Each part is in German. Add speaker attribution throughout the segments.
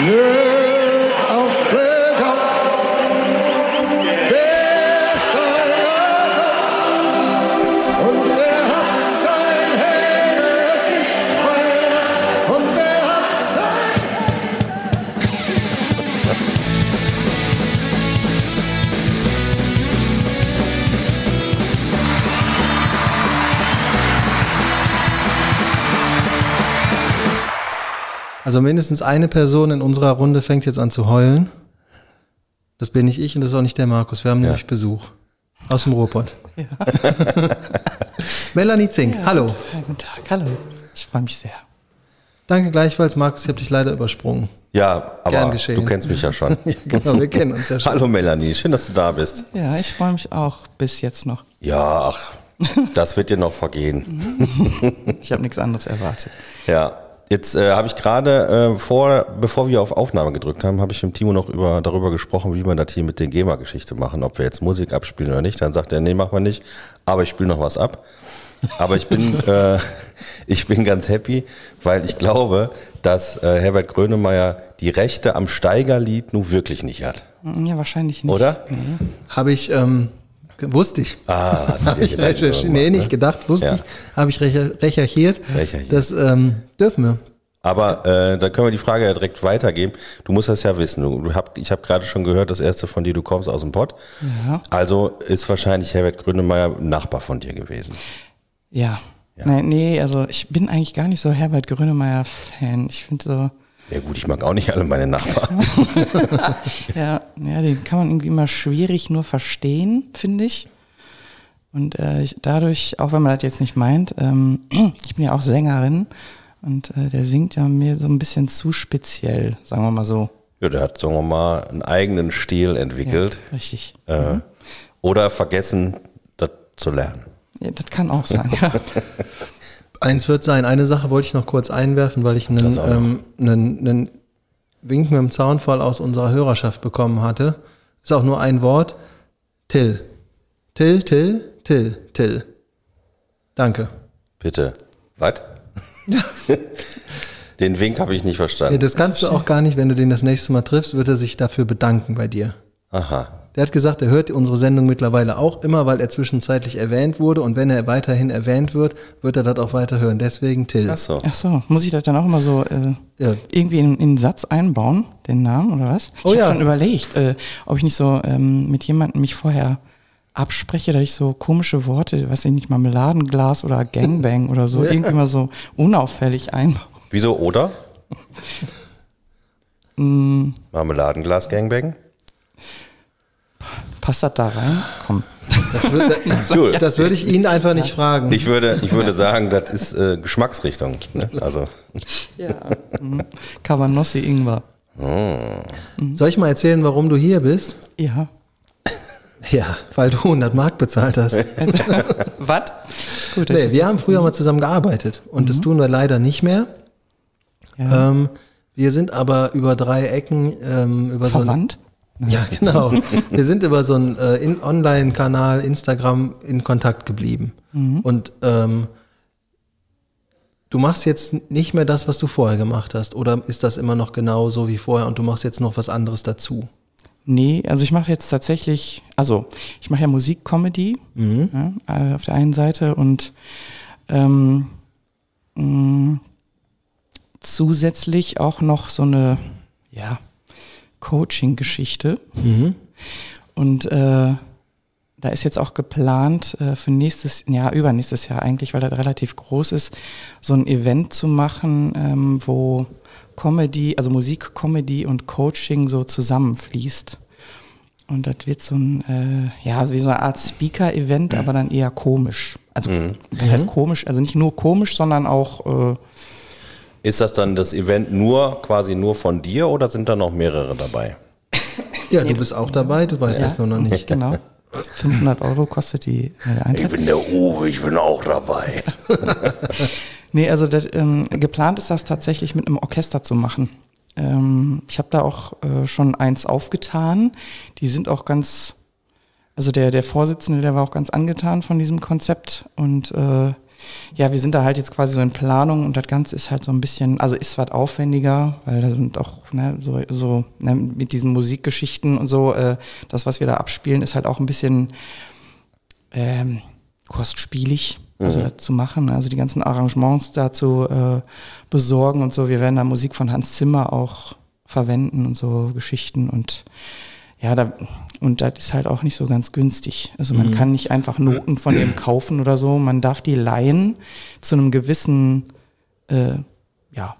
Speaker 1: Glück
Speaker 2: Also mindestens eine Person in unserer Runde fängt jetzt an zu heulen. Das bin nicht ich und das ist auch nicht der Markus. Wir haben nämlich Besuch aus dem Ruhrpott. Melanie Zink, hallo.
Speaker 3: Guten Tag, hallo. Ich freue mich sehr.
Speaker 2: Danke gleichfalls, Markus. Ich habe dich leider übersprungen.
Speaker 4: Ja, aber du kennst mich ja schon.
Speaker 2: Genau, wir kennen uns ja schon.
Speaker 4: Hallo Melanie, schön, dass du da bist.
Speaker 3: Ja, ich freue mich auch bis jetzt noch.
Speaker 4: Ja, ach, das wird dir noch vergehen.
Speaker 3: Ich habe nichts anderes erwartet.
Speaker 4: Ja, jetzt äh, habe ich gerade äh, vor, bevor wir auf Aufnahme gedrückt haben, habe ich mit Timo noch über, darüber gesprochen, wie wir das hier mit der GEMA-Geschichte machen, ob wir jetzt Musik abspielen oder nicht. Dann sagt er, nee, machen wir nicht, aber ich spiele noch was ab. Aber ich bin, äh, ich bin ganz happy, weil ich glaube, dass äh, Herbert Grönemeyer die Rechte am Steigerlied nun wirklich nicht hat.
Speaker 3: Ja, wahrscheinlich nicht.
Speaker 4: Oder?
Speaker 2: Habe ich, ähm, wusste ich.
Speaker 4: Ah, hast du
Speaker 2: Habe
Speaker 4: dir
Speaker 2: ich recherchiert. Nee,
Speaker 4: ne?
Speaker 2: nicht gedacht, wusste
Speaker 4: Ja.
Speaker 2: ich. Habe ich recher- recherchiert.
Speaker 4: Recherchiert.
Speaker 2: Das ähm, dürfen wir.
Speaker 4: Aber äh, da können wir die Frage ja direkt weitergeben. Du musst das ja wissen. Du, du hab, ich habe gerade schon gehört, das erste von dir, du kommst aus dem Pott.
Speaker 3: Ja.
Speaker 4: Also ist wahrscheinlich Herbert Grönemeyer ein Nachbar von dir gewesen.
Speaker 3: Ja. Nein, nee, also ich bin eigentlich gar nicht so Herbert Grönemeyer-Fan. Ich finde so,
Speaker 4: Ja gut, ich mag auch nicht alle meine Nachbarn.
Speaker 3: ja, ja, den kann man irgendwie immer schwierig nur verstehen, finde ich. Und äh, ich, dadurch, auch wenn man das jetzt nicht meint, ähm, ich bin ja auch Sängerin und äh, der singt ja mir so ein bisschen zu speziell, sagen wir mal so.
Speaker 4: Ja, der hat, sagen wir mal, einen eigenen Stil entwickelt.
Speaker 3: Richtig.
Speaker 4: Äh, oder vergessen, das zu lernen.
Speaker 3: Ja, das kann auch sein. Ja.
Speaker 2: Eins wird sein. Eine Sache wollte ich noch kurz einwerfen, weil ich einen, ähm, einen, einen Wink mit dem Zaunfall aus unserer Hörerschaft bekommen hatte. Ist auch nur ein Wort. Till. Till, Till, Till, Till. Danke.
Speaker 4: Bitte. Was? Den Wink habe ich nicht verstanden.
Speaker 2: das kannst du auch gar nicht, wenn du den das nächste Mal triffst, wird er sich dafür bedanken bei dir.
Speaker 4: Aha.
Speaker 2: Der hat gesagt, er hört unsere Sendung mittlerweile auch immer, weil er zwischenzeitlich erwähnt wurde und wenn er weiterhin erwähnt wird, wird er das auch weiter hören. Deswegen Till.
Speaker 4: Ach so.
Speaker 3: Ach so, muss ich das dann auch immer so äh,
Speaker 2: Ja.
Speaker 3: irgendwie in, in einen Satz einbauen, den Namen oder was? Ich
Speaker 2: Oh
Speaker 3: habe
Speaker 2: ja.
Speaker 3: schon überlegt, äh, ob ich nicht so ähm, mit jemandem mich vorher abspreche, dass ich so komische Worte, weiß ich nicht, Marmeladenglas oder Gangbang oder so, irgendwie mal so unauffällig einbaue.
Speaker 4: Wieso oder?
Speaker 3: Mm,
Speaker 4: Marmeladenglas Gangbang?
Speaker 3: Passt das da rein? Komm.
Speaker 4: Du,
Speaker 2: Das würde ich ihn einfach nicht fragen.
Speaker 4: ich würde, ich würde sagen, das ist äh, Geschmacksrichtung. Ne? Also,
Speaker 3: Ja. Mhm. Cabanossi Ingwer.
Speaker 2: Soll ich mal erzählen, warum du hier bist?
Speaker 3: Ja.
Speaker 2: Ja, weil du 100 Mark bezahlt hast.
Speaker 3: Was? Gut, das
Speaker 2: Nee, wir haben früher mal zusammen gearbeitet und das tun wir leider nicht mehr.
Speaker 3: ja.
Speaker 2: Ähm, wir sind aber über drei Ecken ähm, über
Speaker 3: verwandt.
Speaker 2: so ein, Ja, genau. wir sind über so einen äh, in Online-Kanal Instagram in Kontakt geblieben. Und ähm, du machst jetzt nicht mehr das, was du vorher gemacht hast, oder ist das immer noch genau so wie vorher und du machst jetzt noch was anderes dazu?
Speaker 3: Nee, also ich mache jetzt tatsächlich, also ich mache ja Musik-Comedy ja, äh, auf der einen Seite und ähm, mh, zusätzlich auch noch so eine ja, Coaching-Geschichte. Und äh, da ist jetzt auch geplant, äh, für nächstes Jahr, übernächstes Jahr eigentlich, weil das relativ groß ist, so ein Event zu machen, ähm, wo Comedy, also Musik, Comedy und Coaching so zusammenfließt. Und das wird so ein, äh, ja, wie so eine Art Speaker-Event, aber dann eher komisch. Also, das heißt komisch, also nicht nur komisch, sondern auch, äh,
Speaker 4: ist das dann das Event nur quasi nur von dir oder sind da noch mehrere dabei?
Speaker 2: Ja, du bist auch dabei, du weißt das nur noch nicht.
Speaker 3: genau, 500 Euro kostet die äh, Eintritt.
Speaker 4: bin der Uwe, ich bin auch dabei.
Speaker 3: Nee, also das, ähm, geplant ist das tatsächlich mit einem Orchester zu machen. Ähm, ich habe da auch äh, schon eins aufgetan. Die sind auch ganz, also der, der Vorsitzende, der war auch ganz angetan von diesem Konzept und äh, ja, wir sind da halt jetzt quasi so in Planung und das Ganze ist halt so ein bisschen, also ist was aufwendiger, weil da sind auch ne, so, so ne, mit diesen Musikgeschichten und so, äh, das, was wir da abspielen, ist halt auch ein bisschen ähm, kostspielig, also das zu machen, also die ganzen Arrangements da zu äh, besorgen und so. Wir werden da Musik von Hans Zimmer auch verwenden und so Geschichten und ja, da, und das ist halt auch nicht so ganz günstig. Also man kann nicht einfach Noten von dem kaufen oder so. Man darf die leihen zu einem gewissen äh, ja,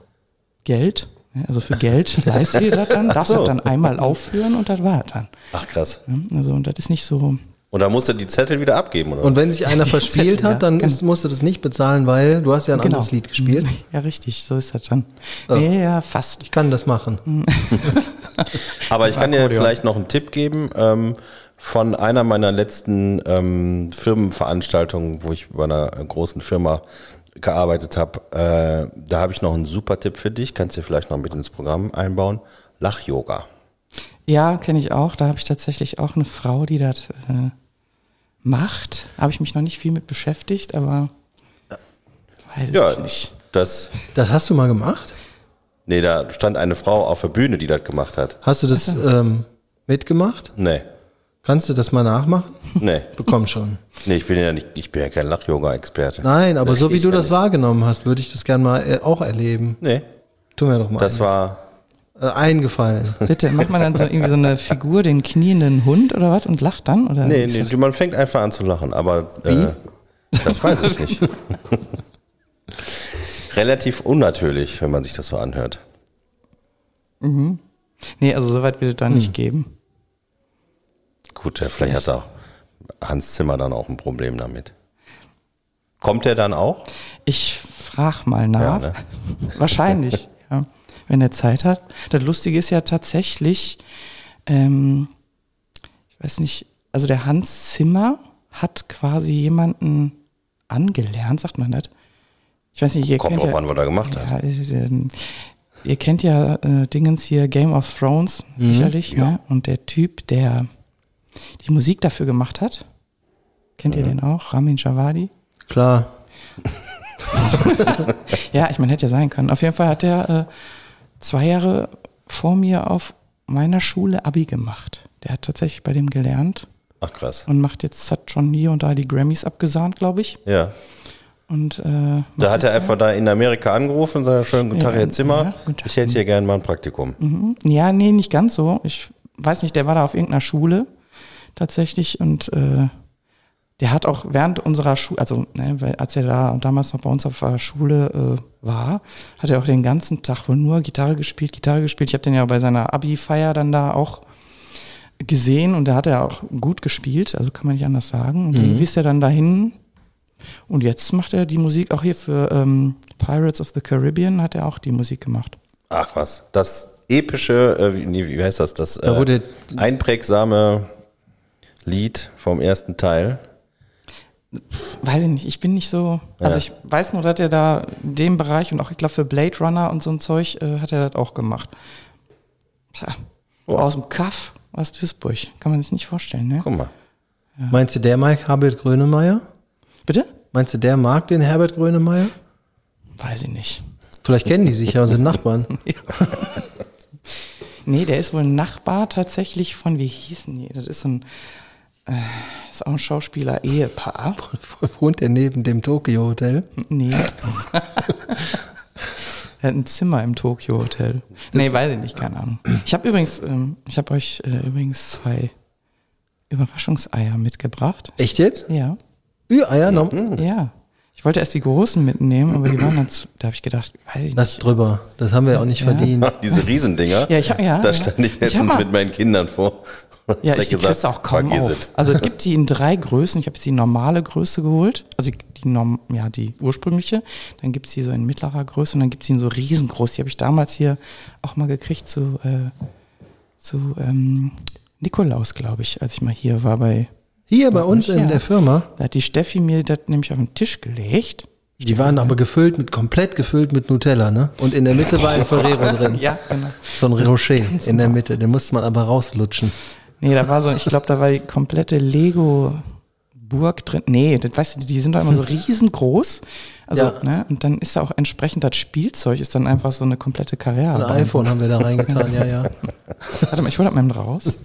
Speaker 3: Geld. Also für Geld leist ihr das dann, darfst
Speaker 4: so.
Speaker 3: das dann einmal aufführen und das war dann.
Speaker 4: Ach krass.
Speaker 3: Also und das ist nicht so.
Speaker 4: Und da musst du die Zettel wieder abgeben, oder?
Speaker 2: Und wenn sich einer verspielt
Speaker 3: Zettel,
Speaker 2: hat,
Speaker 3: ja,
Speaker 2: dann
Speaker 3: genau.
Speaker 2: ist, musst du das nicht bezahlen, weil du hast ja ein
Speaker 3: Genau.
Speaker 2: anderes Lied gespielt.
Speaker 3: Ja, richtig, so ist das dann. Nee, ja, fast.
Speaker 2: Ich kann das machen.
Speaker 4: Aber ich kann dir vielleicht noch einen Tipp geben ähm, von einer meiner letzten ähm, Firmenveranstaltungen, wo ich bei einer großen Firma gearbeitet habe. Äh, da habe ich noch einen super Tipp für dich. Kannst du vielleicht noch mit ins Programm einbauen. Lach-Yoga.
Speaker 3: Ja, kenne ich auch. Da habe ich tatsächlich auch eine Frau, die das äh, macht. Habe ich mich noch nicht viel mit beschäftigt, aber weiß
Speaker 4: Ja,
Speaker 3: ich nicht.
Speaker 4: das.
Speaker 2: Das hast du mal gemacht?
Speaker 4: Nee, da stand eine Frau auf der Bühne, die das gemacht hat.
Speaker 2: Hast du das ähm, mitgemacht?
Speaker 4: Nee,
Speaker 2: Kannst du das mal nachmachen?
Speaker 4: nee.
Speaker 2: Bekomm schon.
Speaker 4: Nee, ich bin ja nicht, ich bin ja kein Lach-Yoga-Experte.
Speaker 2: Nein, aber
Speaker 4: Das
Speaker 2: so wie du das
Speaker 4: nicht.
Speaker 2: wahrgenommen hast, würde ich das gerne mal äh, auch erleben.
Speaker 4: Nee,
Speaker 2: Tu mir doch mal
Speaker 4: das
Speaker 2: einen.
Speaker 4: war.
Speaker 2: Äh, eingefallen.
Speaker 3: Bitte, macht man dann so irgendwie so eine Figur, den knienden Hund oder was und lacht dann? Oder
Speaker 4: Nee, nee,
Speaker 3: das-
Speaker 4: man fängt einfach an zu lachen, aber äh, das weiß ich nicht. Relativ unnatürlich, wenn man sich das so anhört.
Speaker 3: Nee, also soweit wird es da
Speaker 2: Hm.
Speaker 3: nicht geben.
Speaker 4: Gut, ja, vielleicht hat auch Hans Zimmer dann auch ein Problem damit. Kommt er dann auch?
Speaker 3: Ich frag mal nach.
Speaker 4: Ja, ne?
Speaker 3: Wahrscheinlich, ja, wenn er Zeit hat. Das Lustige ist ja tatsächlich, ähm, ich weiß nicht, also der Hans Zimmer hat quasi jemanden angelernt, sagt man das? Ich weiß nicht, ihr
Speaker 4: Kommt
Speaker 3: kennt
Speaker 4: drauf
Speaker 3: ja,
Speaker 4: an, was er gemacht hat.
Speaker 3: ja, ist, ähm, ihr kennt ja äh, Dingens hier, Game of Thrones,
Speaker 4: Mhm.
Speaker 3: sicherlich, ne? Und der Typ, der die Musik dafür gemacht hat, kennt
Speaker 4: Mhm.
Speaker 3: ihr den auch? Ramin Javadi?
Speaker 2: Klar.
Speaker 3: Ja, ich meine, hätte ja sein können. Auf jeden Fall hat er äh, zwei Jahre vor mir auf meiner Schule Abi gemacht. Der hat tatsächlich bei dem gelernt
Speaker 4: Ach krass.
Speaker 3: und macht jetzt, hat schon hier und da die Grammys abgesahnt, glaube ich.
Speaker 4: Ja.
Speaker 3: Und äh,
Speaker 4: Da hat er einfach da in Amerika angerufen und sagt, schönen guten Tag,
Speaker 3: Ja,
Speaker 4: Herr Zimmer.
Speaker 3: ja, Tag.
Speaker 4: Ich hätte hier gerne mal ein Praktikum.
Speaker 3: Mhm. Ja, nee, nicht ganz so. Ich weiß nicht, der war da auf irgendeiner Schule tatsächlich und äh, der hat auch während unserer Schule, also ne, als er da damals noch bei uns auf der Schule äh, war, hat er auch den ganzen Tag wohl nur Gitarre gespielt, Gitarre gespielt. Ich habe den ja bei seiner Abi-Feier dann da auch gesehen und da hat er auch gut gespielt, also kann man nicht anders sagen. Und irgendwie ist er dann dahin und jetzt macht er die Musik auch hier für ähm, Pirates of the Caribbean, hat er auch die Musik gemacht.
Speaker 4: Ach was. Das epische, äh, wie, nee, wie heißt das? Das
Speaker 2: Da
Speaker 4: äh,
Speaker 2: wurde-
Speaker 4: einprägsame Lied vom ersten Teil.
Speaker 3: Weiß ich nicht, ich bin nicht so. Also
Speaker 4: Ja.
Speaker 3: ich weiß nur, dass er da in dem Bereich und auch, ich glaube, für Blade Runner und so ein Zeug äh, hat er das auch gemacht. Tja,
Speaker 4: Oh.
Speaker 3: aus dem Kaff aus Duisburg. Kann man sich nicht vorstellen, ne?
Speaker 4: Guck mal.
Speaker 2: Meinst du, der mag Herbert Grönemeyer?
Speaker 3: Bitte?
Speaker 2: Meinst du, der mag den Herbert Grönemeyer?
Speaker 3: Weiß ich nicht.
Speaker 2: Vielleicht kennen die sich ja und sind Nachbarn.
Speaker 3: Nee, der ist wohl ein Nachbar tatsächlich von, wie hießen die? Das ist so ein, ist auch ein Schauspieler-Ehepaar.
Speaker 2: Wohnt er neben dem Tokyo Hotel?
Speaker 3: Nee. Er hat ein Zimmer im Tokyo Hotel. Nee, weiß ich nicht, keine Ahnung. Ich habe übrigens, ähm, ich habe euch äh, übrigens zwei Überraschungseier mitgebracht.
Speaker 2: Echt jetzt?
Speaker 3: Ja,
Speaker 2: Ü-Eier? noch?
Speaker 3: ja. Ich wollte erst die großen mitnehmen, aber die waren dann zu, da habe ich gedacht, weiß ich
Speaker 2: Lass
Speaker 3: nicht.
Speaker 2: drüber. Das haben wir auch nicht
Speaker 3: Ja.
Speaker 2: verdient.
Speaker 4: Diese Riesendinger.
Speaker 3: Ja, ich hab- ja,
Speaker 4: da stand ich
Speaker 3: Ich
Speaker 4: letztens
Speaker 3: mal-
Speaker 4: mit meinen Kindern vor.
Speaker 3: Ja, ich die auch kaum auf.
Speaker 4: es.
Speaker 3: Also es gibt die in drei Größen. Ich habe jetzt die normale Größe geholt, also die, Norm, ja, die ursprüngliche. Dann gibt es die so in mittlerer Größe und dann gibt es die in so riesengroß. Die habe ich damals hier auch mal gekriegt zu, äh, zu ähm, Nikolaus, glaube ich, als ich mal hier war bei.
Speaker 2: Hier bei uns
Speaker 3: Ja.
Speaker 2: in der Firma,
Speaker 3: Da hat die Steffi mir das nämlich auf den Tisch gelegt.
Speaker 2: die waren aber gefüllt mit, komplett gefüllt mit Nutella, ne? Und in der Mitte war ein Ferrero drin.
Speaker 3: Ja, genau.
Speaker 2: So ein Rocher in der Mitte. Den musste man aber rauslutschen.
Speaker 3: Nee, da war so, ich glaube, da war die komplette Lego Burg drin. Nee, das, weißt du, die sind doch immer so riesengroß. Also,
Speaker 2: Ja.
Speaker 3: ne? Und dann ist da auch entsprechend das Spielzeug, ist dann einfach so eine komplette Karriere.
Speaker 2: Ein iPhone haben wir da reingetan, ja, ja.
Speaker 3: Warte mal, ich hol das mal raus.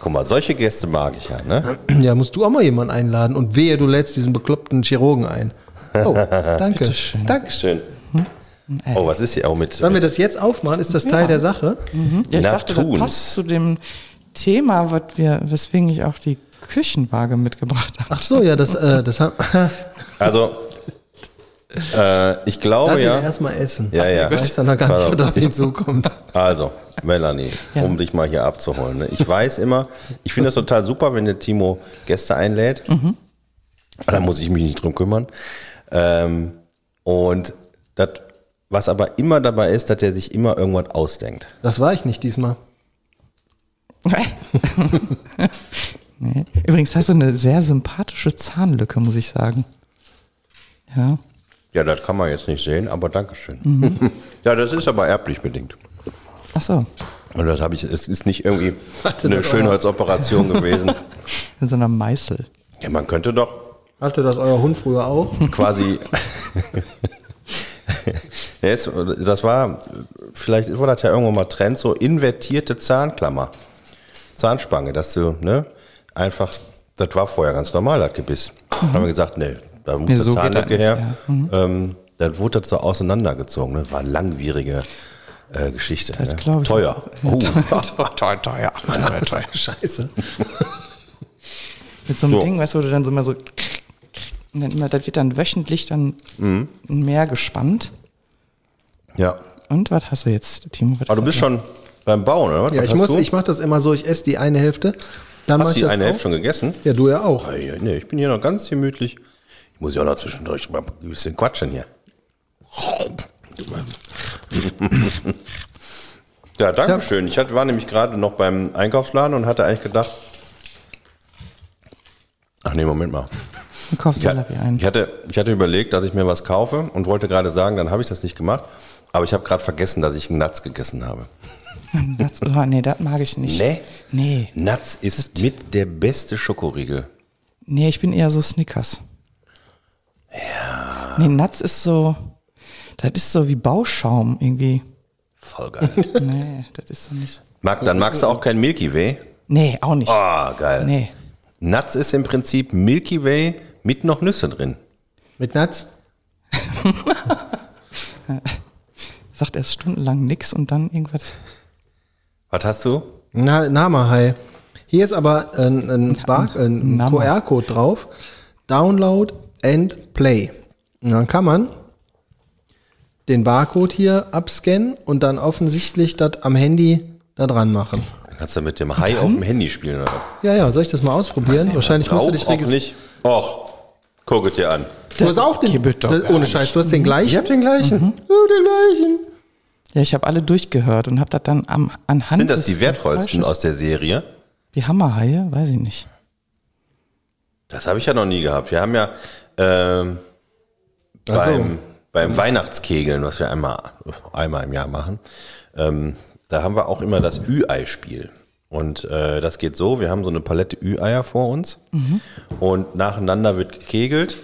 Speaker 4: Guck mal, solche Gäste mag ich ja, ne?
Speaker 2: Ja, musst du auch mal jemanden einladen und wehe, du lädst diesen bekloppten Chirurgen ein. Oh, danke.
Speaker 3: Bitteschön.
Speaker 4: Dankeschön. Oh, was ist hier auch mit.
Speaker 2: Sollen wir das jetzt aufmachen? Ist das Teil der Sache?
Speaker 3: Ja, ich
Speaker 4: Na,
Speaker 3: dachte, das
Speaker 4: tun's.
Speaker 3: passt zu dem Thema, was wir, weswegen ich auch die Küchenwaage mitgebracht habe.
Speaker 2: Ach so, ja, das, äh, das haben.
Speaker 4: Also, äh, ich glaube
Speaker 2: Lass ihn
Speaker 4: ja.
Speaker 2: erstmal essen.
Speaker 4: Ja, ja.
Speaker 2: Ich weiß dann noch gar
Speaker 4: Pass
Speaker 2: nicht, was auf ihn zukommt.
Speaker 4: Also, Melanie,
Speaker 3: Ja.
Speaker 4: um dich mal hier abzuholen. Ne? Ich weiß immer, ich finde das total super, wenn der Timo Gäste einlädt. Da muss ich mich nicht drum kümmern. Ähm, und das, was aber immer dabei ist, dass er sich immer irgendwas ausdenkt.
Speaker 2: Das war ich nicht diesmal.
Speaker 3: nee. Übrigens hast du eine sehr sympathische Zahnlücke, muss ich sagen. Ja.
Speaker 4: Ja, das kann man jetzt nicht sehen, aber Dankeschön. ja, das ist aber erblich bedingt.
Speaker 3: Ach so,
Speaker 4: Und das habe ich, es ist nicht irgendwie
Speaker 2: Hatte
Speaker 4: eine Schönheitsoperation gewesen.
Speaker 3: in so einer Meißel.
Speaker 4: Ja, man könnte doch
Speaker 2: Hatte das euer Hund früher auch?
Speaker 4: quasi. Jetzt, das war, vielleicht war das ja irgendwann mal Trend, so invertierte Zahnklammer. Zahnspange, dass du, ne, einfach, das war vorher ganz normal, das Gebiss. Haben wir gesagt, ne, da muss
Speaker 3: Nee, so geht
Speaker 4: Zahnlücke her.
Speaker 3: nicht,
Speaker 4: Ähm, dann wurde das so auseinandergezogen, ne? War langwierige äh, Geschichte.
Speaker 3: Das
Speaker 4: ne?
Speaker 3: glaub ich.
Speaker 4: Teuer. Oh.
Speaker 3: Teuer, teuer.
Speaker 2: Scheiße.
Speaker 3: Mit so einem. Ding, weißt du, wo du dann so immer so. Und dann immer, das wird dann wöchentlich dann
Speaker 4: Mhm.
Speaker 3: mehr gespannt.
Speaker 4: ja.
Speaker 3: Und was hast du jetzt, Timo?
Speaker 4: Aber du
Speaker 3: ist
Speaker 4: bist schon beim Bauen, oder was?
Speaker 2: Ja,
Speaker 4: Was
Speaker 2: ich muss,
Speaker 4: du?
Speaker 2: ich mache das immer so, ich esse die eine Hälfte, dann
Speaker 4: Hast
Speaker 2: ich
Speaker 4: du
Speaker 2: das
Speaker 4: eine
Speaker 2: auf.
Speaker 4: Hälfte schon gegessen?
Speaker 2: Ja, du ja auch.
Speaker 4: Ja, nee, ich bin hier noch ganz gemütlich. Ich muss ja auch noch zwischendurch mal ein bisschen quatschen hier. ja, danke schön. Ich hatte, war nämlich gerade noch beim Einkaufsladen und hatte eigentlich gedacht. Ach nee, Moment mal. Ich,
Speaker 3: Sellerie ein.
Speaker 4: ich, hatte, ich hatte überlegt, dass ich mir was kaufe und wollte gerade sagen, dann habe ich das nicht gemacht. Aber ich habe gerade vergessen, dass ich einen Nuts gegessen habe.
Speaker 3: Das, oh, nee, das mag ich nicht.
Speaker 4: Nee?
Speaker 3: Nee.
Speaker 4: Nuts ist mit der beste Schokoriegel.
Speaker 3: Nee, ich bin eher so Snickers. Ja. Nee, Nuts ist so, das ist so wie Bauschaum irgendwie.
Speaker 4: Voll geil.
Speaker 3: Nee, das ist so nicht.
Speaker 4: Mag, dann magst du auch kein Milky Way?
Speaker 3: Nee, auch nicht.
Speaker 4: Ah, geil.
Speaker 3: Nee.
Speaker 4: Nuts ist im Prinzip Milky Way mit noch Nüsse drin.
Speaker 2: Mit Nuts?
Speaker 3: Sagt erst stundenlang nix und dann irgendwas.
Speaker 4: Was hast du?
Speaker 2: Na, Namahai. Hier ist aber ein, ein, Bar- ein. QR-Code drauf. Download and Play. Und dann kann man den Barcode hier abscannen und dann offensichtlich das am Handy da dran machen.
Speaker 4: Dann kannst du mit dem Hai auf dem Handy spielen. Oder?
Speaker 2: Ja, ja, soll ich das mal ausprobieren? Wahrscheinlich musst du dich
Speaker 4: auch
Speaker 2: registrieren.
Speaker 4: nicht. Och, guck es dir an.
Speaker 2: Du hast auch den,
Speaker 3: gar
Speaker 2: ohne. Scheiß, du hast den gleichen.
Speaker 4: hab den gleichen.
Speaker 2: Ja, den gleichen.
Speaker 3: Ja, ich habe alle durchgehört und habe das dann am, anhand
Speaker 4: Sind das
Speaker 3: des
Speaker 4: die wertvollsten aus der Serie?
Speaker 3: Die Hammerhaie? Weiß ich nicht.
Speaker 4: Das habe ich ja noch nie gehabt. Wir haben ja ähm,
Speaker 2: Ach so.
Speaker 4: beim, beim Weihnachtskegeln, was wir einmal, einmal im Jahr machen, ähm, da haben wir auch immer das Ü-Ei-Spiel. Und äh, das geht so, wir haben so eine Palette Ü-Eier vor uns und nacheinander wird gekegelt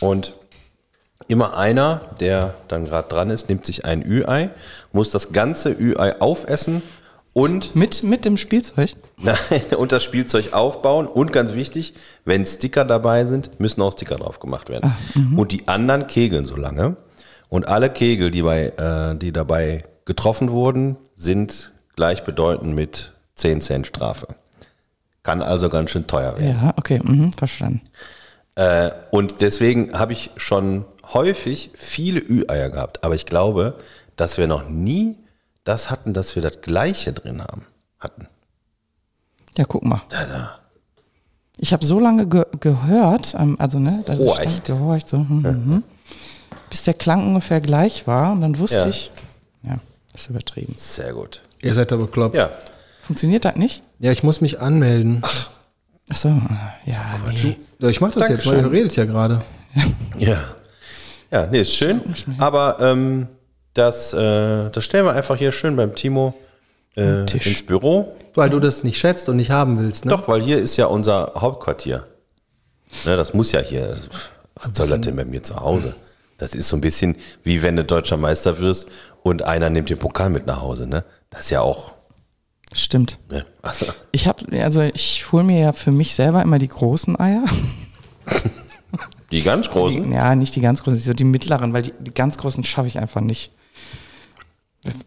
Speaker 4: und immer einer, der dann gerade dran ist, nimmt sich ein Ü-Ei, muss das ganze Ü-Ei aufessen und
Speaker 3: Mit, mit dem Spielzeug?
Speaker 4: Nein, und das Spielzeug aufbauen. Und ganz wichtig, wenn Sticker dabei sind, müssen auch Sticker drauf gemacht werden. und die anderen kegeln so lange. Und alle Kegel, die, bei, äh, die dabei getroffen wurden, sind gleichbedeutend mit 10 Cent Strafe. Kann also ganz schön teuer werden.
Speaker 3: Ja, okay, mhm, verstanden.
Speaker 4: Äh, und deswegen habe ich schon häufig viele Ü-Eier gehabt. Aber ich glaube, dass wir noch nie das hatten, dass wir das Gleiche drin haben. Hatten.
Speaker 3: Ja, guck mal.
Speaker 4: Da, da.
Speaker 3: Ich habe so lange ge gehört, ähm, also ne, da
Speaker 4: Gehorcht.
Speaker 3: stand gehorcht, so, hm, hm, hm, bis der Klang ungefähr gleich war und dann wusste
Speaker 4: Ja.
Speaker 3: ich, ja, ist übertrieben.
Speaker 4: Sehr gut.
Speaker 2: Ihr seid da bekloppt. Ja.
Speaker 4: Ja,
Speaker 3: Funktioniert das nicht?
Speaker 2: ich muss mich anmelden.
Speaker 3: Ach so, ja, nee.
Speaker 2: Ja, ich mach das jetzt, weil ihr
Speaker 4: Dankeschön.
Speaker 2: redet ja gerade.
Speaker 4: Ja. Ja, nee, ist schön. Aber ähm, das, äh, das stellen wir einfach hier schön beim Timo äh, ins Büro.
Speaker 2: Weil du das nicht schätzt und nicht haben willst, ne?
Speaker 4: Doch, weil hier ist ja unser Hauptquartier. Ne, das muss ja hier. Was soll das denn bei mir zu Hause? Das ist so ein bisschen wie wenn du deutscher Meister wirst und einer nimmt den Pokal mit nach Hause. Ne? Das ist ja auch.
Speaker 3: Stimmt.
Speaker 4: Ne?
Speaker 3: Ich habe, also ich hole mir ja für mich selber immer die großen Eier.
Speaker 4: Die ganz großen.
Speaker 3: Ja, nicht die ganz großen, so die mittleren, weil die, die ganz großen schaffe ich einfach nicht.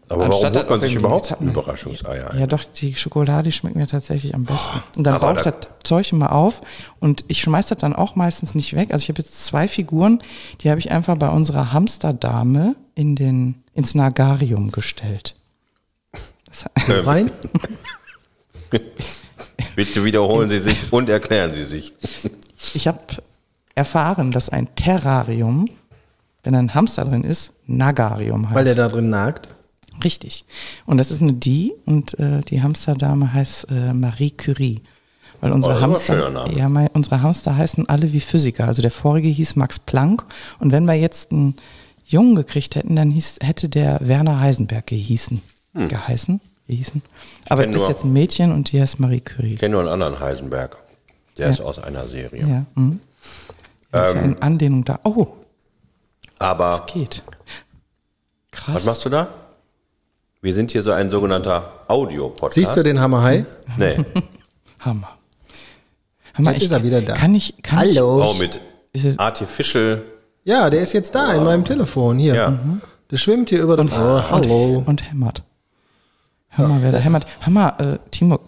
Speaker 4: Aber warum
Speaker 3: Anstatt
Speaker 4: holt man sich überhaupt. Überraschungseier ein?
Speaker 3: Ja, doch, die Schokolade schmeckt mir tatsächlich am besten. Und dann baue ich
Speaker 4: da-
Speaker 3: das Zeug immer auf und ich schmeiß das dann auch meistens nicht weg. Also ich habe jetzt zwei Figuren, die habe ich einfach bei unserer Hamsterdame in den, ins Nagarium gestellt.
Speaker 4: Ähm,
Speaker 2: Rein?
Speaker 4: Bitte wiederholen Sie sich und erklären Sie sich.
Speaker 3: ich habe erfahren, dass ein Terrarium, wenn ein Hamster drin ist, Nagarium heißt.
Speaker 2: Weil der da drin nagt.
Speaker 3: Richtig. Und das ist eine Die und äh, die Hamsterdame heißt äh, Marie Curie. Weil unsere
Speaker 4: Oh, das ist aber ein
Speaker 3: Hamster,
Speaker 4: schöner Name.
Speaker 3: ja, mein, unsere Hamster heißen alle wie Physiker. Also der vorige hieß Max Planck und wenn wir jetzt einen Jungen gekriegt hätten, dann hieß, hätte der Werner Heisenberg gehießen, geheißen, gehießen. Aber
Speaker 4: kenn
Speaker 3: ist
Speaker 4: nur-
Speaker 3: jetzt ein Mädchen und die heißt Marie Curie.
Speaker 4: Ich kenne nur einen anderen Heisenberg. Der ist aus einer Serie.
Speaker 3: Ja. Mhm. Da ist ja
Speaker 4: Ähm.
Speaker 3: eine Anlehnung da. Oh,
Speaker 4: Aber
Speaker 3: geht. Krass.
Speaker 4: was machst du da? Wir sind hier so ein sogenannter Audio-Podcast.
Speaker 2: Siehst du den Hammerhai?
Speaker 4: Nee.
Speaker 3: Hammer. Hammer,
Speaker 2: Jetzt ist er wieder da.
Speaker 3: Kann ich, kann
Speaker 2: Hallo.
Speaker 4: Oh, mit
Speaker 3: Ist es-
Speaker 4: Artificial.
Speaker 2: Ja, der ist jetzt da in meinem Telefon. Hier.
Speaker 4: Ja.
Speaker 2: Der schwimmt hier über dem. Oh, hallo.
Speaker 3: Ich, und hämmert. Hör mal, wer da hämmert. Hör mal, äh, Timo.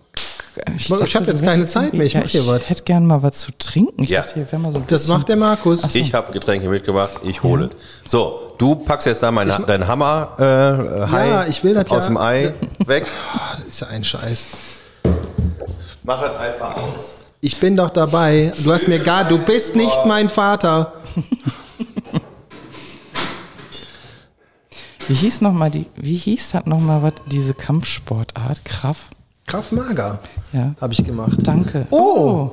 Speaker 2: Ich hab jetzt
Speaker 3: du wärst
Speaker 2: keine Zeit mehr, ich
Speaker 3: ja,
Speaker 2: mach hier was.
Speaker 3: Ich hätte gerne mal was zu trinken. Ich
Speaker 4: Ja.
Speaker 3: dachte, hier wäre mal so ein
Speaker 2: Das
Speaker 3: bisschen-
Speaker 2: macht der Markus.
Speaker 3: So.
Speaker 4: Ich habe Getränke mitgebracht, ich hole. So, du packst jetzt da mein, dein Hammer äh, Hai
Speaker 2: Ja, ich will das
Speaker 4: aus
Speaker 2: ja.
Speaker 4: dem Ei weg.
Speaker 2: Ah, das ist ja ein Scheiß.
Speaker 4: Mach es einfach aus.
Speaker 2: Ich bin doch dabei. Du hast mir gar, du bist nicht mein Vater.
Speaker 3: Wie hieß noch mal die, wie hieß das nochmal was, diese Kampfsportart? Kraft?
Speaker 2: Kraft Mager.
Speaker 3: Ja.
Speaker 2: Habe ich gemacht.
Speaker 3: Danke.
Speaker 2: Oh.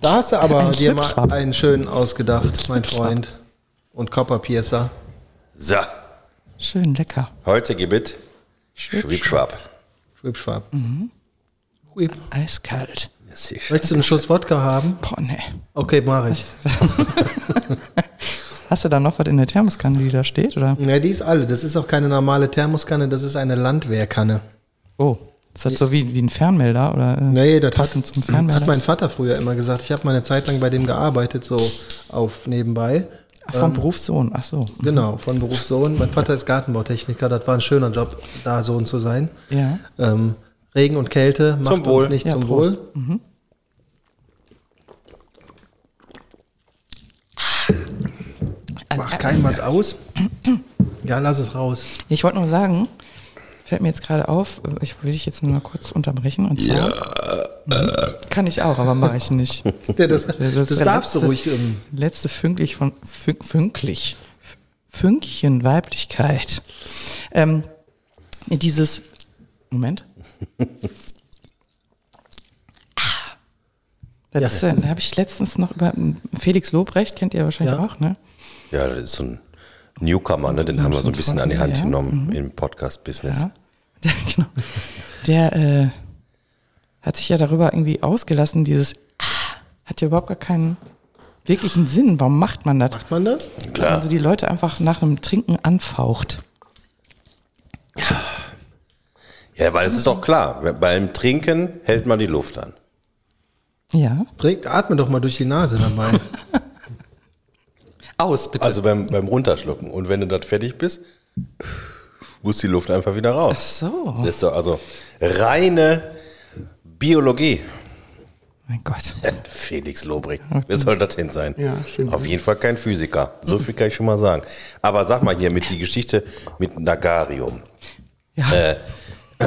Speaker 2: Da hast du aber
Speaker 3: Ein
Speaker 2: dir mal einen schönen ausgedacht, mein Freund. Und Copperpiercer.
Speaker 4: So,
Speaker 3: Schön lecker.
Speaker 4: heute gibt es Schwipschwab.
Speaker 2: Schwipschwab. Huip.
Speaker 3: Eiskalt.
Speaker 2: Möchtest du einen Schuss Wodka haben?
Speaker 3: Boah, nee.
Speaker 2: Okay, mach ich.
Speaker 3: Hast du da noch was in der Thermoskanne, die da steht? Oder?
Speaker 2: Ja, die ist alle. Das ist auch keine normale Thermoskanne, das ist eine Landwehrkanne.
Speaker 3: Oh. Ist das so wie, wie ein Fernmelder? Oder, äh,
Speaker 2: Nee, das hat,
Speaker 3: zum Fernmelder?
Speaker 2: hat mein Vater früher immer gesagt. Ich habe mal eine Zeit lang bei dem gearbeitet, so auf nebenbei.
Speaker 3: Ach, vom Berufssohn. Ach so.
Speaker 2: Genau, von Berufssohn. Mein Vater ist Gartenbautechniker, das war ein schöner Job, da Sohn zu sein.
Speaker 3: Ja.
Speaker 2: Ähm, Regen und Kälte macht
Speaker 4: Zum Wohl.
Speaker 2: uns nicht
Speaker 3: Ja,
Speaker 2: zum
Speaker 3: Prost.
Speaker 2: Wohl. Macht keinem was aus. Ja, lass es raus.
Speaker 3: Ich wollte nur sagen, fällt mir jetzt gerade auf, ich will dich jetzt nur mal kurz unterbrechen. Und zwar, Mhm. kann ich auch, aber mache ich nicht.
Speaker 2: Ja, das,
Speaker 3: Das
Speaker 2: das, darfst du
Speaker 3: letzte-
Speaker 2: ruhig. Ähm,
Speaker 3: Letzte Fünklich von Fün, Fünklich. Fünkchen Weiblichkeit. Ähm, dieses Moment. Ah. Das
Speaker 2: Ja.
Speaker 3: äh, habe ich letztens noch über Felix Lobrecht, kennt ihr wahrscheinlich
Speaker 2: Ja.
Speaker 3: auch, ne?
Speaker 4: Ja, das ist so ein Newcomer, ne? den
Speaker 3: So
Speaker 4: haben wir so ein bisschen an die Hand
Speaker 3: ja.
Speaker 4: genommen im Podcast-Business.
Speaker 3: Ja. Der, genau. Der äh, hat sich ja darüber irgendwie ausgelassen, dieses ah, hat ja überhaupt gar keinen wirklichen Sinn. Warum macht man das?
Speaker 2: macht man das?
Speaker 4: Klar.
Speaker 3: Also die Leute einfach nach einem Trinken anfaucht.
Speaker 4: Ja, weil es ist doch klar, beim Trinken hält man die Luft an.
Speaker 3: Ja.
Speaker 2: Atme doch mal durch die Nase dabei.
Speaker 3: Aus, bitte.
Speaker 4: Also beim, beim Runterschlucken. Und wenn du dort fertig bist, muss die Luft einfach wieder
Speaker 3: Ach
Speaker 4: raus.
Speaker 3: so.
Speaker 4: Das ist doch also reine Biologie.
Speaker 3: Mein Gott.
Speaker 4: Felix Lobrig. Wer soll das denn sein?
Speaker 2: Ja, stimmt.
Speaker 4: Auf jeden Fall kein Physiker. So viel kann ich schon mal sagen. Aber sag mal hier mit die Geschichte mit Nagarium.
Speaker 3: Ja.
Speaker 4: Äh,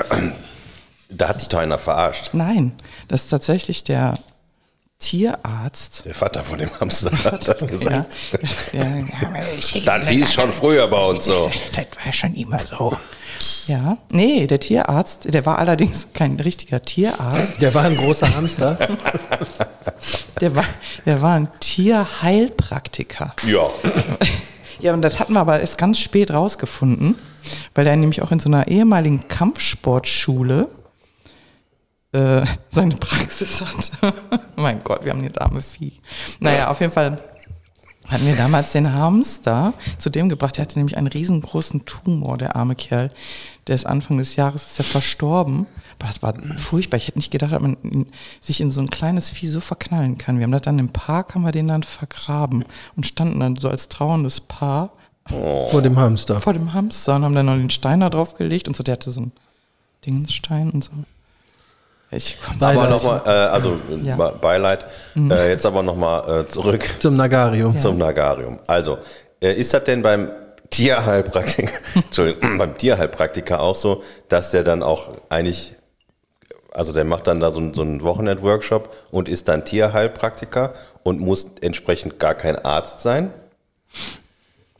Speaker 4: Da hat dich doch einer verarscht.
Speaker 3: Nein, das ist tatsächlich der Tierarzt.
Speaker 4: Der Vater von dem Hamster hat das gesagt.
Speaker 3: Ja, ja,
Speaker 4: Das hieß schon früher bei uns so.
Speaker 3: Das war schon immer so. Ja, nee, der Tierarzt, der war allerdings kein richtiger Tierarzt.
Speaker 2: Der war ein großer Hamster.
Speaker 3: Der war, der war ein Tierheilpraktiker.
Speaker 4: Ja.
Speaker 3: Ja, und das hatten wir aber erst ganz spät rausgefunden, weil er nämlich auch in so einer ehemaligen Kampfsportschule äh, seine Praxis hat. mein Gott, wir haben hier arme Vieh. Naja, auf jeden Fall hatten wir damals den Hamster zu dem gebracht. Der hatte nämlich einen riesengroßen Tumor, der arme Kerl. Der ist Anfang des Jahres ist er verstorben. Aber das war furchtbar. Ich hätte nicht gedacht, dass man sich in so ein kleines Vieh so verknallen kann. Wir haben das dann im Park, haben wir den dann vergraben und standen dann so als trauerndes Paar
Speaker 2: Vor dem Hamster.
Speaker 3: vor dem Hamster und haben dann noch den Stein da drauf gelegt und so. Der hatte so einen Dingensstein und so. Ich.
Speaker 4: Aber nochmal, äh, also
Speaker 3: Ja.
Speaker 4: Be- Beileid. Äh, jetzt aber nochmal äh, zurück
Speaker 2: Zum Nagarium.
Speaker 4: zum Nagarium. Also, äh, ist das denn beim Tierheilpraktiker, Entschuldigung, beim Tierheilpraktiker auch so, dass der dann auch eigentlich, also der macht dann da so, einen- so einen Wochenend-Workshop und ist dann Tierheilpraktiker und muss entsprechend gar kein Arzt sein?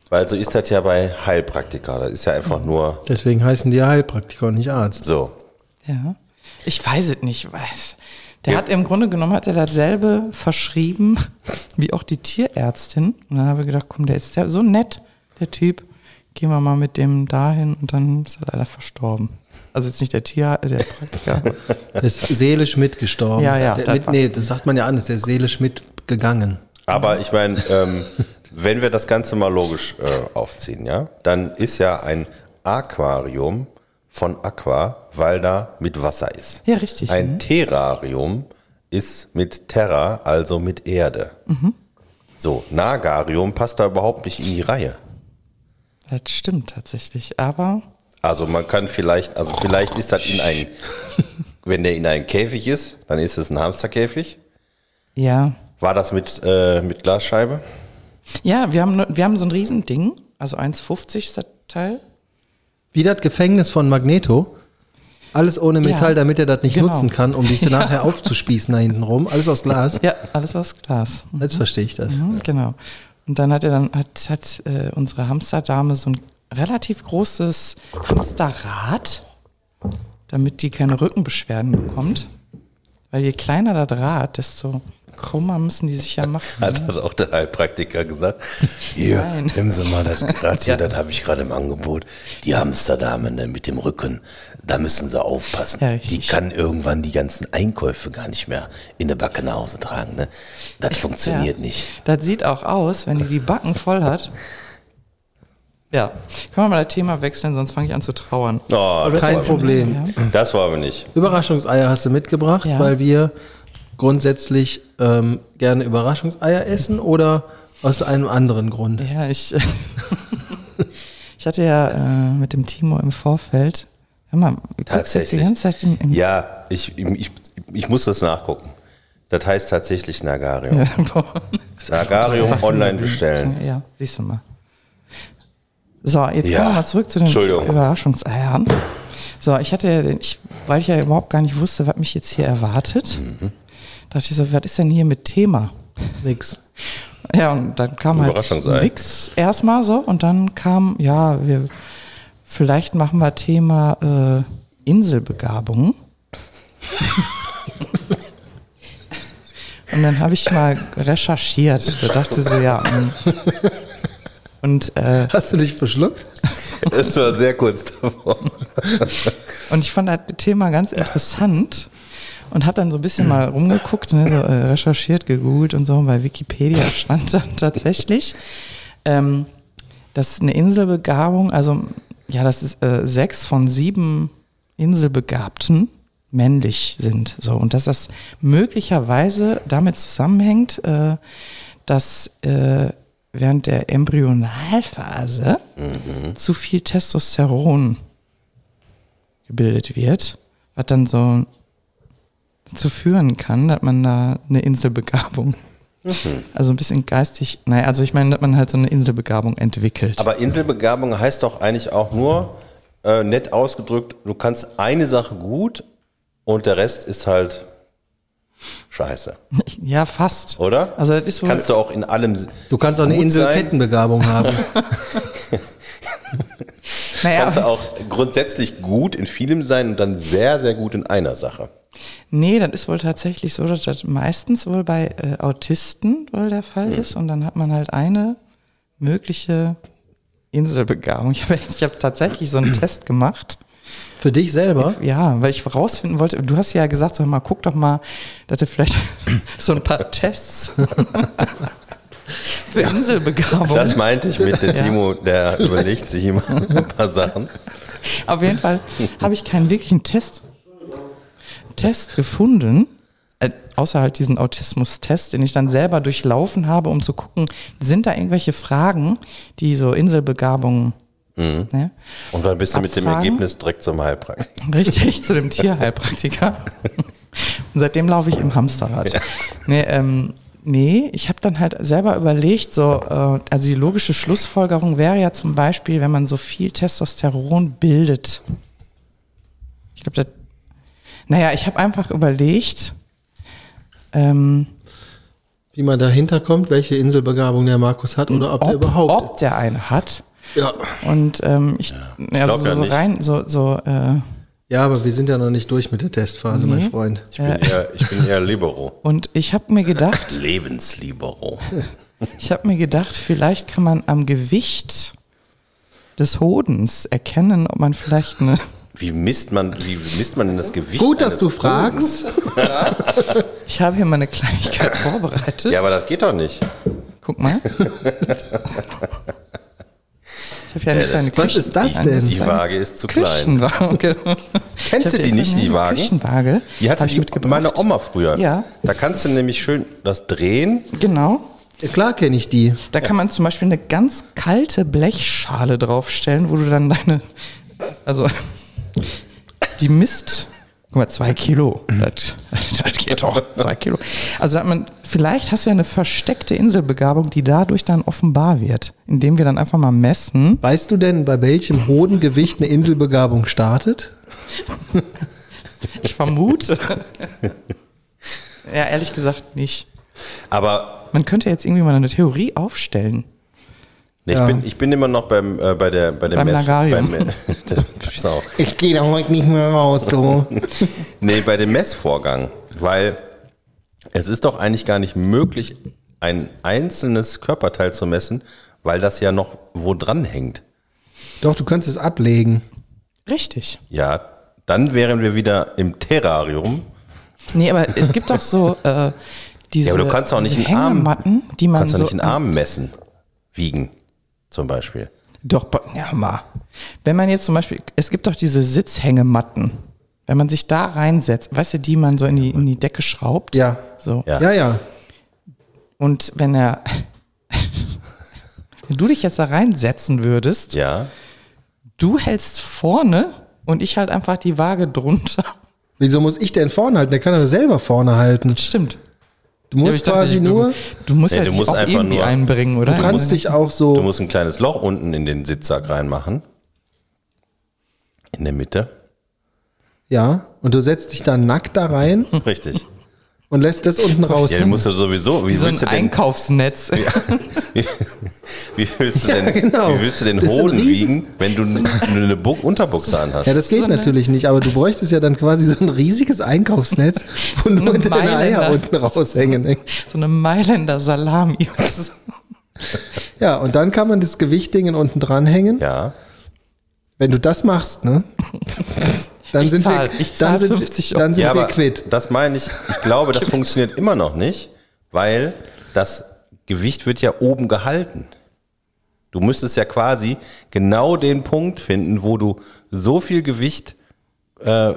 Speaker 4: Weil so ist das ja bei Heilpraktiker. Das ist ja einfach nur
Speaker 2: Deswegen heißen die ja Heilpraktiker und nicht Arzt.
Speaker 4: so.
Speaker 3: Ja. Ich weiß es nicht, weiß. Der hat im Grunde genommen hat er dasselbe verschrieben wie auch die Tierärztin. Und dann habe ich gedacht, komm, der ist ja so nett, der Typ. Gehen wir mal mit dem dahin und dann ist er leider verstorben. Also jetzt nicht der Tier, der Praktiker.
Speaker 2: Der ist seelisch mitgestorben.
Speaker 3: Ja, ja,
Speaker 2: Der,
Speaker 3: das
Speaker 2: mit, nee, das sagt man ja anders. Der ist seelisch mitgegangen.
Speaker 4: Aber ich meine, ähm, wenn wir das Ganze mal logisch äh, aufziehen, ja, dann ist ja ein Aquarium von Aqua, weil da mit Wasser ist.
Speaker 3: Ja, richtig,
Speaker 4: Ein
Speaker 3: mhm.
Speaker 4: Terrarium ist mit Terra, also mit Erde.
Speaker 3: Mhm.
Speaker 4: So, Nagarium passt da überhaupt nicht in die Reihe.
Speaker 3: Das stimmt tatsächlich. Aber
Speaker 4: Also man kann vielleicht, also vielleicht ist das in ein, wenn der in einem Käfig ist, dann ist es ein Hamsterkäfig.
Speaker 3: ja.
Speaker 4: War das mit, äh, mit Glasscheibe?
Speaker 3: Ja, wir haben, wir haben so ein Riesending. Also 1,50 ist das Teil.
Speaker 2: Wie das Gefängnis von Magneto. Alles ohne Metall,
Speaker 3: Ja,
Speaker 2: damit er das nicht
Speaker 3: genau.
Speaker 2: nutzen kann, um dich dann nachher aufzuspießen da hinten rum. Alles aus Glas.
Speaker 3: Ja, alles aus Glas.
Speaker 2: Jetzt verstehe ich das.
Speaker 3: Mhm, genau. Und dann hat er dann hat, hat äh, unsere Hamsterdame so ein relativ großes Hamsterrad, damit die keine Rückenbeschwerden bekommt. Weil je kleiner das Rad, desto krummer müssen die sich ja machen.
Speaker 4: Hat das auch der Heilpraktiker gesagt? Hier,
Speaker 3: Nein.
Speaker 4: nehmen Sie mal das Rad hier, das habe ich gerade im Angebot. Die Hamsterdame ne, mit dem Rücken, da müssen Sie aufpassen.
Speaker 3: Ja,
Speaker 4: die kann irgendwann die ganzen Einkäufe gar nicht mehr in der Backe nach Hause tragen. Ne? Das funktioniert
Speaker 3: Ja.
Speaker 4: nicht.
Speaker 3: Das sieht auch aus, wenn die die Backen voll hat. Ja, können wir mal das Thema wechseln, sonst fange ich an zu trauern.
Speaker 4: Oh, das
Speaker 2: Kein Problem.
Speaker 3: Ja.
Speaker 4: nicht. Das wollen wir nicht.
Speaker 2: Überraschungseier hast du mitgebracht,
Speaker 3: Ja.
Speaker 2: weil wir grundsätzlich ähm, gerne Überraschungseier essen oder aus einem anderen Grund.
Speaker 3: Ja, ich, ich hatte ja äh, mit dem Timo im Vorfeld, hör mal, du jetzt die
Speaker 4: Tatsächlich.
Speaker 3: ganze Zeit im, im
Speaker 4: Ja, ich, ich, ich muss das nachgucken. Das heißt tatsächlich Nagarium. Nagarium online bestellen.
Speaker 3: Ja, siehst du mal. So, jetzt
Speaker 4: Ja.
Speaker 3: kommen wir mal zurück zu den. Überraschungseiern. So, ich hatte ja, ich, weil ich ja überhaupt gar nicht wusste, was mich jetzt hier erwartet,
Speaker 4: Mhm.
Speaker 3: Dachte ich so, was ist denn hier mit Thema?
Speaker 2: Nix.
Speaker 3: Ja, und dann kam halt nix erstmal so und dann kam, ja, wir vielleicht machen wir Thema äh, Inselbegabung. und dann habe ich mal recherchiert. Da dachte so, ja. mm. Und, äh,
Speaker 2: Hast du dich verschluckt?
Speaker 4: Das war sehr kurz davor.
Speaker 3: und ich fand das Thema ganz interessant und habe dann so ein bisschen mal rumgeguckt, ne, so, äh, recherchiert, gegoogelt und so. Bei Wikipedia stand dann tatsächlich, ähm, dass eine Inselbegabung, also ja, das ist äh, sechs von sieben Inselbegabten männlich sind. So und dass das möglicherweise damit zusammenhängt, äh, dass äh, während der Embryonalphase zu viel Testosteron gebildet wird, was dann so dazu führen kann, dass man da eine Inselbegabung, also ein bisschen geistig, naja, also ich meine, dass man halt so eine Inselbegabung entwickelt.
Speaker 4: Aber Inselbegabung heißt doch eigentlich auch nur, äh, nett ausgedrückt, du kannst eine Sache gut und der Rest ist halt scheiße,
Speaker 3: ja, fast.
Speaker 4: oder?
Speaker 3: Also das ist wohl,
Speaker 4: kannst du auch in allem
Speaker 2: Du kannst auch eine Inselkettenbegabung haben.
Speaker 3: naja,
Speaker 4: kannst du auch grundsätzlich gut in vielem sein und dann sehr, sehr gut in einer Sache.
Speaker 3: Nee, das ist wohl tatsächlich so, dass das meistens wohl bei äh, Autisten wohl der Fall ist und dann hat man halt eine mögliche Inselbegabung. Ich habe ich hab tatsächlich so einen Test gemacht.
Speaker 2: Für dich selber?
Speaker 3: Ja, weil ich herausfinden wollte, du hast ja gesagt, so, mal, guck doch mal, dass du vielleicht so ein paar Tests für Inselbegabung.
Speaker 4: Das meinte ich mit der. Timo, der überlegt sich immer ein paar Sachen.
Speaker 3: Auf jeden Fall habe ich keinen wirklichen Test, Test gefunden, äh, außer halt diesen Autismus-Test, den ich dann selber durchlaufen habe, um zu gucken, sind da irgendwelche Fragen, die so Inselbegabungen, ne?
Speaker 4: Und dann bist du mit dem
Speaker 3: Abfragen?
Speaker 4: Ergebnis direkt zum Heilpraktiker.
Speaker 3: Richtig, zu dem Tierheilpraktiker. Und seitdem laufe ich im Hamsterrad. Nee, ähm, nee, ich habe dann halt selber überlegt, so, äh, also die logische Schlussfolgerung wäre ja zum Beispiel, wenn man so viel Testosteron bildet. Ich glaube, das. Naja, ich habe einfach überlegt, ähm,
Speaker 2: Wie man dahinter kommt, welche Inselbegabung der Markus hat oder ob, er überhaupt.
Speaker 3: ob der eine hat.
Speaker 2: Ja.
Speaker 3: Und ähm, ich, ja,
Speaker 4: glaub
Speaker 3: so,
Speaker 4: ja
Speaker 3: rein, so, so, äh,
Speaker 2: ja, aber wir sind ja noch nicht durch mit der Testphase, mein Freund.
Speaker 4: Ich bin eher, ich bin eher Libero.
Speaker 3: und ich habe mir gedacht,
Speaker 4: Lebenslibero.
Speaker 3: Ich habe mir gedacht, vielleicht kann man am Gewicht des Hodens erkennen, ob man vielleicht eine.
Speaker 4: Wie misst man, wie misst man denn das Gewicht?
Speaker 2: Gut, dass du fragst.
Speaker 3: Ich habe hier mal eine Kleinigkeit vorbereitet.
Speaker 4: Ja, aber das geht doch nicht.
Speaker 3: Guck mal. Ich habe ja eine kleine
Speaker 2: Was
Speaker 3: Küchen-
Speaker 2: ist das denn?
Speaker 4: Die Waage ist zu klein.
Speaker 3: Küchenwaage.
Speaker 4: Kennst du die nicht, die Wagen?
Speaker 3: Küchenwaage.
Speaker 4: Die hatte
Speaker 3: ich mitgebracht.
Speaker 4: meine Oma früher.
Speaker 3: Ja.
Speaker 4: Da kannst du nämlich schön das drehen.
Speaker 3: Genau.
Speaker 2: Ja, Klar kenne ich die.
Speaker 3: Da kann man zum Beispiel eine ganz kalte Blechschale draufstellen, wo du dann deine, also die misst, guck mal, zwei Kilo, das, das geht doch, zwei Kilo. Also hat man, vielleicht hast du ja eine versteckte Inselbegabung, die dadurch dann offenbar wird, indem wir dann einfach mal messen.
Speaker 2: Weißt du denn, bei welchem hohen Gewicht eine Inselbegabung startet?
Speaker 3: Ich vermute. ja, ehrlich gesagt nicht.
Speaker 4: Aber
Speaker 3: Man könnte jetzt irgendwie mal eine Theorie aufstellen.
Speaker 4: Nee, ich,
Speaker 2: Ja.
Speaker 4: bin, ich bin immer noch beim, äh, bei der, bei der
Speaker 3: Beim Lagarium.
Speaker 4: Beim, Sau.
Speaker 2: Ich gehe da heute nicht mehr raus, du.
Speaker 4: Nee, bei dem Messvorgang, weil es ist doch eigentlich gar nicht möglich, ein einzelnes Körperteil zu messen, weil das ja noch wo dran hängt.
Speaker 2: Doch, du kannst es ablegen.
Speaker 3: Richtig.
Speaker 4: Ja, dann wären wir wieder im Terrarium.
Speaker 3: Nee, aber es gibt doch so äh, diese,
Speaker 4: Ja, aber du kannst auch nicht einen Arm,
Speaker 3: die
Speaker 4: du
Speaker 3: man
Speaker 4: kannst doch
Speaker 3: so
Speaker 4: nicht einen Arm messen, wiegen zum Beispiel.
Speaker 3: Doch, ja mal. Wenn man jetzt zum Beispiel, es gibt doch diese Sitzhängematten, wenn man sich da reinsetzt, weißt du, die man so in die, in die Decke schraubt.
Speaker 2: Ja.
Speaker 3: So.
Speaker 4: Ja.
Speaker 2: Ja, ja.
Speaker 3: Und wenn er, wenn du dich jetzt da reinsetzen würdest,
Speaker 4: Ja,
Speaker 3: du hältst vorne und ich halt einfach die Waage drunter.
Speaker 2: Wieso muss ich denn vorne halten? Der kann doch selber vorne halten.
Speaker 3: Stimmt.
Speaker 2: Du
Speaker 3: Ja,
Speaker 2: musst
Speaker 3: dachte,
Speaker 2: quasi
Speaker 3: du,
Speaker 2: nur,
Speaker 3: Du musst
Speaker 4: Nee,
Speaker 3: ja
Speaker 4: du
Speaker 3: dich
Speaker 4: musst
Speaker 3: auch
Speaker 4: einfach
Speaker 3: irgendwie
Speaker 4: nur-
Speaker 3: einbringen, oder?
Speaker 2: du kannst dich auch
Speaker 4: du
Speaker 2: so,
Speaker 4: musst ein kleines Loch unten in den Sitzsack reinmachen. In der Mitte.
Speaker 2: ja, und du setzt dich dann nackt da rein
Speaker 4: Richtig.
Speaker 2: Und lässt das unten raus.
Speaker 4: Ja, du musst du sowieso, wie
Speaker 3: so ein
Speaker 4: willst du denn,
Speaker 3: Einkaufsnetz.
Speaker 4: wie, wie willst du
Speaker 2: Ja,
Speaker 4: denn,
Speaker 2: genau.
Speaker 4: wie willst du den Hoden wiegen, wenn du eine Bu- Unterbuchse anhast?
Speaker 2: Ja, das geht
Speaker 3: So eine-
Speaker 2: natürlich nicht, aber du bräuchtest ja dann quasi so ein riesiges Einkaufsnetz, wo nur
Speaker 3: eine
Speaker 2: deine Eier
Speaker 3: Mailänder.
Speaker 2: unten raushängen. ne?
Speaker 3: So eine Mailänder Salami.
Speaker 2: Ja, und dann kann man das Gewichtdingen unten dranhängen.
Speaker 4: Ja.
Speaker 2: Wenn du das machst, ne? Dann
Speaker 3: Ich
Speaker 2: sind
Speaker 3: zahl-
Speaker 2: wir,
Speaker 3: ich zahl
Speaker 2: dann sind,
Speaker 3: 50
Speaker 2: wir- dann sind
Speaker 4: ja,
Speaker 2: wir quitt.
Speaker 4: das meine ich, ich glaube, das funktioniert immer noch nicht, weil das Gewicht wird ja oben gehalten. Du müsstest ja quasi genau den Punkt finden, wo du so viel Gewicht äh,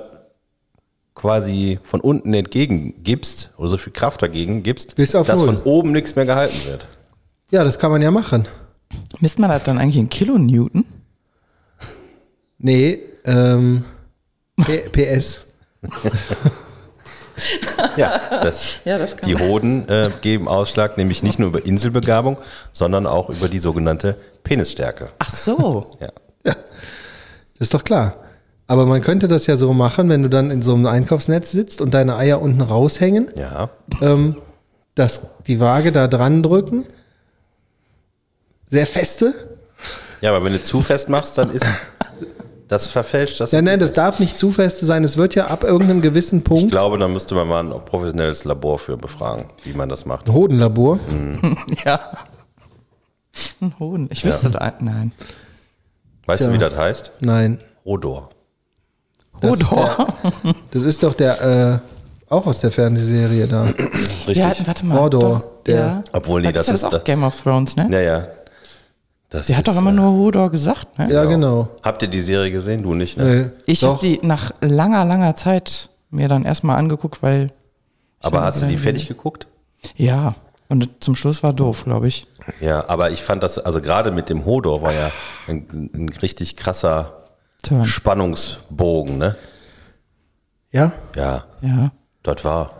Speaker 4: quasi von unten entgegengibst oder so viel Kraft dagegen gibst,
Speaker 2: Bis auf
Speaker 4: dass
Speaker 2: null.
Speaker 4: von oben nichts mehr gehalten wird.
Speaker 2: Ja, das kann man ja machen.
Speaker 3: Misst man das dann eigentlich in Kilonewton?
Speaker 2: Nee, ähm, P- PS.
Speaker 4: Ja, das,
Speaker 3: Ja, das kann
Speaker 4: die. Hoden äh, geben Ausschlag, nämlich nicht nur über Inselbegabung, sondern auch über die sogenannte Penisstärke.
Speaker 3: Ach so.
Speaker 4: Ja.
Speaker 2: Ja, das ist doch klar. Aber man könnte das ja so machen, wenn du dann in so einem Einkaufsnetz sitzt und deine Eier unten raushängen,
Speaker 4: Ja.
Speaker 2: ähm, dass die Waage da dran drücken. Sehr feste.
Speaker 4: Ja, aber wenn du zu fest machst, dann ist das verfälscht das.
Speaker 2: Ja, nein, das darf nicht zu feste sein. Es wird ja ab irgendeinem gewissen
Speaker 4: ich
Speaker 2: Punkt.
Speaker 4: glaube, da müsste man mal ein professionelles Labor für befragen, wie man das macht.
Speaker 2: Hodenlabor.
Speaker 3: Ja. Ein Hoden. Ich wüsste da, nein.
Speaker 4: Weißt du,
Speaker 2: Tja.
Speaker 4: wie das heißt?
Speaker 2: Nein.
Speaker 4: Hodor.
Speaker 2: Das ist, der, das ist doch der, äh, auch aus der Fernsehserie da.
Speaker 4: Richtig.
Speaker 3: Ja, warte mal.
Speaker 2: Mordor,
Speaker 3: doch,
Speaker 2: der-
Speaker 3: ja.
Speaker 4: Obwohl, nee,
Speaker 3: Da
Speaker 4: das
Speaker 3: ja
Speaker 4: ist
Speaker 3: das
Speaker 4: da-
Speaker 3: auch Game of Thrones, ne?
Speaker 4: Naja. Das
Speaker 3: Der hat doch immer
Speaker 4: äh,
Speaker 3: nur Hodor gesagt, ne?
Speaker 2: Ja, genau.
Speaker 4: Habt ihr die Serie gesehen? Du nicht, ne?
Speaker 2: Nee,
Speaker 3: Ich habe die nach langer, langer Zeit mir dann erstmal angeguckt, weil,
Speaker 4: Aber hast du die fertig geguckt?
Speaker 3: ja, und zum Schluss war doof, glaube ich.
Speaker 4: Ja, aber ich fand das, also gerade mit dem Hodor war ja ein, ein richtig krasser
Speaker 3: Turn.
Speaker 4: Spannungsbogen, ne?
Speaker 2: Ja,
Speaker 4: Ja,
Speaker 3: Ja.
Speaker 4: das war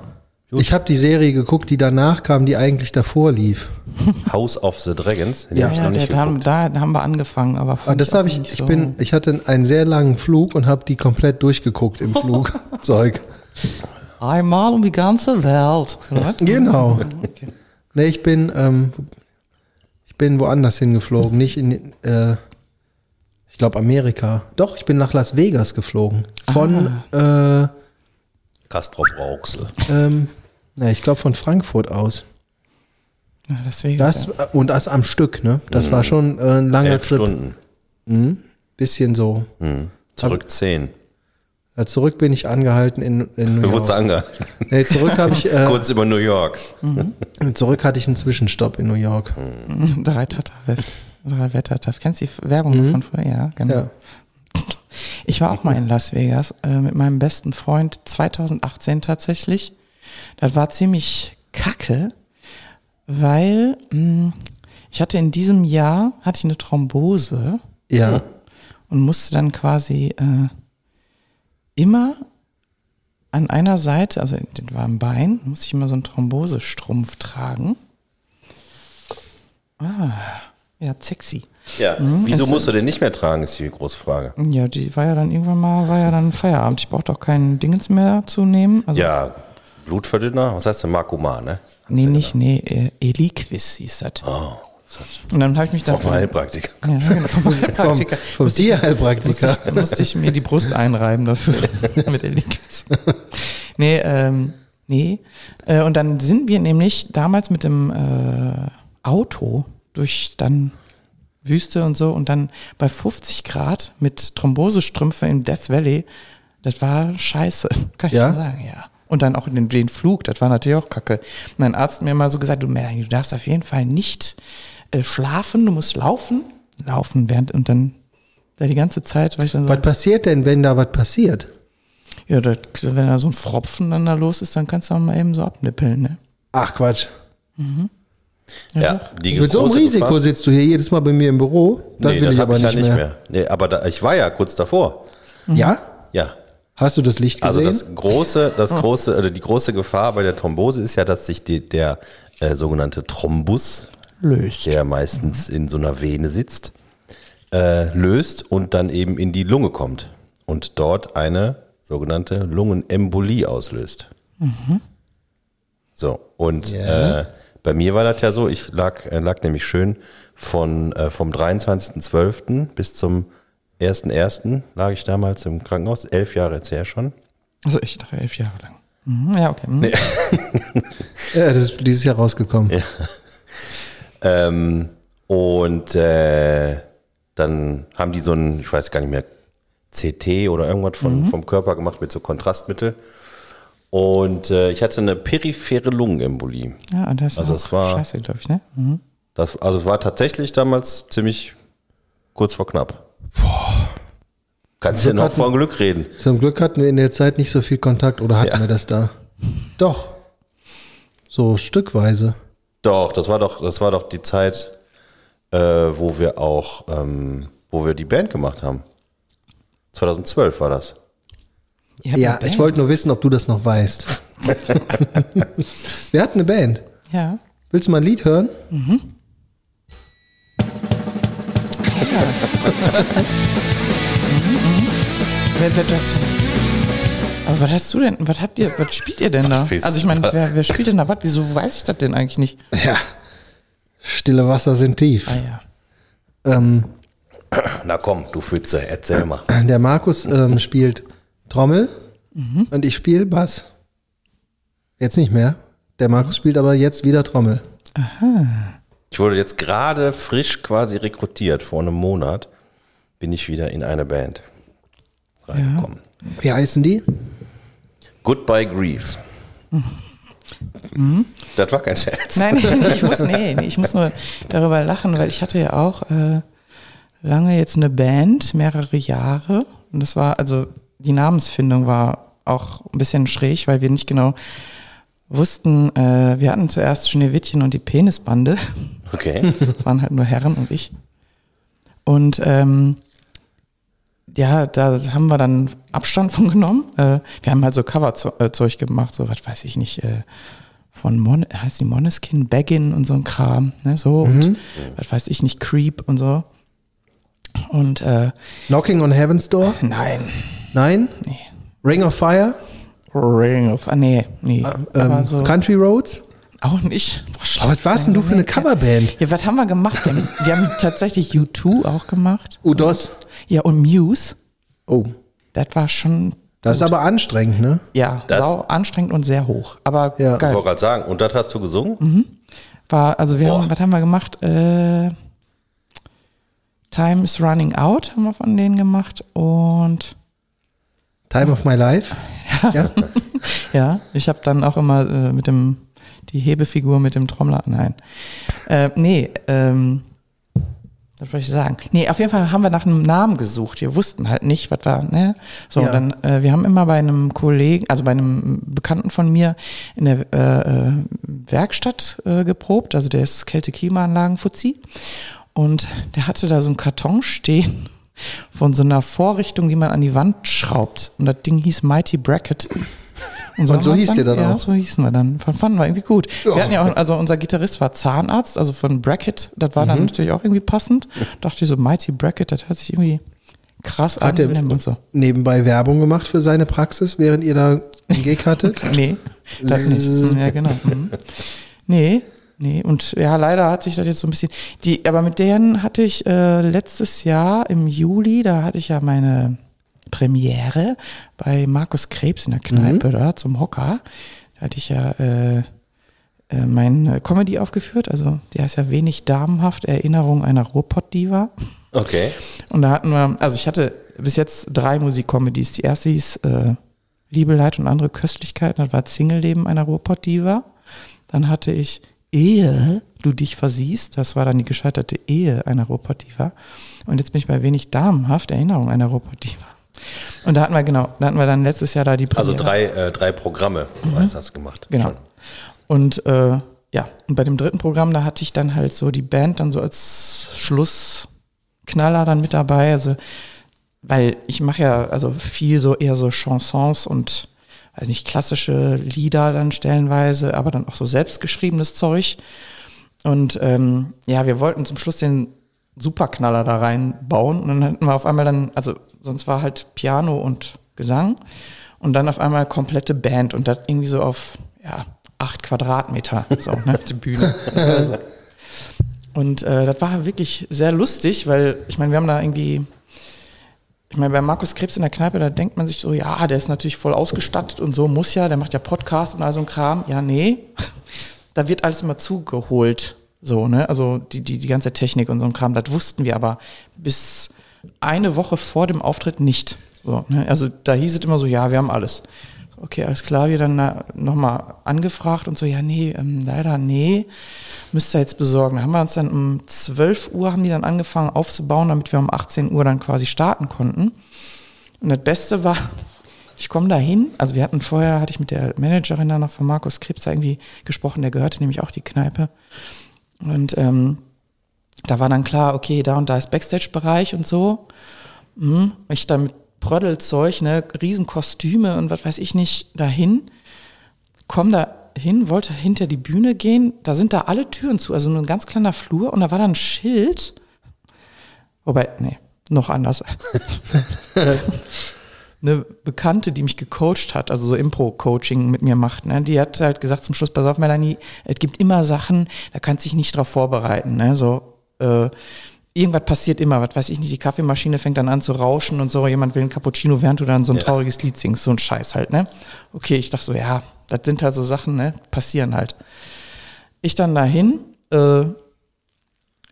Speaker 2: ich habe die Serie geguckt, die danach kam, die eigentlich davor lief.
Speaker 4: House of the Dragons. Den
Speaker 2: Ja,
Speaker 4: hab ich
Speaker 3: Ja,
Speaker 4: noch nicht
Speaker 3: da, haben, da haben wir angefangen, aber fand
Speaker 2: das habe ich,
Speaker 3: nicht
Speaker 2: ich
Speaker 3: so-
Speaker 2: bin, ich hatte einen sehr langen Flug und habe die komplett durchgeguckt im Flugzeug.
Speaker 3: Einmal um die ganze Welt.
Speaker 2: Genau.
Speaker 3: Okay.
Speaker 2: Nee, ich bin, ähm, ich bin woanders hingeflogen, nicht in, äh, ich glaube Amerika. Doch, ich bin nach Las Vegas geflogen. Von, äh,
Speaker 4: Castrop Rauxel.
Speaker 2: ähm, nee, ich glaube von Frankfurt aus.
Speaker 3: Ja, deswegen.
Speaker 2: Das
Speaker 3: ja.
Speaker 2: und das am Stück, ne? Das war schon äh, ein langer
Speaker 4: Elf
Speaker 2: Trip.
Speaker 4: Stunden.
Speaker 2: Bisschen so.
Speaker 4: Hm. Zurück zehn.
Speaker 2: Ja, zurück bin ich angehalten in, in New
Speaker 4: Du wurdest
Speaker 2: York.
Speaker 4: angehalten.
Speaker 2: Nee, zurück habe ich, äh,
Speaker 4: Kurz über New York.
Speaker 2: zurück hatte ich einen Zwischenstopp in New York.
Speaker 3: Drei Tatterweft. Drei Wettertaff. Kennst du die Werbung von vorher? Ja, genau.
Speaker 2: Ja.
Speaker 3: Ich war auch mal in Las Vegas äh, mit meinem besten Freund 2018 tatsächlich. Das war ziemlich kacke, weil mh, ich hatte in diesem Jahr hatte ich eine Thrombose
Speaker 2: Ja.
Speaker 3: und musste dann quasi äh, immer an einer Seite, also das war am Bein, musste ich immer so einen Thrombosestrumpf tragen. Ah, ja, sexy.
Speaker 4: Ja.
Speaker 3: Mhm.
Speaker 4: Wieso
Speaker 3: Es-
Speaker 4: musst du den nicht mehr tragen, ist die große Frage.
Speaker 3: Ja, die war ja dann irgendwann mal, war ja dann Feierabend. Ich brauchte auch keinen Dingens mehr zu nehmen. Also,
Speaker 4: Ja, Blutverdünner, was heißt denn Markoman, ne? Hast
Speaker 3: Nee, nicht, nee, äh, Eliquis hieß das.
Speaker 4: Oh,
Speaker 3: Und dann habe ich mich dann.
Speaker 4: Auf einen Heilpraktiker.
Speaker 3: Ja, genau, vom
Speaker 2: Vom,
Speaker 3: Heilpraktiker.
Speaker 2: vom
Speaker 3: musste, ich, musste,
Speaker 2: Tierheilpraktiker.
Speaker 3: ich, musste ich mir die Brust einreiben dafür mit Eliquis. Nee, ähm, nee. Äh, und dann sind wir nämlich damals mit dem äh, Auto durch dann Wüste und so und dann bei 50 Grad mit Thrombosestrümpfe in Death Valley, das war scheiße, kann ich
Speaker 2: Ja?
Speaker 3: schon sagen, ja. Und dann auch den, den Flug, das war natürlich auch kacke. Mein Arzt hat mir mal so gesagt, du Melanie, du darfst auf jeden Fall nicht äh, schlafen, du musst laufen, laufen während und dann da die ganze Zeit, weil ich dann so,
Speaker 2: Was passiert denn, wenn da was passiert?
Speaker 3: ja, das, wenn da so ein Fropfen dann da los ist, dann kannst du auch mal eben so abnippeln, ne?
Speaker 2: Ach Quatsch.
Speaker 4: Ja, die
Speaker 2: Mit so einem Risiko
Speaker 4: Gefahr-
Speaker 2: sitzt du hier jedes Mal bei mir im Büro. Das
Speaker 4: nee,
Speaker 2: will
Speaker 4: das
Speaker 2: ich aber
Speaker 4: ich
Speaker 2: nicht,
Speaker 4: ja nicht
Speaker 2: mehr.
Speaker 4: mehr. Nee, aber da, ich war ja kurz davor.
Speaker 2: Ja?
Speaker 4: Ja.
Speaker 2: Hast du das Licht
Speaker 4: Also
Speaker 2: gesehen?
Speaker 4: das große, das große, oder die große Gefahr bei der Thrombose ist ja, dass sich die, der äh, sogenannte Thrombus,
Speaker 3: Löst.
Speaker 4: der meistens in so einer Vene sitzt, äh, löst und dann eben in die Lunge kommt und dort eine sogenannte Lungenembolie auslöst. So, und
Speaker 2: Ja.
Speaker 4: äh, bei mir war das ja so, ich lag, äh, lag nämlich schön von, äh, vom 23.12. bis zum 1.1. lag ich damals im Krankenhaus, elf Jahre jetzt her schon.
Speaker 3: Also ich dachte elf Jahre lang. Mhm, ja, okay. Mhm.
Speaker 2: ja, das ist dieses Jahr rausgekommen.
Speaker 4: Ähm, und äh, dann haben die so ein, ich weiß gar nicht mehr, CT oder irgendwas von, vom Körper gemacht mit so Kontrastmittel. Und äh, ich hatte eine periphere Lungenembolie.
Speaker 3: Ja, und das ist
Speaker 4: Also
Speaker 3: auch
Speaker 4: es war-
Speaker 3: scheiße, glaube ich, ne? Mhm.
Speaker 4: Das, also es war tatsächlich damals ziemlich kurz vor knapp. Kannst du
Speaker 2: Glück
Speaker 4: noch
Speaker 2: hatten-
Speaker 4: von Glück reden.
Speaker 2: Zum Glück hatten wir in der Zeit nicht so viel Kontakt oder hatten
Speaker 4: Ja.
Speaker 2: wir das da? Doch. So stückweise.
Speaker 4: Doch, das war doch, das war doch die Zeit, äh, wo wir auch, ähm, wo wir die Band gemacht haben. 2012 war das.
Speaker 2: Ja, ich wollte nur wissen, ob du das noch weißt. wir hatten eine Band.
Speaker 3: Ja.
Speaker 2: Willst du mal ein Lied hören?
Speaker 3: Wer, wer, das, aber was hast du denn, was habt ihr, was spielt ihr denn da?
Speaker 4: Was
Speaker 3: Also ich meine, wer, wer spielt denn da was? Wieso weiß ich das denn eigentlich nicht?
Speaker 2: Ja. Stille Wasser sind tief.
Speaker 3: Ah ja.
Speaker 2: Ähm,
Speaker 4: Na komm, du Pfütze, erzähl mal.
Speaker 2: der Markus ähm, spielt Trommel und ich spiele Bass. Jetzt nicht mehr. Der Markus spielt aber jetzt wieder Trommel.
Speaker 4: Ich wurde jetzt gerade frisch quasi rekrutiert vor einem Monat bin ich wieder in eine Band reingekommen.
Speaker 2: Wie heißen die?
Speaker 4: Goodbye Grief. Das war kein Scherz.
Speaker 3: Nein, ich muss, nee, ich muss nur darüber lachen, weil ich hatte ja auch äh, lange jetzt eine Band, mehrere Jahre. Und das war, also die Namensfindung war auch ein bisschen schräg, weil wir nicht genau wussten, äh, wir hatten zuerst Schneewittchen und die Penisbande.
Speaker 4: Okay.
Speaker 3: Das waren halt nur Herren und ich. Und ähm, ja, da haben wir dann Abstand von genommen. Äh, wir haben halt so Coverzeug gemacht, so was weiß ich nicht, äh, von Mon heißt die Moneskin, Baggin und so ein Kram, ne, so und was weiß ich nicht, Creep und so. Und äh,
Speaker 2: Knocking on Heaven's Door?
Speaker 3: nein,
Speaker 2: Nein?
Speaker 3: nee.
Speaker 2: Ring of Fire?
Speaker 3: Ring of, ah, nee, nee.
Speaker 2: Ähm,
Speaker 3: aber so,
Speaker 2: Country Roads?
Speaker 3: Auch nicht. Boah.
Speaker 2: Aber was warst denn du für eine Coverband?
Speaker 3: Ja, was haben wir gemacht? Wir haben, wir haben tatsächlich U2 auch gemacht.
Speaker 2: Udos?
Speaker 3: Ja, und Muse.
Speaker 2: Oh,
Speaker 3: Das war schon
Speaker 2: das ist aber anstrengend, ne?
Speaker 3: Ja,
Speaker 4: Das-
Speaker 3: sau anstrengend und sehr hoch. Aber
Speaker 2: Ja.
Speaker 4: Ich
Speaker 3: geil.
Speaker 4: wollte gerade sagen, und das hast du gesungen?
Speaker 3: War, also wir
Speaker 4: Boah.
Speaker 3: haben, was haben wir gemacht? Äh, Time is Running Out haben wir von denen gemacht. Und
Speaker 2: Time of My Life? Ja.
Speaker 3: ja, ich habe dann auch immer äh, mit dem, die Hebefigur mit dem Trommler, nein. Äh, nee, ähm, was soll ich sagen? Nee, auf jeden Fall haben wir nach einem Namen gesucht. Wir wussten halt nicht, was war, ne? So,
Speaker 2: Ja.
Speaker 3: dann, äh, wir haben immer bei einem Kollegen, also bei einem Bekannten von mir in der äh, äh, Werkstatt äh, geprobt, also der ist Kälte-Klimaanlagen-Fuzzi. Und der hatte da so einen Karton stehen von so einer Vorrichtung, die man an die Wand schraubt. Und das Ding hieß Mighty Bracket.
Speaker 2: Und so
Speaker 3: haben wir
Speaker 2: hieß der dann
Speaker 3: ja,
Speaker 2: auch?
Speaker 3: so hießen wir dann. Fand- Fanden wir irgendwie gut. Wir hatten ja auch, also unser Gitarrist war Zahnarzt, also von Bracket. Das war
Speaker 2: Mhm.
Speaker 3: dann natürlich auch irgendwie passend. Dachte ich so, Mighty Bracket, das hört sich irgendwie krass an.
Speaker 2: Hat er
Speaker 3: Und so.
Speaker 2: nebenbei Werbung gemacht für seine Praxis, während ihr da einen Gig hattet?
Speaker 3: Nee, das nicht. Ja, genau. Mhm. Nee, nee. Und ja, leider hat sich das jetzt so ein bisschen. Die, aber mit denen hatte ich äh, letztes Jahr im Juli, da hatte ich ja meine Premiere bei Markus Krebs in der Kneipe da zum Hocker. Da hatte ich ja äh, äh, meine Comedy aufgeführt, also die heißt ja wenig damenhaft, Erinnerung einer Ruhrpott-Diva.
Speaker 4: Okay.
Speaker 3: Und da hatten wir, also ich hatte bis jetzt drei Musikcomedies. Die erste hieß äh, Liebe, Leid und andere Köstlichkeiten. Das war Single-Leben einer Ruhrpott-Diva. Dann hatte ich Ehe, du dich versiehst. Das war dann die gescheiterte Ehe einer Ruhrpott-Diva. Und jetzt bin ich bei wenig damenhaft Erinnerung einer Ruhrpott-Diva. Und da hatten wir, genau, da hatten wir dann letztes Jahr da die
Speaker 4: Also
Speaker 3: Premiere.
Speaker 4: drei, äh, drei Programme hast du gemacht.
Speaker 3: Genau.
Speaker 4: Schon.
Speaker 3: Und äh, ja, und bei dem dritten Programm, da hatte ich dann halt so die Band dann so als Schlussknaller dann mit dabei. Also, weil ich mache ja also viel so eher so Chansons und weiß nicht, klassische Lieder dann stellenweise, aber dann auch so selbstgeschriebenes Zeug. Und ähm, ja, wir wollten zum Schluss den Superknaller da reinbauen. Und dann hatten wir auf einmal dann, also sonst war halt Piano und Gesang und dann auf einmal komplette Band und das irgendwie so auf ja, acht Quadratmeter, so, ne, die Bühne. Also. Und äh, das war wirklich sehr lustig, weil ich meine, wir haben da irgendwie, ich meine, bei Markus Krebs in der Kneipe, da denkt man sich so, ja, der ist natürlich voll ausgestattet und so, muss ja, der macht ja Podcast und all so ein Kram. Ja, nee, da wird alles immer zugeholt. So, ne? Also die, die, die ganze Technik und so ein Kram, das wussten wir aber bis eine Woche vor dem Auftritt nicht. So, ne? Also da hieß es immer so, ja, wir haben alles. Okay, alles klar, wir dann nochmal angefragt und so, ja, nee, ähm, leider nee, müsst ihr jetzt besorgen. Da haben wir uns dann um 12 Uhr, haben die dann angefangen aufzubauen, damit wir um 18 Uhr dann quasi starten konnten. Und das Beste war, ich komme da hin, also wir hatten vorher, hatte ich mit der Managerin da noch von Markus Krebs irgendwie gesprochen, der gehörte nämlich auch die Kneipe. Und ähm, da war dann klar, okay, da und da ist Backstage-Bereich und so. Mhm. Ich dann mit Prödelzeug, ne, Riesenkostüme und was weiß ich nicht, dahin. Komm da hin, wollte hinter die Bühne gehen, da sind da alle Türen zu, also nur ein ganz kleiner Flur und da war dann ein Schild. Wobei, nee, noch anders. eine Bekannte, die mich gecoacht hat, also so Impro-Coaching mit mir macht, ne, die hat halt gesagt zum Schluss, pass auf, Melanie, es gibt immer Sachen, da kannst du dich nicht drauf vorbereiten, ne, so, äh, irgendwas passiert immer, was weiß ich nicht, die Kaffeemaschine fängt dann an zu rauschen und so, jemand will ein Cappuccino, während du dann so ein
Speaker 4: Ja.
Speaker 3: trauriges Lied singst, so ein Scheiß halt, ne. Okay, ich dachte so, ja, das sind halt so Sachen, ne, passieren halt. Ich dann dahin, äh,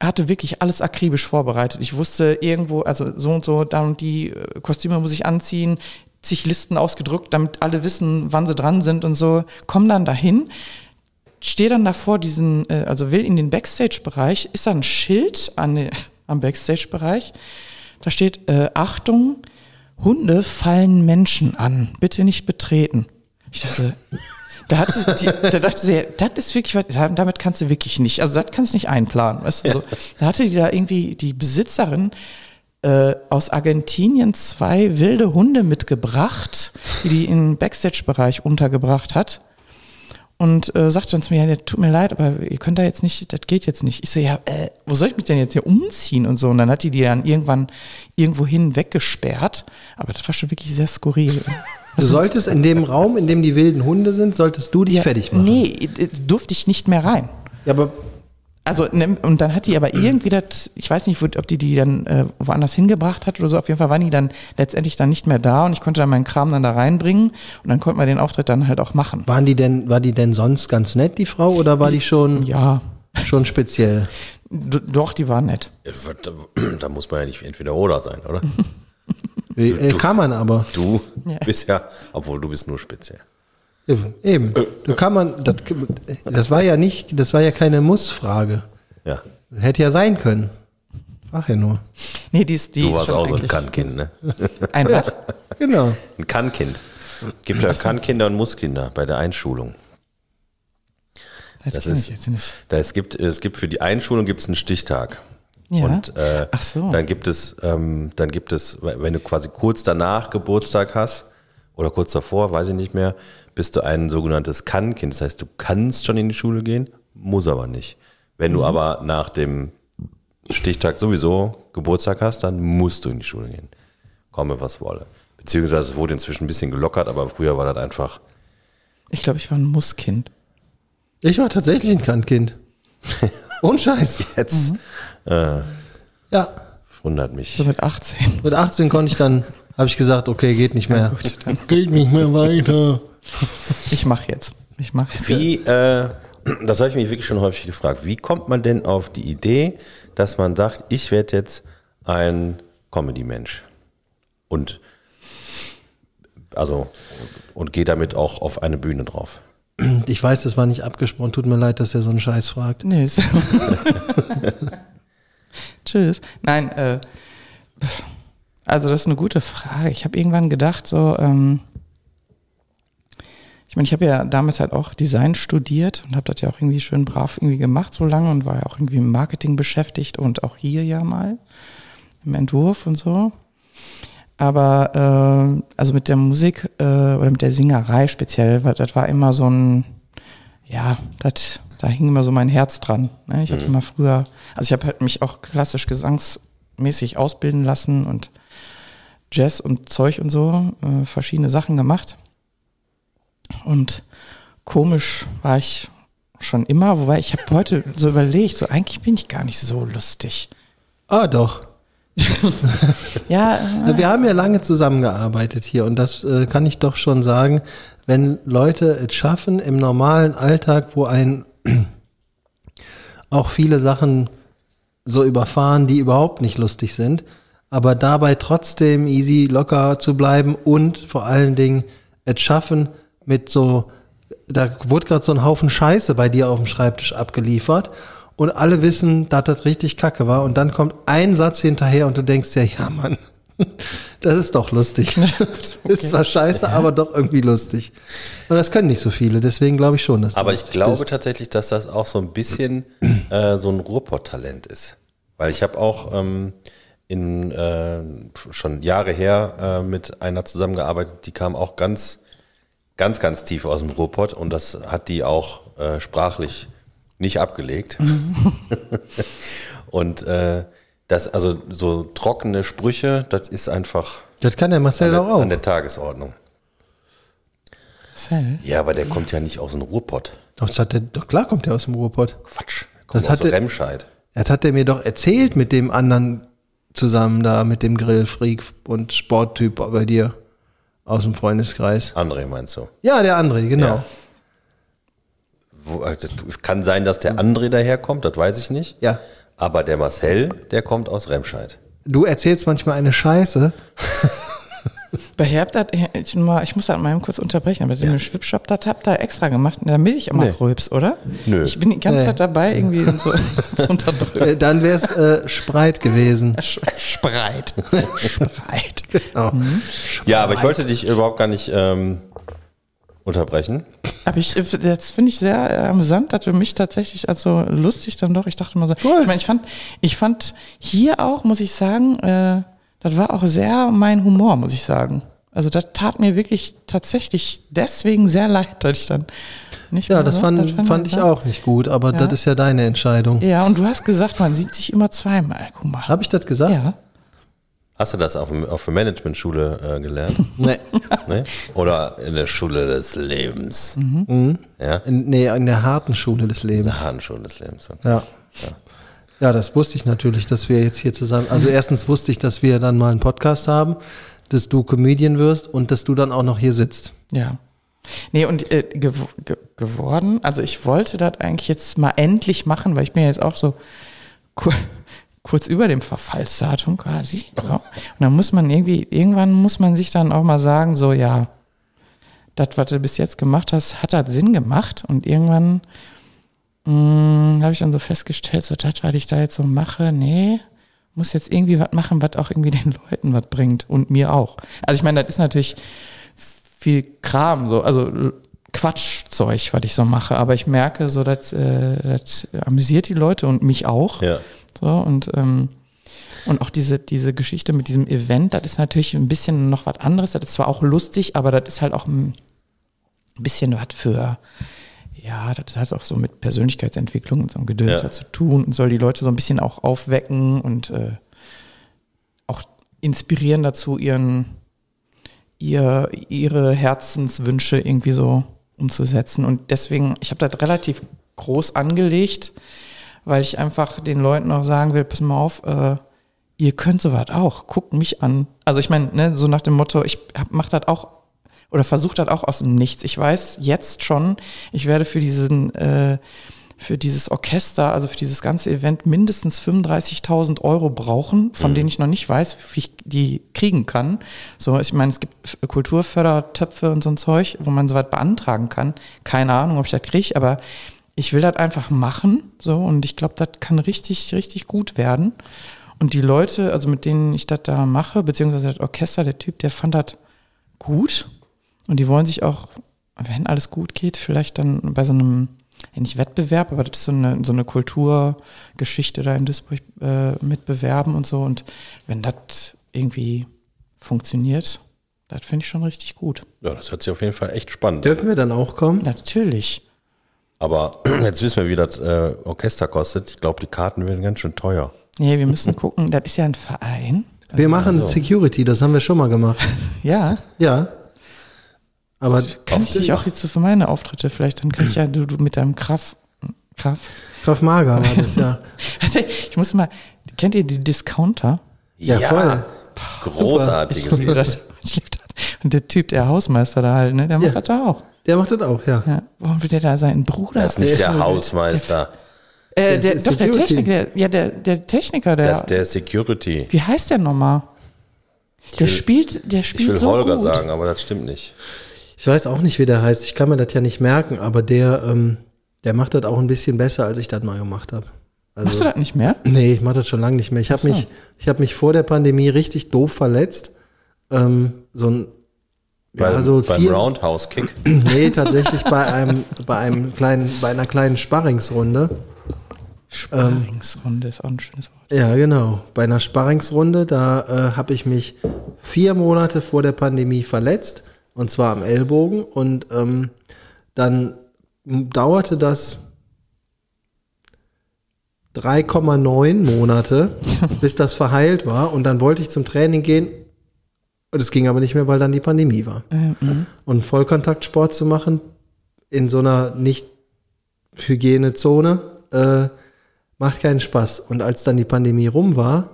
Speaker 3: hatte wirklich alles akribisch vorbereitet. Ich wusste irgendwo, also so und so, da und die äh, Kostüme muss ich anziehen, zig Listen ausgedruckt, damit alle wissen, wann sie dran sind und so. Komm dann dahin, stehe dann davor diesen, äh, also will in den Backstage-Bereich, ist da ein Schild an, am Backstage-Bereich. Da steht, äh, Achtung, Hunde fallen Menschen an, bitte nicht betreten. Ich dachte, da, hatte die, da dachte sie, das ist wirklich, damit kannst du wirklich nicht, also das kannst du nicht einplanen, weißt du, so. Da hatte die da irgendwie die Besitzerin äh, aus Argentinien zwei wilde Hunde mitgebracht, die die im Backstage-Bereich untergebracht hat. Und äh, sagte dann zu mir, ja, tut mir leid, aber ihr könnt da jetzt nicht, das geht jetzt nicht. Ich so, ja, äh, wo soll ich mich denn jetzt hier umziehen und so? Und dann hat die die dann irgendwann irgendwohin weggesperrt. Aber das war schon wirklich sehr skurril.
Speaker 2: Du solltest in dem Raum, in dem die wilden Hunde sind, solltest du dich
Speaker 3: Ja,
Speaker 2: fertig machen.
Speaker 3: Nee, durfte ich nicht mehr rein.
Speaker 2: Ja, aber
Speaker 3: Also, ne, und dann hat die aber irgendwie das, ich weiß nicht, wo- ob die die dann äh, woanders hingebracht hat oder so, auf jeden Fall waren die dann letztendlich dann nicht mehr da und ich konnte dann meinen Kram dann da reinbringen und dann konnte man den Auftritt dann halt auch machen.
Speaker 2: waren die denn, war die denn sonst ganz nett, die Frau, oder war die schon,
Speaker 3: Ja,
Speaker 2: schon speziell?
Speaker 3: d- doch, die war nett.
Speaker 4: Da, da muss man ja nicht entweder oder sein, oder?
Speaker 2: Wie, äh, kann man aber.
Speaker 4: Du
Speaker 3: Ja.
Speaker 4: bist ja, obwohl du bist nur speziell.
Speaker 2: Eben. Eben. Du kann man, das, das war ja nicht, das war ja keine Muss-Frage.
Speaker 4: Ja.
Speaker 2: Hätte ja sein können. Frag ja nur.
Speaker 3: Nee, die ist, die
Speaker 4: Du
Speaker 3: ist
Speaker 4: warst
Speaker 3: schon
Speaker 4: auch so ein Kannkind, ne?
Speaker 3: ein was?
Speaker 2: Genau.
Speaker 4: Ein Kannkind. Gibt ja Kannkinder und Musskinder bei der Einschulung.
Speaker 3: Das,
Speaker 4: Das ist-
Speaker 3: ich jetzt nicht.
Speaker 4: Da es gibt, es gibt für die Einschulung gibt es einen Stichtag.
Speaker 3: Ja.
Speaker 4: Und äh,
Speaker 3: Ach so.
Speaker 4: dann gibt es, ähm, dann gibt es, wenn du quasi kurz danach Geburtstag hast oder kurz davor, weiß ich nicht mehr, bist du ein sogenanntes Kannkind. Das heißt, du kannst schon in die Schule gehen, muss aber nicht. Wenn
Speaker 3: Mhm.
Speaker 4: du aber nach dem Stichtag sowieso Geburtstag hast, dann musst du in die Schule gehen. Komme, was wolle. Beziehungsweise es wurde inzwischen ein bisschen gelockert, aber früher war das einfach.
Speaker 3: Ich glaube, ich war ein Musskind.
Speaker 2: Ich war tatsächlich ein Kantkind. Ohne Scheiß.
Speaker 4: Jetzt äh,
Speaker 2: Ja.
Speaker 4: wundert mich.
Speaker 3: So mit 18.
Speaker 2: Mit 18 konnte ich dann, habe ich gesagt, okay, geht nicht mehr. geht nicht mehr weiter.
Speaker 3: Ich mache jetzt. Ich mache jetzt.
Speaker 4: Wie, äh, das habe ich mich wirklich schon häufig gefragt, wie kommt man denn auf die Idee, dass man sagt, ich werde jetzt ein Comedy-Mensch? Und also und gehe damit auch auf eine Bühne drauf.
Speaker 2: Ich weiß, das war nicht abgesprochen. Tut mir leid, dass er so einen Scheiß fragt.
Speaker 3: Nee, ist Tschüss. Nein, äh, also das ist eine gute Frage. Ich habe irgendwann gedacht, so, ähm, ich meine, ich habe ja damals halt auch Design studiert und habe das ja auch irgendwie schön brav irgendwie gemacht so lange und war ja auch irgendwie im Marketing beschäftigt und auch hier ja mal im Entwurf und so. Aber äh, also mit der Musik äh, oder mit der Singerei speziell, weil das war immer so ein, ja, das, da hing immer so mein Herz dran. Ne? Ich habe immer früher, also ich habe halt mich auch klassisch gesangsmäßig ausbilden lassen und Jazz und Zeug und so, äh, verschiedene Sachen gemacht. Und komisch war ich schon immer, wobei ich habe heute so überlegt, so eigentlich bin ich gar nicht so lustig.
Speaker 2: Ah, doch.
Speaker 3: Ja, äh,
Speaker 2: Wir haben ja lange zusammengearbeitet hier und das äh, kann ich doch schon sagen, wenn Leute es schaffen im normalen Alltag, wo ein auch viele Sachen so überfahren, die überhaupt nicht lustig sind, aber dabei trotzdem easy, locker zu bleiben und vor allen Dingen es schaffen mit so, da wurde gerade so ein Haufen Scheiße bei dir auf dem Schreibtisch abgeliefert und alle wissen, dass das richtig kacke war und dann kommt ein Satz hinterher und du denkst ja, ja Mann, das ist doch lustig. Ist zwar scheiße, aber doch irgendwie lustig. Und das können nicht so viele, deswegen glaube ich schon, dass du
Speaker 4: Aber ich glaube
Speaker 2: bist.
Speaker 4: tatsächlich, dass das auch so ein bisschen äh, so ein Ruhrpott-Talent ist. Weil ich habe auch ähm, in äh, schon Jahre her äh, mit einer zusammengearbeitet, die kam auch ganz, ganz, ganz tief aus dem Ruhrpott und das hat die auch äh, sprachlich nicht abgelegt. und äh, das, also so trockene Sprüche, das ist einfach
Speaker 2: Das kann der Marcel
Speaker 4: der,
Speaker 2: auch.
Speaker 4: an der Tagesordnung.
Speaker 3: Marcel,
Speaker 4: Ja, aber der kommt ja nicht aus dem Ruhrpott.
Speaker 2: Doch, das hat der, doch klar kommt der aus dem Ruhrpott.
Speaker 4: Quatsch. Der kommt
Speaker 2: Das
Speaker 4: aus
Speaker 2: hatte-
Speaker 4: Remscheid.
Speaker 2: Das hat er mir doch erzählt mit dem anderen zusammen da, mit dem Grillfreak und Sporttyp bei dir aus dem Freundeskreis.
Speaker 4: André meinst du?
Speaker 2: Ja, der André, genau.
Speaker 4: Ja. Wo, äh, das kann sein, dass der André daherkommt, das weiß ich nicht.
Speaker 2: Ja.
Speaker 4: Aber der Marcel, der kommt aus Remscheid.
Speaker 2: Du erzählst manchmal eine Scheiße.
Speaker 3: Bei Herb, dat, ich, mal, ich muss da mal kurz unterbrechen, aber den Schwipschop, das habt ihr extra gemacht, damit ich immer
Speaker 4: Nee.
Speaker 3: rülps, oder?
Speaker 4: Nö.
Speaker 3: Ich bin die ganze
Speaker 2: Nee.
Speaker 3: Zeit dabei, irgendwie so zu unterdrücken.
Speaker 2: Äh, Dann wäre es äh, Spreit gewesen.
Speaker 3: Sch- Spreit. Spreit.
Speaker 2: Genau.
Speaker 4: Ja, aber ich wollte dich überhaupt gar nicht ähm, unterbrechen.
Speaker 3: Aber ich, das finde ich sehr äh, amüsant, dass du mich tatsächlich, also lustig dann doch, ich dachte mal so, ich meine, ich fand, ich fand hier auch, muss ich sagen, äh, das war auch sehr mein Humor, muss ich sagen. Also das tat mir wirklich tatsächlich deswegen sehr leid, dass ich dann nicht
Speaker 2: Ja,
Speaker 3: mehr
Speaker 2: das
Speaker 3: so-
Speaker 2: fand, fand ich auch nicht gut, aber
Speaker 3: Ja.
Speaker 2: das ist ja deine Entscheidung.
Speaker 3: Ja, und du hast gesagt, man sieht sich immer zweimal. Guck mal.
Speaker 2: Habe ich das gesagt?
Speaker 3: Ja.
Speaker 4: Hast du das auf, auf der Managementschule äh, gelernt?
Speaker 2: Nee.
Speaker 4: ne? Oder in der Schule des Lebens?
Speaker 3: Mhm.
Speaker 4: Ja?
Speaker 2: In, nee, in der harten Schule des
Speaker 4: In der
Speaker 2: Lebens.
Speaker 4: harten Schule des Lebens. Okay.
Speaker 2: Ja. Ja, das wusste ich natürlich, dass wir jetzt hier zusammen. Also erstens wusste ich, dass wir dann mal einen Podcast haben, dass du Comedian wirst und dass du dann auch noch hier sitzt.
Speaker 3: Ja. Nee, und äh, gew ge geworden, also ich wollte das eigentlich jetzt mal endlich machen, weil ich ja jetzt auch so kur kurz über dem Verfallsdatum quasi. Ja. Und dann muss man irgendwie, irgendwann muss man sich dann auch mal sagen, so ja, das, was du bis jetzt gemacht hast, hat das Sinn gemacht. Und irgendwann habe ich dann so festgestellt, so das, was ich da jetzt so mache, nee, muss jetzt irgendwie was machen, was auch irgendwie den Leuten was bringt und mir auch. Also ich meine, das ist natürlich viel Kram, so, also Quatschzeug, was ich so mache, aber ich merke so, das, äh, das amüsiert die Leute und mich auch.
Speaker 4: Ja.
Speaker 3: So, und, ähm, und auch diese, diese Geschichte mit diesem Event, das ist natürlich ein bisschen noch was anderes. Das ist zwar auch lustig, aber das ist halt auch ein bisschen was für, ja, das hat auch so mit Persönlichkeitsentwicklung und so einem Gedöns
Speaker 4: Ja.
Speaker 3: halt zu tun und soll die Leute so ein bisschen auch aufwecken und äh, auch inspirieren dazu, ihren, ihr, ihre Herzenswünsche irgendwie so umzusetzen. Und deswegen, ich habe das relativ groß angelegt, weil ich einfach den Leuten auch sagen will, pass mal auf, äh, ihr könnt sowas auch, guckt mich an. Also ich meine, ne, so nach dem Motto, ich hab- mach das auch oder versuche das auch aus dem Nichts. Ich weiß jetzt schon, ich werde für diesen äh, für dieses Orchester, also für dieses ganze Event mindestens 35.000 Euro brauchen, von denen ich noch nicht weiß, wie ich die kriegen kann. So, ich meine, es gibt Kulturfördertöpfe und so ein Zeug, wo man sowas beantragen kann. Keine Ahnung, ob ich das kriege, aber ich will das einfach machen. So, und ich glaube, das kann richtig, richtig gut werden. Und die Leute, also mit denen ich das da mache, beziehungsweise das Orchester, der Typ, der fand das gut. Und die wollen sich auch, wenn alles gut geht, vielleicht dann bei so einem, ja, nicht Wettbewerb, aber das ist so eine, so eine Kulturgeschichte da in Duisburg äh, mitbewerben und so. Und wenn das irgendwie funktioniert, das finde ich schon richtig gut.
Speaker 4: ja, das hört sich auf jeden Fall echt spannend an.
Speaker 2: Dürfen wir dann auch kommen?
Speaker 3: Natürlich.
Speaker 4: Aber jetzt wissen wir, wie das äh, Orchester kostet. Ich glaube, die Karten werden ganz schön teuer.
Speaker 3: Nee, wir müssen gucken, das ist ja ein Verein.
Speaker 2: Wir machen Security, das haben wir schon mal gemacht.
Speaker 3: Ja,
Speaker 2: Ja. Aber
Speaker 3: kann ich dich auch jetzt so für meine Auftritte vielleicht, dann kann ich ja du, du mit deinem Kraft, Kraft.
Speaker 2: Graf Mager war das ja.
Speaker 3: Also ich muss mal, kennt ihr die Discounter?
Speaker 2: Ja, voll.
Speaker 4: Großartiges
Speaker 3: Ich. Ich das. Und der Typ, der Hausmeister da halt, ne, der macht
Speaker 2: Ja.
Speaker 3: das da auch.
Speaker 2: Der macht das auch, ja.
Speaker 3: Ja. Warum will der da seinen Bruder?
Speaker 4: Das ist nicht der
Speaker 3: so-
Speaker 4: Hausmeister.
Speaker 3: Äh,
Speaker 2: Das
Speaker 3: der,
Speaker 2: ist
Speaker 3: doch, der. Techniker, der, ja, der, der Techniker, der,
Speaker 4: Das ist der Security.
Speaker 3: wie heißt der nochmal? Der spielt, der
Speaker 4: Ich
Speaker 3: spielt
Speaker 4: will
Speaker 3: so
Speaker 4: Holger
Speaker 3: gut.
Speaker 4: sagen, aber das stimmt nicht.
Speaker 2: Ich weiß auch nicht, wie der heißt. Ich kann mir das ja nicht merken, aber der, ähm, der macht das auch ein bisschen besser, als ich das mal gemacht habe. Also,
Speaker 3: Machst du das nicht mehr?
Speaker 2: Nee, ich mache das schon lange nicht mehr. Ich habe
Speaker 3: so.
Speaker 2: mich, ich habe mich vor der Pandemie richtig doof verletzt. Ähm, so ein, ja,
Speaker 4: Beim,
Speaker 2: so
Speaker 4: beim
Speaker 2: vier,
Speaker 4: Roundhouse-Kick.
Speaker 2: nee, tatsächlich bei einem, bei einem kleinen, bei einer kleinen Sparringsrunde.
Speaker 3: Sparringsrunde ist auch ein schönes Wort.
Speaker 2: Ja, genau. Bei einer Sparringsrunde, da äh, habe ich mich vier Monate vor der Pandemie verletzt, und zwar am Ellbogen. Und ähm, dann dauerte das 3,9 Monate, bis das verheilt war. Und dann wollte ich zum Training gehen. Und es ging aber nicht mehr, weil dann die Pandemie war. Und Vollkontaktsport zu machen in so einer nicht Hygienezone äh, macht keinen Spaß. Und als dann die Pandemie rum war,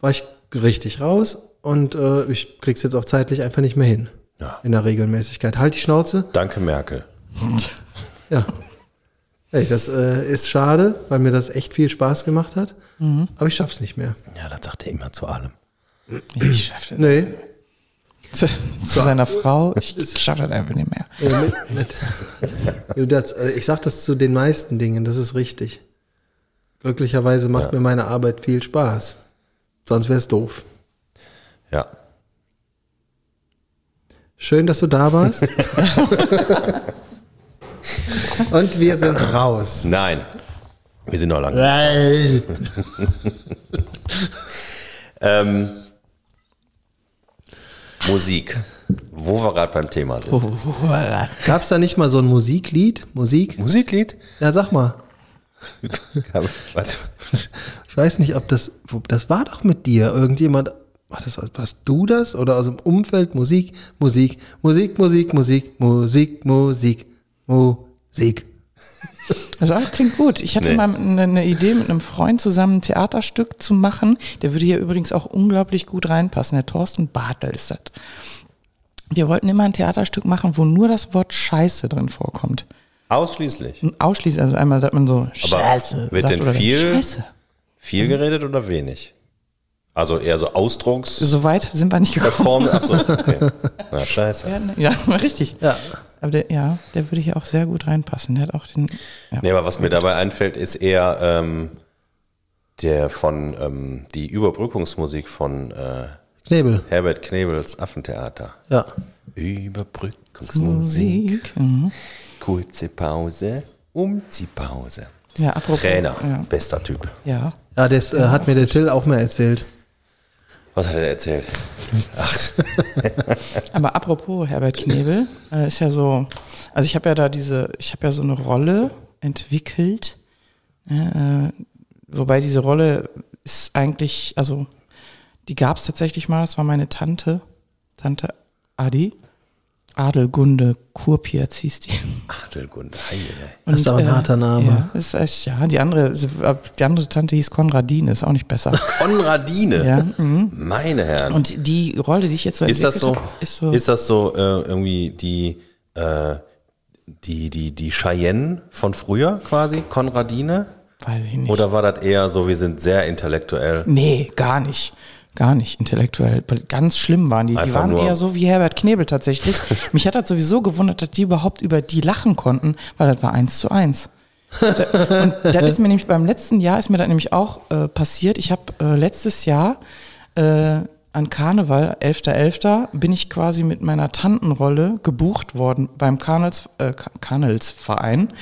Speaker 2: war ich richtig raus und äh, ich krieg's jetzt auch zeitlich einfach nicht mehr hin.
Speaker 4: Ja.
Speaker 2: In der Regelmäßigkeit. Halt die Schnauze.
Speaker 4: Danke, Merkel.
Speaker 2: Ja. Hey, das äh, ist schade, weil mir das echt viel Spaß gemacht hat. Aber ich schaff's nicht mehr.
Speaker 4: Ja, das sagt er immer zu allem.
Speaker 3: Ich schaffe das.
Speaker 2: Nee.
Speaker 3: Zu, zu seiner Frau, ich schaffe das einfach nicht mehr.
Speaker 2: Äh, mit, mit, Du, das, äh, ich sag das zu den meisten Dingen, das ist richtig. Glücklicherweise macht mir meine Arbeit viel Spaß. Sonst wäre es doof.
Speaker 4: Ja.
Speaker 2: Schön, dass du da warst. Und wir sind raus.
Speaker 4: Nein. Wir sind noch lange.
Speaker 2: Nein.
Speaker 4: Ähm, Musik. Wo wir gerade beim Thema sind.
Speaker 2: Gab es da nicht mal so ein Musiklied? Musik?
Speaker 4: Musiklied?
Speaker 2: Ja, sag mal.
Speaker 4: Was?
Speaker 2: Ich weiß nicht, ob das, das war doch mit dir. Irgendjemand, war das, warst du das? Oder aus dem Umfeld Musik, Musik, Musik, Musik, Musik, Musik, Musik, Musik.
Speaker 3: Also ah, klingt gut. Ich hatte
Speaker 4: Nee.
Speaker 3: mal eine, eine Idee mit einem Freund zusammen ein Theaterstück zu machen. Der würde hier übrigens auch unglaublich gut reinpassen. Der Thorsten Bartel ist das. Wir wollten immer ein Theaterstück machen, wo nur das Wort Scheiße drin vorkommt.
Speaker 4: Ausschließlich.
Speaker 3: Ausschließlich, also einmal sagt man so
Speaker 4: Aber
Speaker 3: Scheiße.
Speaker 4: wird
Speaker 3: sagt
Speaker 4: denn
Speaker 3: oder
Speaker 4: viel-
Speaker 3: Scheiße.
Speaker 4: Viel geredet oder wenig? Also eher so Ausdrucks.
Speaker 3: So weit sind wir nicht gekommen.
Speaker 4: Form. Achso, okay. Na, scheiße.
Speaker 3: Ja, ne, ja, richtig.
Speaker 2: Ja.
Speaker 3: Aber der, ja, der würde hier auch sehr gut reinpassen. Der hat auch den. Ja.
Speaker 4: Nee, aber was mir dabei einfällt, ist eher ähm, der von ähm, die Überbrückungsmusik von äh,
Speaker 2: Knebel.
Speaker 4: Herbert Knebels Affentheater.
Speaker 2: Ja.
Speaker 4: Überbrückungsmusik.
Speaker 3: Mhm.
Speaker 4: Kurze Pause. Umziehpause.
Speaker 3: Ja, apropos.
Speaker 4: Trainer.
Speaker 3: Ja.
Speaker 4: Bester Typ.
Speaker 3: ja.
Speaker 2: Ja, das äh, hat mir der Till auch mal erzählt.
Speaker 4: Was hat er erzählt? Ach,
Speaker 3: Aber apropos Herbert Knebel, äh, ist ja so, also ich habe ja da diese, ich habe ja so eine Rolle entwickelt, ja, äh, wobei diese Rolle ist eigentlich, also die gab es tatsächlich mal, das war meine Tante, Tante Adi, Adelgunde Kurpiaz hieß die.
Speaker 4: Adelgunde. Hei, hei.
Speaker 2: Das ist aber ein harter Name.
Speaker 3: Ja, ist echt, ja, die andere, die andere Tante hieß Konradine, ist auch nicht besser.
Speaker 4: Konradine.
Speaker 3: ja, mhm.
Speaker 4: Meine Herren.
Speaker 3: Und die Rolle, die ich jetzt so
Speaker 4: ist das so?
Speaker 3: hab, ist so,
Speaker 4: Ist das so äh, irgendwie die, äh, die, die, die Cheyenne von früher quasi? Konradine?
Speaker 3: weiß ich nicht.
Speaker 4: Oder war das eher so, wir sind sehr intellektuell?
Speaker 3: Nee, gar nicht. Gar nicht intellektuell. Ganz schlimm waren die. Die
Speaker 4: Einfach
Speaker 3: waren
Speaker 4: nur-
Speaker 3: eher so wie Herbert Knebel tatsächlich. Mich hat das sowieso gewundert, dass die überhaupt über die lachen konnten, weil das war eins zu eins. Und das ist mir nämlich beim letzten Jahr ist mir das nämlich auch äh, passiert. Ich habe äh, letztes Jahr äh, an Karneval, 11.11., bin ich quasi mit meiner Tantenrolle gebucht worden beim Karnels, äh, Ka- Karnelsverein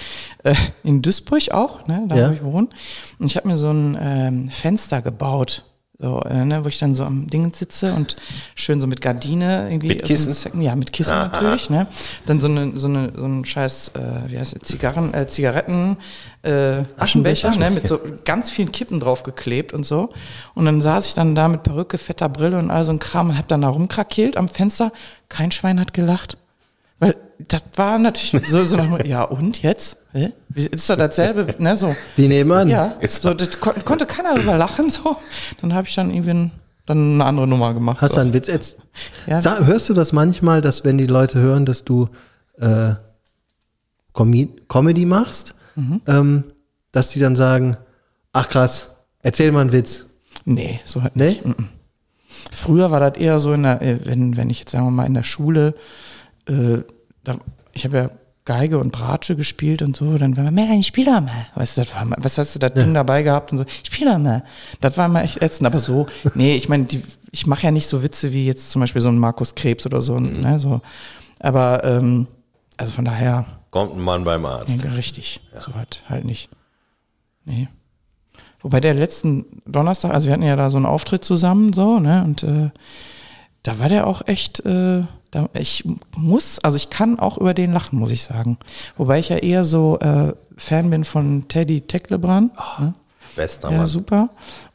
Speaker 3: äh, in Duisburg auch, ne, da
Speaker 2: Ja.
Speaker 3: wo ich wohne. Und ich habe mir so ein ähm, Fenster gebaut. So, äh, ne, wo ich dann so am Ding sitze und schön so mit Gardine irgendwie.
Speaker 4: Mit Kissen?
Speaker 3: Sek- Ja, mit Kissen
Speaker 4: Aha.
Speaker 3: natürlich, ne? Dann so eine, so eine, so ein scheiß, äh, wie heißt es, Zigarren, äh, Zigaretten, äh, Aschenbecher, ne? Mit so ganz vielen Kippen drauf geklebt und so. Und dann saß ich dann da mit Perücke, fetter Brille und all so ein Kram und hab dann da rumkrakeelt am Fenster. Kein Schwein hat gelacht. Das war natürlich so, so nach, ja und jetzt? Hä? Ist doch dasselbe, ne? So.
Speaker 2: Wie nebenan.
Speaker 3: Ja, so, das kon konnte keiner drüber lachen, so. Dann habe ich dann irgendwie ein, dann eine andere Nummer gemacht.
Speaker 2: Hast
Speaker 3: so.
Speaker 2: du einen Witz jetzt?
Speaker 3: Ja.
Speaker 2: Sa- hörst du das manchmal, dass wenn die Leute hören, dass du äh, Comi Comedy machst,
Speaker 3: Mhm.
Speaker 2: ähm, dass die dann sagen, ach krass, erzähl mal einen Witz.
Speaker 3: Nee, so halt
Speaker 2: Nee?
Speaker 3: nicht. Früher war das eher so in der, äh, wenn, wenn ich jetzt sagen wir mal in der Schule, äh, da, ich habe ja Geige und Bratsche gespielt und so, dann war man, Melanie, spiel doch mal. Weißt du, das war mal, was hast du das Ding dabei gehabt und so, spiel doch mal. Das war mal echt ätzend, aber so, nee, ich meine, ich mache ja nicht so Witze wie jetzt zum Beispiel so ein Markus Krebs oder so, ne, so. Aber, ähm, also von daher,
Speaker 4: Kommt ein Mann beim Arzt.
Speaker 3: Nee, richtig. So halt, halt nicht. Nee. Wobei der letzten Donnerstag, also wir hatten ja da so einen Auftritt zusammen, so, ne? Und äh, da war der auch echt, äh, da, ich muss, also ich kann auch über den lachen, muss ich sagen. Wobei ich ja eher so äh, Fan bin von Teddy Tecklebrand. ne?
Speaker 4: Bester
Speaker 3: Ja,
Speaker 4: Mann.
Speaker 3: super.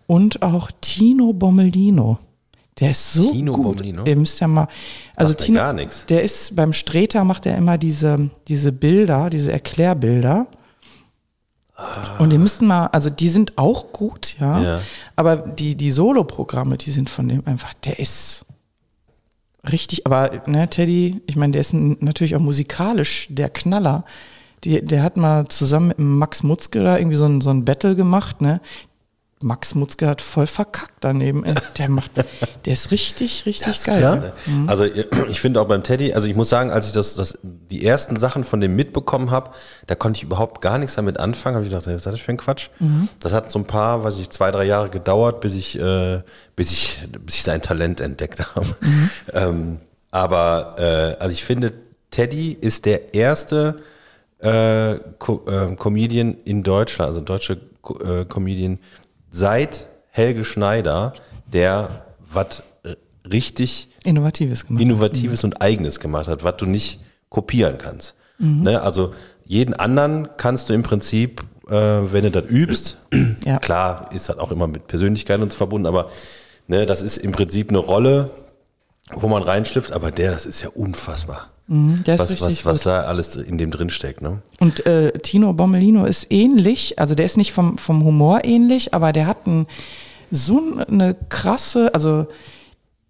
Speaker 3: Und auch Tino Bommelino. Der ist so
Speaker 4: Tino
Speaker 3: gut.
Speaker 4: Bommelino?
Speaker 3: Ihr müsst ja mal, also Tino,
Speaker 4: gar nichts.
Speaker 3: der ist beim Streter macht er immer diese diese Bilder, diese Erklärbilder. Und die müssten mal, also die sind auch gut, ja.
Speaker 4: Ja.
Speaker 3: Aber die die Solo-Programme, die sind von dem einfach, der ist richtig. Aber ne, Teddy, ich meine, der ist natürlich auch musikalisch der Knaller. Die, der hat mal zusammen mit Max Mutzke da irgendwie so ein, so ein Battle gemacht, ne? Max Mutzke hat voll verkackt daneben. ey. Der macht, der ist richtig, richtig geil.
Speaker 2: klar.
Speaker 3: ne?
Speaker 4: Also ich finde auch beim Teddy, also ich muss sagen, als ich das, das die ersten Sachen von dem mitbekommen habe, da konnte ich überhaupt gar nichts damit anfangen. Habe ich gesagt, was ist das für ein Quatsch? Das hat so ein paar, weiß ich, zwei, drei Jahre gedauert, bis ich, äh, bis ich, bis ich sein Talent entdeckt habe. Ähm, aber äh, also ich finde, Teddy ist der erste äh, Co äh, Comedian in Deutschland, also deutsche Co äh, Comedian seit Helge Schneider, der was äh, richtig
Speaker 3: Innovatives gemacht.
Speaker 4: Innovatives und Eigenes gemacht hat, was du nicht kopieren kannst. Ne? Also jeden anderen kannst du im Prinzip, äh, wenn du das übst,
Speaker 3: Ja.
Speaker 4: klar ist das auch immer mit Persönlichkeit und so verbunden, aber ne, das ist im Prinzip eine Rolle, wo man reinschlüpft, aber der, das ist ja unfassbar.
Speaker 3: Mhm, der ist
Speaker 4: was,
Speaker 3: richtig
Speaker 4: was, was da alles in dem drin steckt. Ne?
Speaker 3: Und äh, Tino Bommelino ist ähnlich, also der ist nicht vom, vom Humor ähnlich, aber der hat ein, so eine krasse, also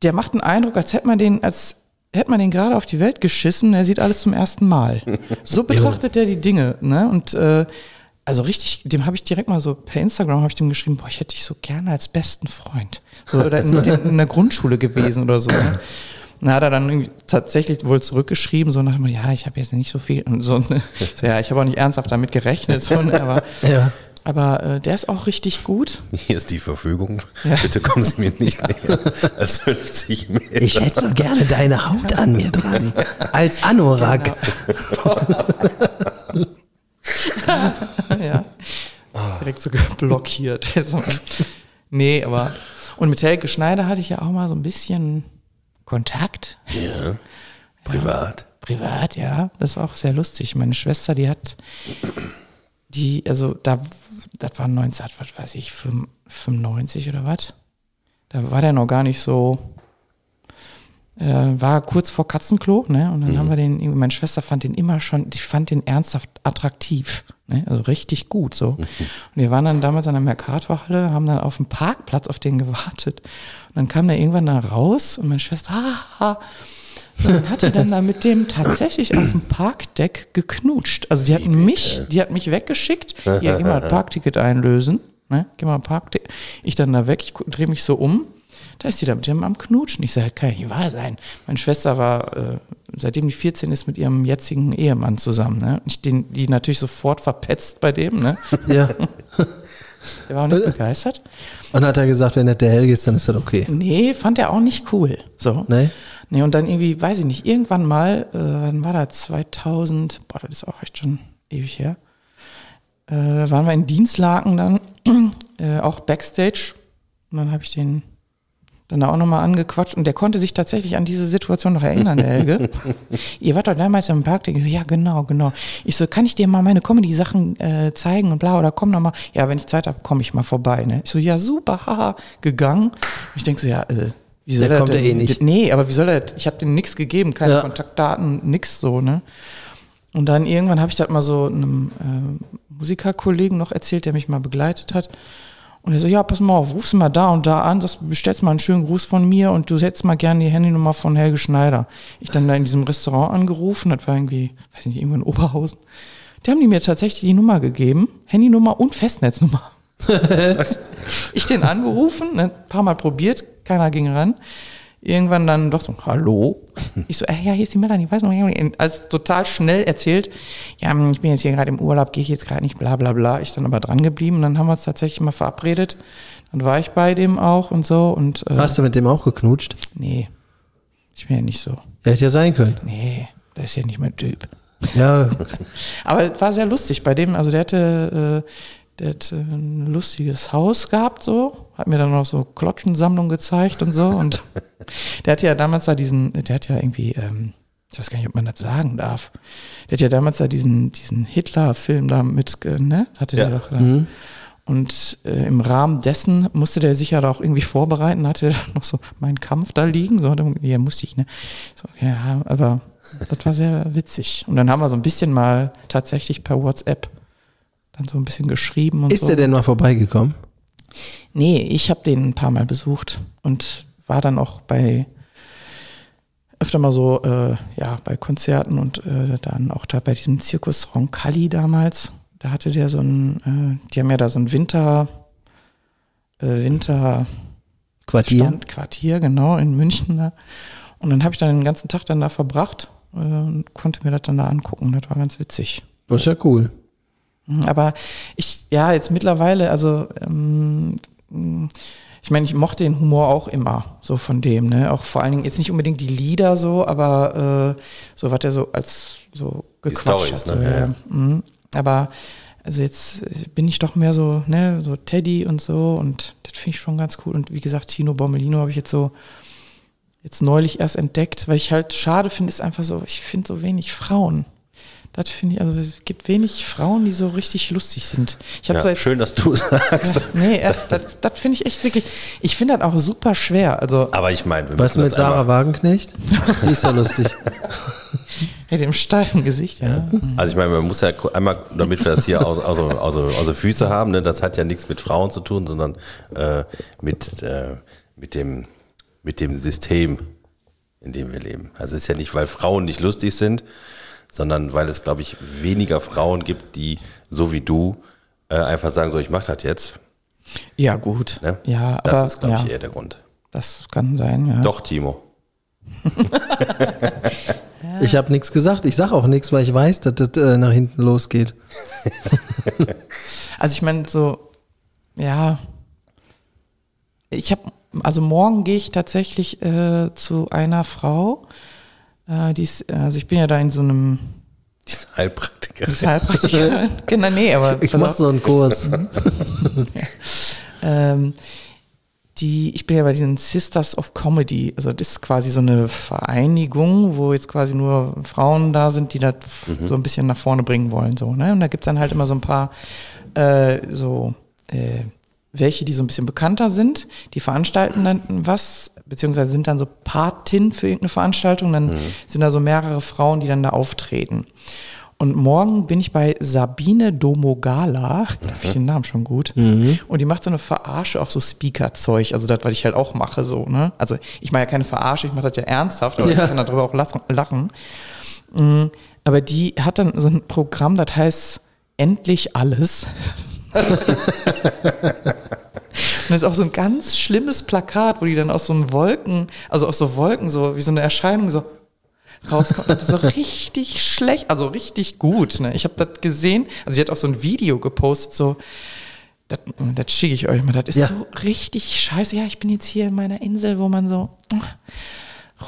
Speaker 3: der macht einen Eindruck, als hätte man den, als hätte man den gerade auf die Welt geschissen, er sieht alles zum ersten Mal. So betrachtet er die Dinge, ne? Und äh, also richtig, dem habe ich direkt mal so per Instagram habe ich dem geschrieben, boah, ich hätte dich so gerne als besten Freund. So, oder in, dem in der Grundschule gewesen oder so. Ne? Na, hat er dann tatsächlich wohl zurückgeschrieben, so nach dem, ja, ich habe jetzt nicht so viel und so, ne? so ja, ich habe auch nicht ernsthaft damit gerechnet, so, ne? aber,
Speaker 2: Ja.
Speaker 3: aber äh, der ist auch richtig gut.
Speaker 4: Hier ist die Verfügung.
Speaker 3: Ja.
Speaker 4: Bitte kommen Sie mir nicht näher als 50 Meter.
Speaker 2: Ich hätte so gerne deine Haut an mir dran. Als Anorak.
Speaker 3: ja. Direkt so blockiert. So. nee, aber. Und mit Helge Schneider hatte ich ja auch mal so ein bisschen Kontakt.
Speaker 4: Ja. Privat.
Speaker 3: Privat, ja. Das ist auch sehr lustig. Meine Schwester, die hat. Die, also da, das war 19, was weiß ich, 95 oder was? Da war der noch gar nicht so. Äh, war kurz vor Katzenklo, ne? Und dann haben wir den, meine Schwester fand den immer schon, die fand den ernsthaft attraktiv, ne? Also richtig gut so. Und wir waren dann damals an der Mercatorhalle, haben dann auf dem Parkplatz auf den gewartet. Und dann kam der irgendwann da raus und meine Schwester, haha. So, dann hat die dann da mit dem tatsächlich auf dem Parkdeck geknutscht. Also die hat mich, die hat mich weggeschickt. Ja, geh mal ein Parkticket einlösen. Ne? Geh mal ein Parkticket. Ich dann da weg, ich drehe mich so um. Da ist die da mit dem am Knutschen. Ich sage, das kann ja nicht wahr sein. Meine Schwester war, äh, seitdem die 14 ist, mit ihrem jetzigen Ehemann zusammen. Ne? Ich den, die natürlich sofort verpetzt bei dem. Ne?
Speaker 2: Ja.
Speaker 3: Der war auch nicht begeistert.
Speaker 2: Und hat er gesagt, wenn das der Helge ist, dann ist das okay.
Speaker 3: Nee, fand er auch nicht cool. So.
Speaker 2: Nee?
Speaker 3: Nee, und dann irgendwie, weiß ich nicht, irgendwann mal, äh, wann war das? 2000, boah, das ist auch echt schon ewig her. Äh, waren wir in Dienstlaken dann, äh, auch Backstage. Und dann habe ich den dann da auch nochmal angequatscht und der konnte sich tatsächlich an diese Situation noch erinnern, der Helge. Ihr wart doch damals im Park, ich so, ja genau, genau. Ich so, kann ich dir mal meine Comedy-Sachen äh, zeigen und bla, oder komm noch mal. Ja, wenn ich Zeit habe, komme ich mal vorbei. Ne? Ich so, ja super, haha, gegangen. Und ich denk so, ja, äh, wie soll
Speaker 2: Der
Speaker 3: er
Speaker 2: kommt
Speaker 3: denn-
Speaker 2: ja eh nicht.
Speaker 3: Nee, aber wie soll er, ich habe dem nichts gegeben, keine
Speaker 2: Ja.
Speaker 3: Kontaktdaten, nix so, ne? Und dann irgendwann habe ich das mal so einem äh, Musikerkollegen noch erzählt, der mich mal begleitet hat. Und er so, ja, pass mal auf, rufst mal da und da an, das bestellst mal einen schönen Gruß von mir und du hättest mal gerne die Handynummer von Helge Schneider. Ich dann da in diesem Restaurant angerufen, das war irgendwie, weiß nicht, irgendwo in Oberhausen. Die haben die mir tatsächlich die Nummer gegeben, Handynummer und Festnetznummer. ich den angerufen, ne, ein paar Mal probiert, keiner ging ran. Irgendwann dann doch so, hallo? Ich so, äh, ja, hier ist die Melanie, ich weiß noch, als total schnell erzählt, ja, hm, ich bin jetzt hier gerade im Urlaub, gehe ich jetzt gerade nicht, bla bla bla. Ich dann aber dran geblieben und dann haben wir uns tatsächlich mal verabredet. Dann war ich bei dem auch und so und äh,
Speaker 2: Hast du mit dem auch geknutscht?
Speaker 3: nee, ich bin ja nicht so.
Speaker 2: Ja, hätte ja sein können.
Speaker 3: Nee, der ist ja nicht mein Typ.
Speaker 2: Ja,
Speaker 3: Aber es war sehr lustig bei dem, also der hatte, äh, der hat äh, ein lustiges Haus gehabt, so, hat mir dann noch so Klotschensammlung gezeigt und so. Und der hatte ja damals da diesen, der hat ja irgendwie, ähm, ich weiß gar nicht, ob man das sagen darf. Der hat ja damals da diesen, diesen Hitler-Film da mit, äh, ne? Hatte
Speaker 4: Ja.
Speaker 3: der doch da. Und äh, im Rahmen dessen musste der sich ja da auch irgendwie vorbereiten, hatte der dann noch so meinen Kampf da liegen. So, dann- ja, musste ich, ne? So, ja, aber das war sehr witzig. Und dann haben wir so ein bisschen mal tatsächlich per WhatsApp dann so ein bisschen geschrieben und
Speaker 2: ist
Speaker 3: so.
Speaker 2: der denn mal vorbeigekommen?
Speaker 3: Nee, ich habe den ein paar Mal besucht und war dann auch bei öfter mal so, äh, ja, bei Konzerten und äh, dann auch da bei diesem Zirkus Roncalli damals. Da hatte der so ein, äh, die haben ja da so ein Winter, äh, Winter
Speaker 2: Quartier.
Speaker 3: Stand, Quartier, genau, in München da. Und dann habe ich dann den ganzen Tag dann da verbracht äh, und konnte mir das dann da angucken. Das war ganz witzig.
Speaker 2: Das ist ja cool.
Speaker 3: Mhm, Aber ich, ja, jetzt mittlerweile, also ähm, mh, ich meine, ich mochte den Humor auch immer, so von dem, ne? Auch vor allen Dingen jetzt nicht unbedingt die Lieder so, aber äh, so was er so als so gequatscht
Speaker 4: Storys,
Speaker 3: hat. So,
Speaker 4: ne? Ja.
Speaker 3: ja. Mhm. Aber also jetzt bin ich doch mehr so, ne, so Teddy und so und das finde ich schon ganz cool. Und wie gesagt, Tino Bommelino habe ich jetzt so jetzt neulich erst entdeckt, weil ich halt schade finde, ist einfach so, ich finde so wenig Frauen. Das finde ich, also es gibt wenig Frauen, die so richtig lustig sind. Ich
Speaker 4: Ja,
Speaker 3: so jetzt,
Speaker 4: schön, dass du es sagst.
Speaker 3: Nee, erst, das, das finde ich echt wirklich. Ich finde das auch super schwer. Also
Speaker 4: Aber ich meine, wir
Speaker 2: Was mit Sarah
Speaker 4: einmal,
Speaker 2: Wagenknecht? Die ist ja lustig.
Speaker 3: mit dem steifen Gesicht, ja.
Speaker 4: Also ich meine, man muss ja einmal, damit wir das hier aus, aus, aus, aus Füße haben, ne, das hat ja nichts mit Frauen zu tun, sondern äh, mit, äh, mit, dem, mit dem System, in dem wir leben. Also es ist ja nicht, weil Frauen nicht lustig sind, sondern weil es, glaube ich, weniger Frauen gibt, die, so wie du, äh, einfach sagen, so, ich mach das jetzt.
Speaker 3: Ja, gut.
Speaker 4: Ne?
Speaker 3: Ja,
Speaker 4: das
Speaker 3: aber
Speaker 4: ist, glaube
Speaker 3: ja,
Speaker 4: ich, eher der Grund.
Speaker 3: das kann sein, ja.
Speaker 4: Doch, Timo.
Speaker 2: Ich habe nichts gesagt. Ich sag auch nichts, weil ich weiß, dass das äh, nach hinten losgeht.
Speaker 3: Also ich meine, so, ja. Ich habe, also morgen gehe ich tatsächlich äh, zu einer Frau, äh, die ist, also ich bin ja da in so einem
Speaker 4: Die ist Heilpraktiker.
Speaker 3: die ist Heilpraktikerin. genau, nee, aber
Speaker 2: Ich
Speaker 3: pass
Speaker 2: mach
Speaker 3: auf.
Speaker 2: so einen Kurs.
Speaker 3: Ähm, die, ich bin ja bei diesen Sisters of Comedy. Also das ist quasi so eine Vereinigung, wo jetzt quasi nur Frauen da sind, die das so ein bisschen nach vorne bringen wollen. So, ne? Und da gibt's dann halt immer so ein paar äh, so äh, welche, die so ein bisschen bekannter sind, die veranstalten dann was, beziehungsweise sind dann so Patin für irgendeine Veranstaltung, dann sind da so mehrere Frauen, die dann da auftreten. Und morgen bin ich bei Sabine Domogala, da finde ich den Namen schon gut, und die macht so eine Verarsche auf so Speaker-Zeug, also das, was ich halt auch mache, so, ne? Also ich mache ja keine Verarsche, ich mache das ja ernsthaft, aber ich kann darüber auch lachen. Mm, Aber die hat dann so ein Programm, das heißt Endlich alles. Und das ist auch so ein ganz schlimmes Plakat, wo die dann aus so einem Wolken, also aus so Wolken, so wie so eine Erscheinung, so rauskommt. Das ist so richtig schlecht, also richtig gut. Ne? Ich habe das gesehen, also sie hat auch so ein Video gepostet, so, das, das schicke ich euch mal, das ist
Speaker 2: Ja.
Speaker 3: so richtig scheiße. Ja, ich bin jetzt hier in meiner Insel, wo man so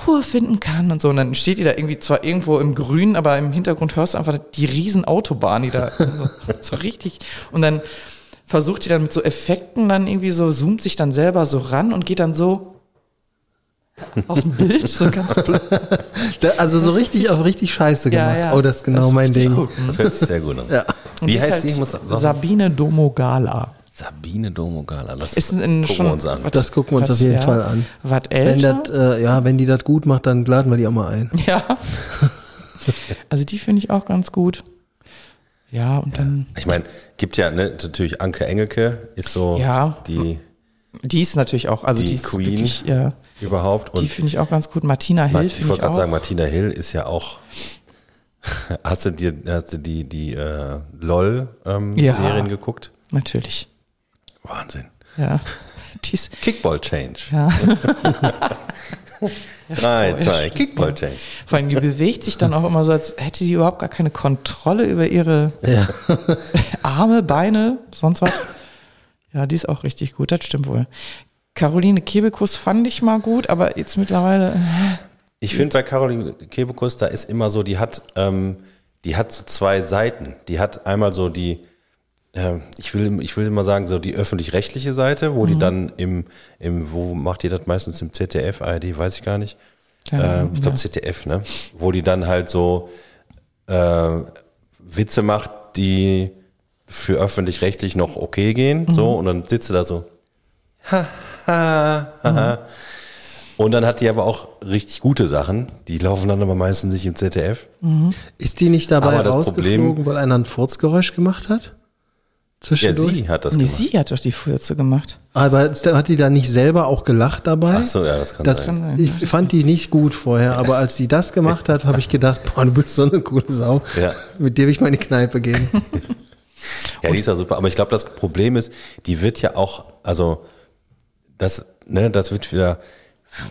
Speaker 3: Ruhe finden kann und so. Und dann steht die da irgendwie zwar irgendwo im Grün, aber im Hintergrund hörst du einfach die riesen Autobahn, die da so, so richtig. Und dann versucht die dann mit so Effekten dann irgendwie so, zoomt sich dann selber so ran und geht dann so aus dem Bild, so ganz blöd.
Speaker 2: Also so richtig auf richtig scheiße gemacht. Oh, das ist genau mein
Speaker 3: richtig
Speaker 2: Ding.
Speaker 3: gut.
Speaker 4: Das hört sich sehr gut an.
Speaker 2: Ja.
Speaker 4: Wie
Speaker 3: ist
Speaker 4: heißt
Speaker 3: halt
Speaker 4: die? Ich muss sagen.
Speaker 3: Sabine Domogala.
Speaker 4: Sabine Domogala. Das
Speaker 3: Ist ein,
Speaker 4: gucken
Speaker 3: schon,
Speaker 4: wir uns an.
Speaker 2: Das gucken wir uns
Speaker 3: was,
Speaker 2: auf jeden
Speaker 3: ja,
Speaker 2: Fall an.
Speaker 3: Was
Speaker 2: Wenn
Speaker 3: älter?
Speaker 2: das, äh, ja, wenn die das gut macht, dann laden wir die auch mal ein.
Speaker 3: ja. Also die finde ich auch ganz gut. Ja, und dann,
Speaker 4: Ich meine, gibt ja ne, natürlich Anke Engelke ist so
Speaker 3: Ja.
Speaker 4: die
Speaker 3: die ist natürlich auch, also
Speaker 4: Die
Speaker 3: die, ist
Speaker 4: Queen.
Speaker 3: wirklich, ja,
Speaker 4: überhaupt.
Speaker 3: die
Speaker 4: Und
Speaker 3: finde ich auch ganz gut. Martina
Speaker 4: Ma-
Speaker 3: Hill
Speaker 4: ich wollte gerade sagen, Martina Hill ist ja auch. Hast du dir hast du die, die äh, LOL-Serien
Speaker 3: Ja.
Speaker 4: geguckt?
Speaker 3: Natürlich.
Speaker 4: Wahnsinn.
Speaker 3: Ja. Die
Speaker 4: Kickball Change.
Speaker 3: ja.
Speaker 4: 3,
Speaker 3: voll.
Speaker 4: 2, Kickball Change.
Speaker 3: Vor allem, die bewegt sich dann auch immer so, als hätte die überhaupt gar keine Kontrolle über ihre
Speaker 2: Ja.
Speaker 3: Arme, Beine, sonst was. Ja, die ist auch richtig gut, das stimmt wohl. Caroline Kebekus fand ich mal gut, aber jetzt mittlerweile, äh,
Speaker 4: Ich finde bei Caroline Kebekus, da ist immer so, die hat, ähm, die hat so zwei Seiten. Die hat einmal so die, ich will, ich will immer sagen, so die öffentlich-rechtliche Seite, wo
Speaker 3: Mhm.
Speaker 4: die dann im, im, wo macht die das meistens im ZDF, ARD, weiß ich gar nicht.
Speaker 3: Keine
Speaker 4: Äh, ich glaube
Speaker 3: ja.
Speaker 4: ZDF, ne? Wo die dann halt so äh, Witze macht, die für öffentlich-rechtlich noch okay gehen,
Speaker 3: Mhm.
Speaker 4: so, und dann sitzt sie da so, ha, ha, ha, ha. Und dann hat die aber auch richtig gute Sachen. Die laufen dann aber meistens nicht im ZDF.
Speaker 2: Ist die nicht dabei
Speaker 4: Aber das
Speaker 2: rausgeflogen,
Speaker 4: Problem-
Speaker 2: weil einer ein Furzgeräusch gemacht hat? Zwischendurch.
Speaker 4: sie hat das
Speaker 3: Nee,
Speaker 4: gemacht.
Speaker 3: sie hat doch die Fürze gemacht.
Speaker 2: Aber hat die da nicht selber auch gelacht dabei?
Speaker 4: Ach so, ja, das kann
Speaker 2: Das,
Speaker 4: sein.
Speaker 3: sein.
Speaker 2: ich fand die nicht gut vorher, aber als sie das gemacht hat, habe ich gedacht, boah, du bist so eine coole Sau.
Speaker 4: Ja.
Speaker 2: Mit dir will ich mal in die Kneipe gehen.
Speaker 4: Ja, die ist ja super. Aber ich glaube, das Problem ist, die wird ja auch, also das, ne, das wird wieder,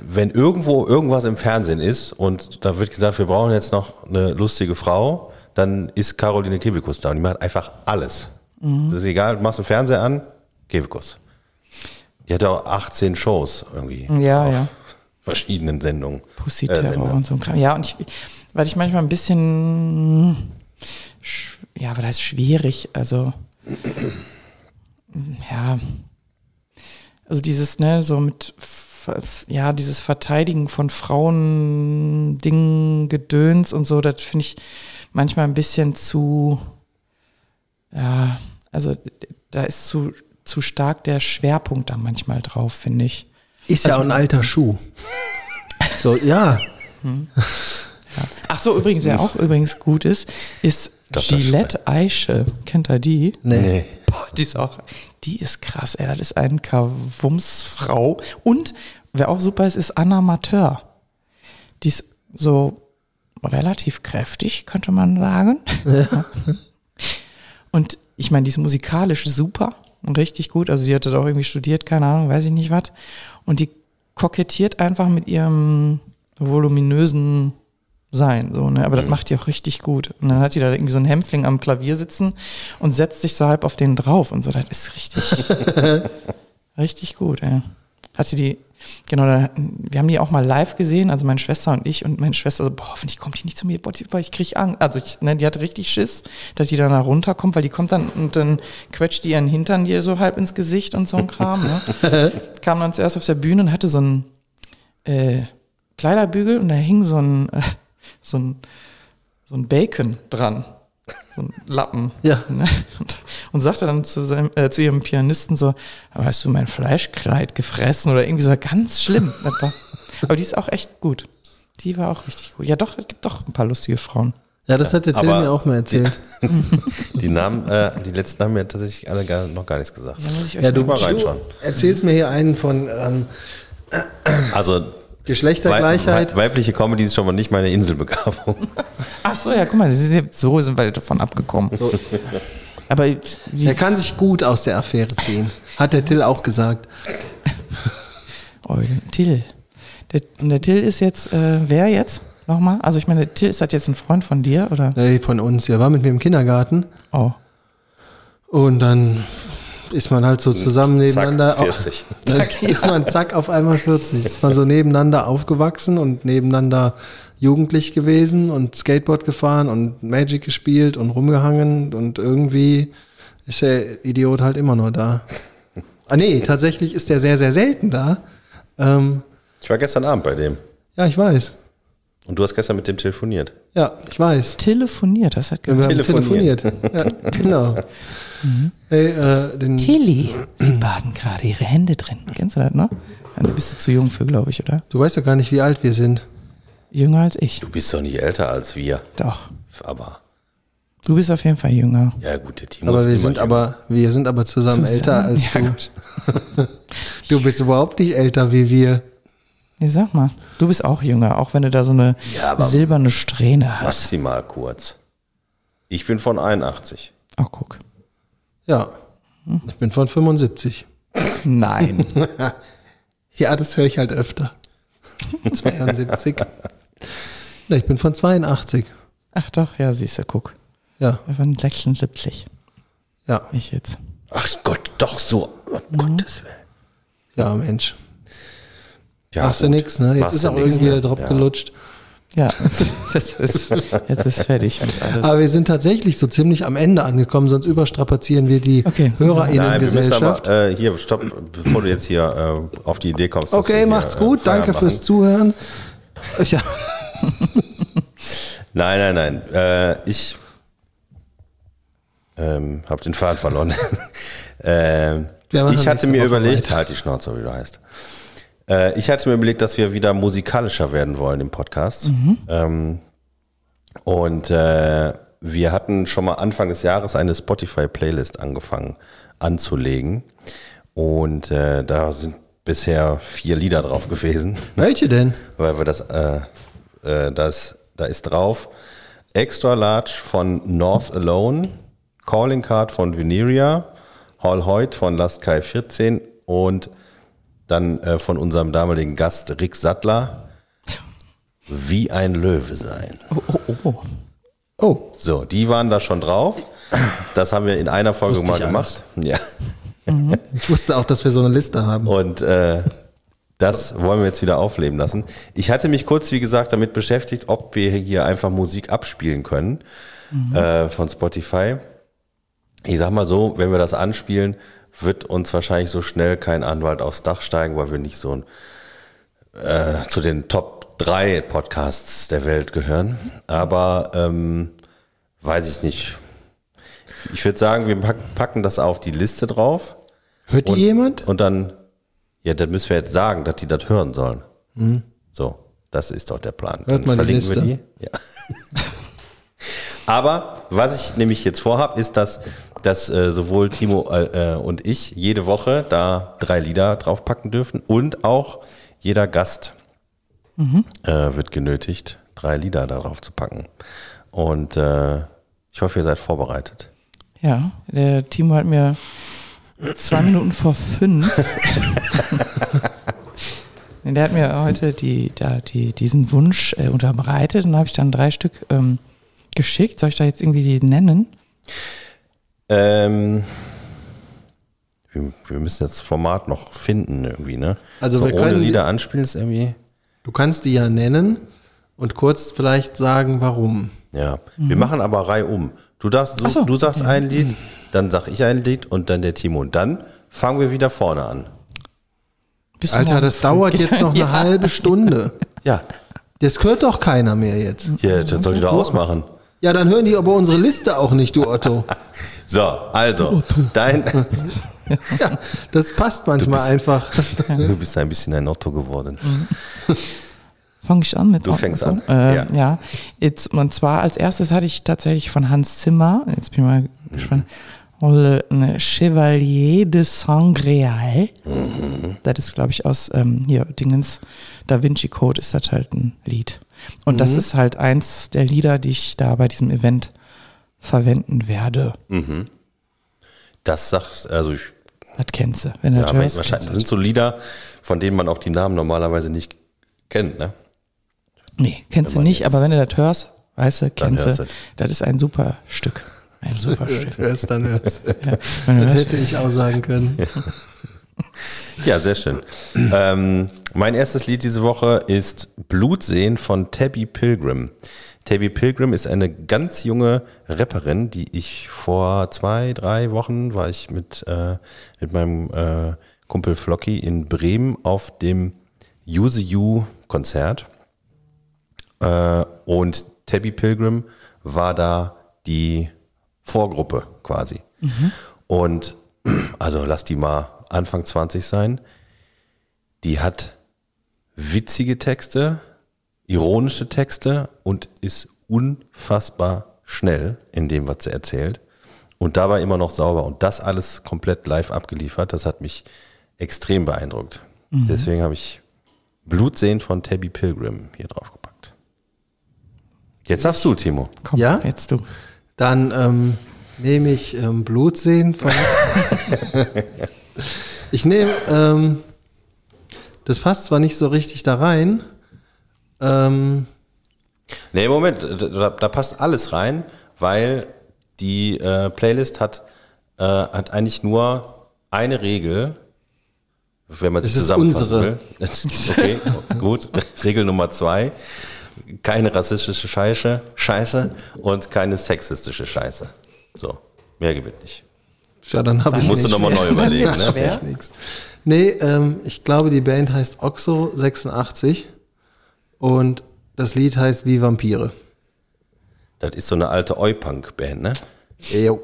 Speaker 4: wenn irgendwo irgendwas im Fernsehen ist und da wird gesagt, wir brauchen jetzt noch eine lustige Frau, dann ist Caroline Kebekus da und die macht einfach alles. Das ist egal, du machst den Fernseher an, Kebekus. Die hat ja auch 18 Shows irgendwie
Speaker 3: Ja,
Speaker 4: auf
Speaker 3: ja.
Speaker 4: verschiedenen Sendungen.
Speaker 3: Pussy
Speaker 4: äh,
Speaker 3: Terror
Speaker 4: Sendern.
Speaker 3: und so ein Kram. Ja, und ich, weil ich manchmal ein bisschen, sch- ja, aber das ist schwierig. Also, ja, also dieses, ne, so mit, ja, dieses Verteidigen von Frauen, Dingen, Gedöns und so, das finde ich manchmal ein bisschen zu, ja, also da ist zu, zu stark der Schwerpunkt da manchmal drauf, finde ich.
Speaker 2: Ist ja auch ein alter Schuh. So, ja.
Speaker 3: Ach so, übrigens, der auch übrigens gut ist, ist
Speaker 4: Dr.
Speaker 3: Gillette Eiche. Kennt ihr die?
Speaker 2: Nee.
Speaker 3: Boah, die ist auch, die ist krass, ey. Das ist eine Kavumsfrau. Und wer auch super ist, ist Anna Mateur. Die ist so relativ kräftig, könnte man sagen. Und ich meine, die ist musikalisch super und richtig gut. Also die hatte da auch irgendwie studiert, keine Ahnung, weiß ich nicht was. Und die kokettiert einfach mit ihrem voluminösen Sein, so, ne? Aber das macht die auch richtig gut. Und dann hat die da irgendwie so einen Hämpfling am Klavier sitzen und setzt sich so halb auf den drauf und so. Das ist richtig, richtig gut, ey. Hatte die, genau, da, wir haben die auch mal live gesehen, also meine Schwester und ich und meine Schwester so, boah, hoffentlich kommt die nicht zu mir, boah, die- boah, ich krieg Angst. Also ich, ne, die hat richtig Schiss, dass die dann da runterkommt, weil die kommt dann und dann quetscht die ihren Hintern dir so halb ins Gesicht und so ein Kram, ne? Kam dann zuerst auf der Bühne und hatte so ein äh, Kleiderbügel und da hing so ein, äh, so ein, so ein Bacon dran. So ein Lappen.
Speaker 2: Ja.
Speaker 3: Ne? Und, und sagte dann zu, seinem, äh, zu ihrem Pianisten so, "Aber hast du mein Fleischkleid gefressen oder irgendwie so ganz schlimm. Aber die ist auch echt gut. Die war auch richtig gut. Ja doch, es gibt doch ein paar lustige Frauen.
Speaker 2: Ja, das hatte Till
Speaker 4: Aber
Speaker 2: mir auch mal erzählt.
Speaker 4: Die Namen, äh, die letzten haben mir tatsächlich alle gar, noch gar nichts gesagt.
Speaker 3: Da muss ich euch
Speaker 2: Ja, du,
Speaker 4: mal
Speaker 2: du
Speaker 4: reinschauen.
Speaker 2: erzählst mir hier einen von ähm,
Speaker 4: Also
Speaker 2: Geschlechtergleichheit.
Speaker 4: Wei- weibliche Comedy ist schon mal nicht meine Inselbegabung.
Speaker 3: Ach so, ja, guck mal, das ist, so sind wir davon abgekommen. Aber wie,
Speaker 2: Er kann sich gut aus der Affäre ziehen. Hat der Till auch gesagt.
Speaker 3: Oh, Till. Der, und der Till ist jetzt, äh, wer jetzt? Nochmal? Also ich meine, der Till ist halt jetzt ein Freund von dir, oder?
Speaker 2: Nee, von uns. Er war mit mir im Kindergarten.
Speaker 3: Oh.
Speaker 2: Und dann ist man halt so zusammen nebeneinander.
Speaker 4: Zack, 40.
Speaker 2: Dann ist man zack auf einmal 40. Ist man so nebeneinander aufgewachsen und nebeneinander jugendlich gewesen und Skateboard gefahren und Magic gespielt und rumgehangen und irgendwie ist der Idiot halt immer nur da. Ah nee, tatsächlich ist der sehr, sehr selten da. Ähm,
Speaker 4: Ich war gestern Abend bei dem.
Speaker 2: ja, ich weiß.
Speaker 4: Und du hast gestern mit dem telefoniert.
Speaker 2: Ja, ich weiß.
Speaker 3: Telefoniert, das hat
Speaker 2: haben
Speaker 4: Telefoniert.
Speaker 2: telefoniert. Ja, genau. Hey, äh, den,
Speaker 3: Tilly, sie baden gerade ihre Hände drin. Kennst du das noch? Ja, da bist du zu jung für, glaube ich, oder?
Speaker 2: du weißt doch gar nicht, wie alt wir sind.
Speaker 3: Jünger als ich.
Speaker 4: Du bist doch nicht älter als wir.
Speaker 3: Doch.
Speaker 4: Aber,
Speaker 3: Du bist auf jeden Fall jünger.
Speaker 4: ja gut, der Timo
Speaker 2: Aber
Speaker 4: ist
Speaker 2: wir sind
Speaker 4: jünger.
Speaker 2: aber, wir sind aber zusammen, älter als
Speaker 3: ja,
Speaker 2: du.
Speaker 3: Gut.
Speaker 2: Du bist überhaupt nicht älter wie wir.
Speaker 3: Nee, sag mal, du bist auch jünger, auch wenn du da so eine silberne Strähne hast.
Speaker 4: Maximal kurz. Ich bin von 81.
Speaker 3: Oh, guck.
Speaker 2: Ja. Ich bin von 75.
Speaker 3: Nein.
Speaker 2: Ja, das höre ich halt öfter. 72. Na, ich bin von 82.
Speaker 3: Ach doch, ja, siehst du, guck.
Speaker 2: Ja,
Speaker 3: Wir waren 76.
Speaker 2: ja,
Speaker 3: Ich jetzt.
Speaker 4: Ach Gott, doch so. Um Gottes Willen.
Speaker 2: ja, Mensch.
Speaker 4: Ja,
Speaker 2: Machst du nix, ne? Jetzt
Speaker 4: Machst
Speaker 2: ist auch irgendwie
Speaker 4: ne?
Speaker 2: der Drop
Speaker 4: Ja.
Speaker 2: gelutscht.
Speaker 3: Ja, jetzt ist, jetzt ist fertig mit alles.
Speaker 2: Aber wir sind tatsächlich so ziemlich am Ende angekommen, sonst überstrapazieren wir die
Speaker 3: Okay.
Speaker 2: HörerInnen-Gesellschaft.
Speaker 4: äh, hier, stopp, bevor du jetzt hier äh, auf die Idee kommst.
Speaker 2: Okay,
Speaker 4: hier,
Speaker 2: macht's
Speaker 4: äh,
Speaker 2: gut.
Speaker 4: Feierabend
Speaker 2: Danke fürs
Speaker 4: machen.
Speaker 2: Zuhören. Ja,
Speaker 4: Nein, nein, nein. Äh, ich ähm, habe den Faden verloren. ähm, ich hatte mir
Speaker 2: Woche
Speaker 4: überlegt,
Speaker 2: weiter.
Speaker 4: halt die Schnauze, wie du heißt. Äh, ich hatte mir überlegt, dass wir wieder musikalischer werden wollen im Podcast.
Speaker 2: Mhm.
Speaker 4: Ähm, und äh, wir hatten schon mal Anfang des Jahres eine Spotify-Playlist angefangen anzulegen. Und äh, da sind bisher vier Lieder drauf gewesen,
Speaker 2: Welche denn?
Speaker 4: weil wir das, äh, äh, das, da ist drauf Extra Large von North Alone, Calling Card von Veneria, Hall Hoyt von Last Kai 14 und dann äh, von unserem damaligen Gast Rick Sattler, Wie ein Löwe sein.
Speaker 3: Oh, oh, oh.
Speaker 2: Oh,
Speaker 4: So, die waren da schon drauf. Das haben wir in einer Folge
Speaker 2: Wusste
Speaker 4: mal gemacht. Ja.
Speaker 2: ich wusste auch, dass wir so eine Liste haben.
Speaker 4: Und äh, das wollen wir jetzt wieder aufleben lassen. Ich hatte mich kurz, wie gesagt, damit beschäftigt, ob wir hier einfach Musik abspielen können äh, von Spotify. Ich sag mal so, wenn wir das anspielen, wird uns wahrscheinlich so schnell kein Anwalt aufs Dach steigen, weil wir nicht so ein, äh, zu den Top 3 Podcasts der Welt gehören. Aber ähm, weiß ich nicht. Ich würde sagen, wir pack- packen das auf die Liste drauf.
Speaker 2: Hört die
Speaker 4: Und-
Speaker 2: jemand?
Speaker 4: Und dann, ja, dann müssen wir jetzt sagen, dass die das hören sollen. So, das ist doch der Plan.
Speaker 2: Hört
Speaker 4: dann
Speaker 2: man die
Speaker 4: verlinken wir
Speaker 2: Liste?
Speaker 4: die. Ja. Aber was ich nämlich jetzt vorhabe, ist, dass, dass äh, sowohl Timo äh, äh, und ich jede Woche da drei Lieder draufpacken dürfen und auch jeder Gast äh, wird genötigt, drei Lieder da drauf zu packen. Und äh, ich hoffe, ihr seid vorbereitet.
Speaker 3: Ja, der Timo hat mir zwei Minuten vor fünf. Der hat mir heute die, da, die, diesen Wunsch äh, unterbreitet und habe ich dann drei Stück ähm, geschickt. Soll ich da jetzt irgendwie die nennen?
Speaker 4: Ähm, wir, wir müssen jetzt das Format noch finden irgendwie, ne?
Speaker 2: Also
Speaker 4: so
Speaker 2: wir
Speaker 4: ohne
Speaker 2: können die-
Speaker 4: Lieder anspielen ist irgendwie.
Speaker 2: Du kannst die ja nennen und kurz vielleicht sagen, warum.
Speaker 4: Ja. Wir machen aber Reihe um. Du, darfst, du,
Speaker 3: Ach so,
Speaker 4: du sagst ein Lied, dann sag ich ein Lied und dann der Timo. Und dann fangen wir wieder vorne an.
Speaker 3: Bis
Speaker 2: Alter,
Speaker 3: morgen
Speaker 2: das dauert jetzt noch eine
Speaker 3: Ja.
Speaker 2: halbe Stunde.
Speaker 4: Ja,
Speaker 2: Das hört doch keiner mehr jetzt.
Speaker 4: hier, das soll ich doch ausmachen.
Speaker 2: Ja, dann hören die aber unsere Liste auch nicht, du Otto.
Speaker 4: So, also, dein.
Speaker 2: Ja, das passt manchmal
Speaker 4: bist-
Speaker 2: einfach.
Speaker 4: Du bist ein bisschen ein Otto geworden.
Speaker 3: Fange ich an mit
Speaker 4: Du fängst an,
Speaker 3: Äh,
Speaker 4: ja.
Speaker 3: ja. Jetzt, und zwar als erstes hatte ich tatsächlich von Hans Zimmer, jetzt bin ich mal gespannt, Le ne Chevalier de Sangreal.
Speaker 4: Mhm.
Speaker 3: Das ist, glaube ich, aus ähm, hier, Dingens Da Vinci Code ist das halt ein Lied. Und
Speaker 4: Mhm.
Speaker 3: das ist halt eins der Lieder, die ich da bei diesem Event verwenden werde.
Speaker 4: Das sagt, also ich,
Speaker 3: Das kennst du. Wenn du
Speaker 4: ja,
Speaker 3: das hörst,
Speaker 4: wahrscheinlich das
Speaker 3: du
Speaker 4: sind so Lieder, von denen man auch die Namen normalerweise nicht kennt, ne?
Speaker 3: Nee, kennst
Speaker 4: Wenn
Speaker 3: du nicht,
Speaker 4: jetzt-
Speaker 3: aber wenn du das hörst, weißt du, kennst du,
Speaker 4: du.
Speaker 3: das ist ein super Stück. Ein super Stück.
Speaker 2: Hörst dann hörst.
Speaker 3: Wenn du
Speaker 2: Das
Speaker 3: hörst,
Speaker 2: hätte ich auch sagen können.
Speaker 4: Ja, sehr schön. ähm, mein erstes Lied diese Woche ist Blutsehen von Tabby Pilgrim. Tabby Pilgrim ist eine ganz junge Rapperin, die ich vor zwei, drei Wochen war ich mit, äh, mit meinem äh, Kumpel Flocky in Bremen auf dem Use You Konzert. Äh, und Tabby Pilgrim war da die Vorgruppe quasi. Und also lass die mal Anfang 20 sein. Die hat witzige Texte, ironische Texte und ist unfassbar schnell in dem, was sie erzählt. Und dabei immer noch sauber. Und das alles komplett live abgeliefert. Das hat mich extrem beeindruckt. Deswegen habe ich Blutsehen von Tabby Pilgrim hier draufgepackt. Jetzt darfst du, Timo.
Speaker 3: komm,
Speaker 2: Ja?
Speaker 3: jetzt du.
Speaker 2: Dann ähm, nehme ich ähm, Blutsehen von. ich nehme, ähm, das passt zwar nicht so richtig da rein. Ähm,
Speaker 4: Nee, Moment, da, da passt alles rein, weil die äh, Playlist hat, äh, hat eigentlich nur eine Regel, wenn man
Speaker 2: ist
Speaker 4: zusammenfassen
Speaker 2: unsere.
Speaker 4: will. Okay, gut. Regel Nummer zwei, keine rassistische Scheiße, Scheiße und keine sexistische Scheiße. So, mehr es nicht.
Speaker 2: Ja, dann habe ich
Speaker 4: Musst du nochmal neu überlegen. Ne?
Speaker 2: Ich nix. Nee, ähm, ich glaube, die Band heißt Oxo 86 und das Lied heißt Wie Vampire.
Speaker 4: Das ist so eine alte Oi-Punk-Band, ne?
Speaker 2: Jo.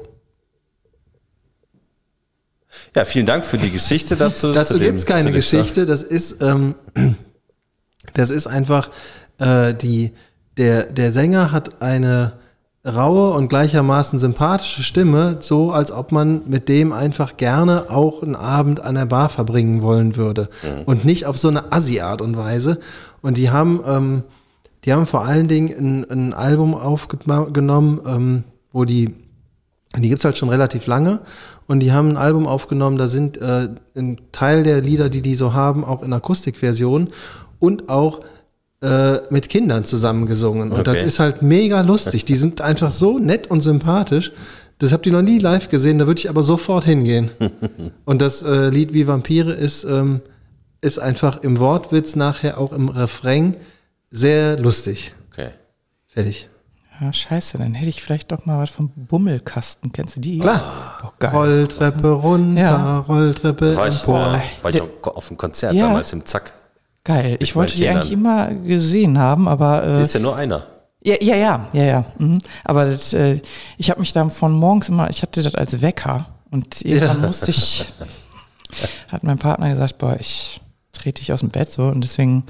Speaker 4: Ja, vielen Dank für die Geschichte dazu.
Speaker 2: Dazu gibt es keine Geschichte. Das ist, ähm, das ist einfach äh, die, der, der Sänger hat eine, raue und gleichermaßen sympathische Stimme, so als ob man mit dem einfach gerne auch einen Abend an der Bar verbringen wollen würde. Und nicht auf so eine Assi-Art und Weise. Und die haben, ähm, die haben vor allen Dingen ein, ein Album aufgenommen, ähm, wo die, die gibt's halt schon relativ lange. Und die haben ein Album aufgenommen, da sind äh, ein Teil der Lieder, die die so haben, auch in Akustikversion und auch mit Kindern zusammengesungen. Und
Speaker 4: Okay.
Speaker 2: das ist halt mega lustig. Die sind einfach so nett und sympathisch. Das habt ihr noch nie live gesehen, da würde ich aber sofort hingehen. und das äh, Lied Wie Vampire ist, ähm, ist einfach im Wortwitz nachher auch im Refrain sehr lustig.
Speaker 4: Okay.
Speaker 2: Fertig.
Speaker 3: Ja, scheiße, dann hätte ich vielleicht doch mal was vom Bummelkasten. Kennst du die?
Speaker 2: Klar.
Speaker 3: Oh, geil.
Speaker 2: Rolltreppe runter,
Speaker 3: Ja.
Speaker 2: Rolltreppe
Speaker 4: War ich,
Speaker 2: empor.
Speaker 4: äh, war ich auch auf dem Konzert
Speaker 3: Ja.
Speaker 4: damals im Zack.
Speaker 3: Geil. Ich wollte die eigentlich immer gesehen haben, aber äh,
Speaker 4: Ist ja nur einer.
Speaker 3: Ja, ja, ja, ja, ja. Mhm. Aber das, äh, ich habe mich da von morgens immer, ich hatte das als Wecker und irgendwann
Speaker 2: Ja.
Speaker 3: musste ich, hat mein Partner gesagt, boah, ich trete dich aus dem Bett so und deswegen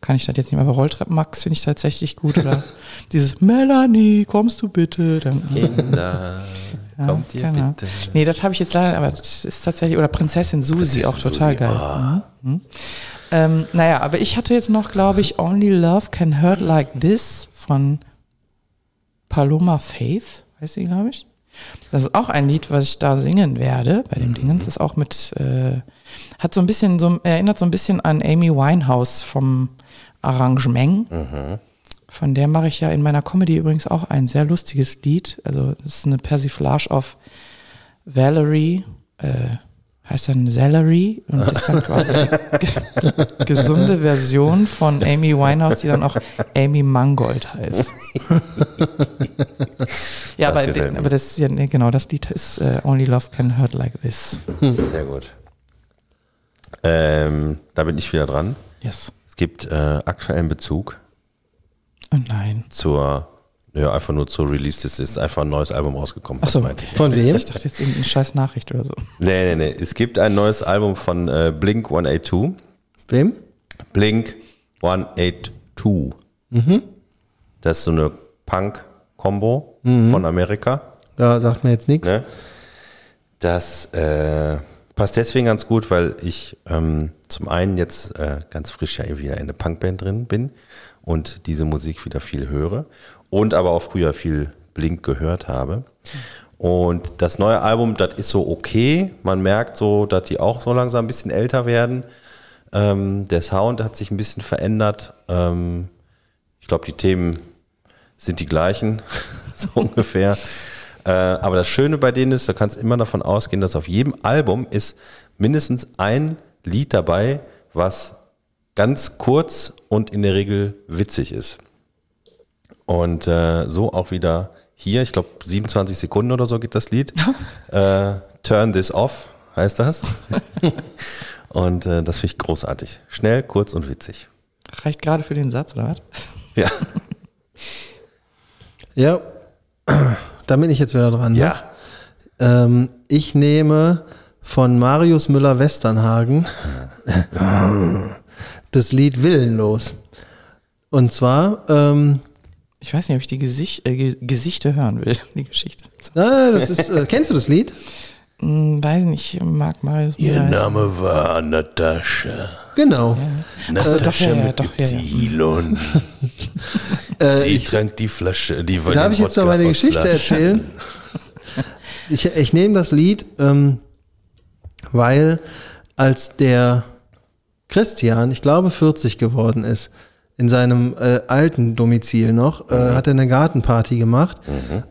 Speaker 3: kann ich das jetzt nicht mehr. Aber Rolltreppen Max finde ich tatsächlich gut oder dieses Melanie, kommst du bitte? Dann,
Speaker 4: Kinder,
Speaker 3: ja,
Speaker 4: kommt ihr
Speaker 3: Ahnung.
Speaker 4: bitte.
Speaker 3: Nee, das habe ich jetzt leider, aber das ist tatsächlich, oder Prinzessin Susi,
Speaker 4: Prinzessin
Speaker 3: auch total
Speaker 4: Susi,
Speaker 3: geil.
Speaker 4: ah.
Speaker 3: Mhm. Mhm. Ähm, naja, aber ich hatte jetzt noch, glaube ich, Only Love Can Hurt Like This von Paloma Faith, heißt sie, glaube ich. Das ist auch ein Lied, was ich da singen werde bei dem Dingens. Das ist auch mit, äh, hat so ein bisschen, so, erinnert so ein bisschen an Amy Winehouse vom Arrangement. Von der mache ich ja in meiner Comedy übrigens auch ein sehr lustiges Lied. Also das ist eine Persiflage auf Valerie, äh, heißt dann Celery und ist dann quasi die gesunde Version von Amy Winehouse, die dann auch Amy Mangold heißt. ja,
Speaker 4: Das
Speaker 3: aber, aber das ist ja, nee, genau, das Lied ist äh, Only Love Can Hurt Like This.
Speaker 4: Sehr gut. Ähm, da bin ich wieder dran.
Speaker 3: Yes.
Speaker 4: Es gibt äh, aktuellen Bezug
Speaker 3: Oh nein.
Speaker 4: zur, ja, einfach nur zur Release. Das ist einfach ein neues Album rausgekommen.
Speaker 3: Ach
Speaker 4: was
Speaker 3: so.
Speaker 4: meinte ich?
Speaker 2: Von wem?
Speaker 3: Ich dachte jetzt irgendeine scheiß Nachricht oder so.
Speaker 4: Nee, nee, nee. Es gibt ein neues Album von äh, Blink 182.
Speaker 2: Wem?
Speaker 4: Blink 182. Das ist so eine Punk-Kombo von Amerika.
Speaker 2: Da sagt mir jetzt nichts.
Speaker 4: Ne? Das äh, passt deswegen ganz gut, weil ich ähm, zum einen jetzt äh, ganz frisch ja wieder in eine Punkband drin bin und diese Musik wieder viel höre und aber auch früher viel Blink gehört habe. Und das neue Album, das ist so okay. Man merkt so, dass die auch so langsam ein bisschen älter werden. Ähm, der Sound hat sich ein bisschen verändert. Ähm, ich glaube, die Themen sind die gleichen, so ungefähr. Äh, aber das Schöne bei denen ist, du kannst immer davon ausgehen, dass auf jedem Album ist mindestens ein Lied dabei, was ganz kurz und in der Regel witzig ist. Und äh, so auch wieder hier, ich glaube 27 Sekunden oder so geht das Lied. äh, Turn This Off heißt das. und äh, das finde ich großartig. Schnell, kurz und witzig.
Speaker 3: Reicht gerade für den Satz, oder was?
Speaker 4: Ja.
Speaker 2: Ja, da bin ich jetzt wieder dran. Ne?
Speaker 4: Ja.
Speaker 2: Ähm, ich nehme von Marius Müller-Westernhagen das Lied Willenlos. Und zwar, ähm,
Speaker 3: Ich weiß nicht, ob ich die Gesicht, äh, Ge- Gesichter hören will, die Geschichte.
Speaker 2: na, das ist, äh, kennst du das Lied?
Speaker 3: Hm, weiß nicht, ich mag mal.
Speaker 4: Name war Natascha.
Speaker 2: Genau.
Speaker 3: So, doch, ja, ja, doch, ja, ja.
Speaker 4: Hilon.
Speaker 2: Äh,
Speaker 4: Sie
Speaker 2: ich,
Speaker 4: trank die Flasche, die von
Speaker 2: darf ich jetzt mal meine Geschichte
Speaker 4: Flaschen.
Speaker 2: erzählen? Ich, ich nehme das Lied, ähm, weil als der Christian, ich glaube 40 geworden ist, in seinem äh, alten Domizil noch, äh, hat er eine Gartenparty gemacht.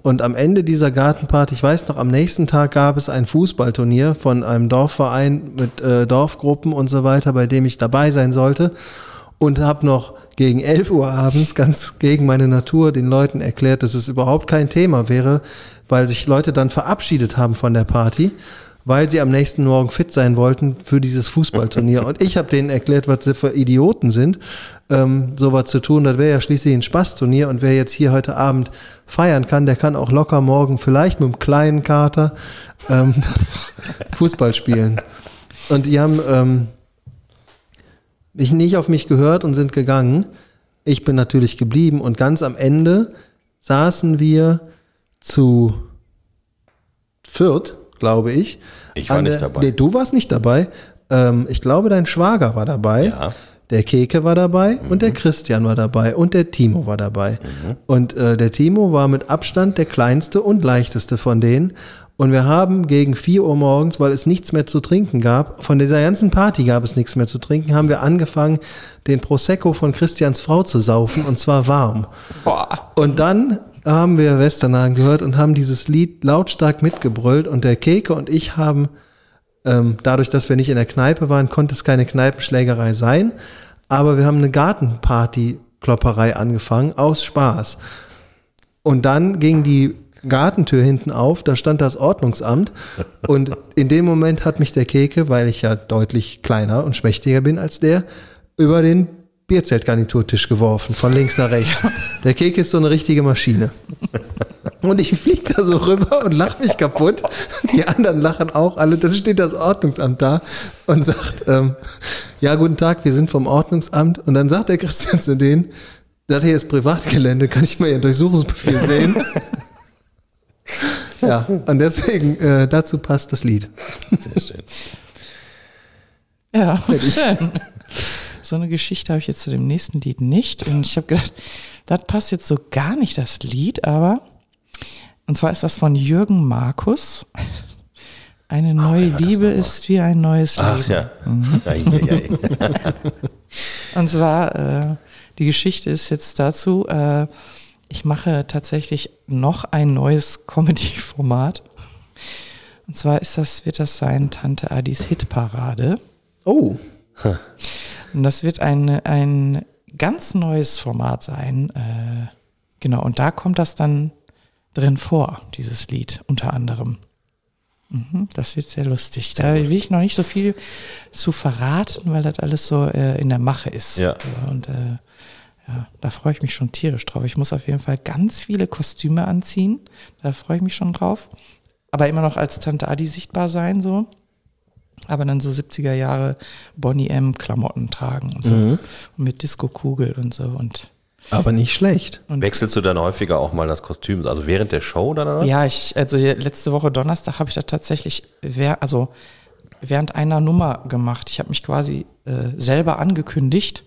Speaker 2: Und am Ende dieser Gartenparty, ich weiß noch, am nächsten Tag gab es ein Fußballturnier von einem Dorfverein mit äh, Dorfgruppen und so weiter, bei dem ich dabei sein sollte. Und habe noch gegen 11 Uhr abends ganz gegen meine Natur den Leuten erklärt, dass es überhaupt kein Thema wäre, weil sich Leute dann verabschiedet haben von der Party, weil sie am nächsten Morgen fit sein wollten für dieses Fußballturnier. Und ich habe denen erklärt, was sie für Idioten sind, ähm, sowas zu tun. Das wäre ja schließlich ein Spaßturnier und wer jetzt hier heute Abend feiern kann, der kann auch locker morgen vielleicht mit einem kleinen Kater ähm, Fußball spielen. Und die haben ähm, mich nicht auf mich gehört und sind gegangen. Ich bin natürlich geblieben und ganz am Ende saßen wir zu Fürth, glaube ich.
Speaker 4: Ich war
Speaker 2: An
Speaker 4: nicht
Speaker 2: der-
Speaker 4: dabei.
Speaker 2: Nee, du warst nicht dabei. Ähm, ich glaube, dein Schwager war dabei.
Speaker 4: Ja.
Speaker 2: Der Keke war dabei und der Christian war dabei und der Timo war dabei. Und äh, der Timo war mit Abstand der kleinste und leichteste von denen. Und wir haben gegen 4 Uhr morgens, weil es nichts mehr zu trinken gab, von dieser ganzen Party gab es nichts mehr zu trinken, haben wir angefangen, den Prosecco von Christians Frau zu saufen und zwar warm.
Speaker 3: Boah.
Speaker 2: Und dann haben wir Westernhagen gehört und haben dieses Lied lautstark mitgebrüllt und der Keke und ich haben, ähm, dadurch, dass wir nicht in der Kneipe waren, konnte es keine Kneipenschlägerei sein, aber wir haben eine Gartenparty-Klopperei angefangen, aus Spaß. Und dann ging die Gartentür hinten auf, da stand das Ordnungsamt und in dem Moment hat mich der Keke, weil ich ja deutlich kleiner und schmächtiger bin als der, über den Bierzeltgarniturtisch geworfen, von links nach rechts. Der Keke ist so eine richtige Maschine. Und ich fliege da so rüber und lache mich kaputt. Die anderen lachen auch alle. Dann steht das Ordnungsamt da und sagt, ähm, ja, guten Tag, wir sind vom Ordnungsamt. Und dann sagt der Christian zu denen, das hier ist Privatgelände, kann ich mal Ihren Durchsuchungsbefehl sehen? ja, und deswegen, äh, dazu passt das Lied.
Speaker 4: Sehr schön.
Speaker 3: Ja, schön. So eine Geschichte habe ich jetzt zu dem nächsten Lied nicht. Und ich habe gedacht, das passt jetzt so gar nicht, das Lied, aber. Und zwar ist das von Jürgen Markus. Eine neue
Speaker 4: das
Speaker 3: Liebe ist wie ein neues
Speaker 4: Ach
Speaker 3: Leben.
Speaker 4: ja.
Speaker 3: Mhm. Und zwar, äh, die Geschichte ist jetzt dazu, äh, ich mache tatsächlich noch ein neues Comedy-Format. Und zwar ist das, wird das sein Tante Adis Hitparade.
Speaker 2: Oh,
Speaker 3: Und das wird ein, ein ganz neues Format sein. Äh, genau, und da kommt das dann drin vor, dieses Lied unter anderem. Mhm, das wird sehr lustig. Da will ich noch nicht so viel zu verraten, weil das alles so äh, in der Mache ist.
Speaker 4: Ja.
Speaker 3: Und äh, ja, da freue ich mich schon tierisch drauf. Ich muss auf jeden Fall ganz viele Kostüme anziehen. Da freue ich mich schon drauf. Aber immer noch als Tante Adi sichtbar sein, so aber dann so 70er Jahre Bonnie M Klamotten tragen und so. Und mit Disco-Kugel und so und
Speaker 2: aber nicht schlecht.
Speaker 4: Wechselst du dann häufiger auch mal das Kostüm? Also während der Show dann? Oder?
Speaker 3: ja, ich, also hier letzte Woche Donnerstag habe ich da tatsächlich, wer, also während einer Nummer gemacht. Ich habe mich quasi äh, selber angekündigt.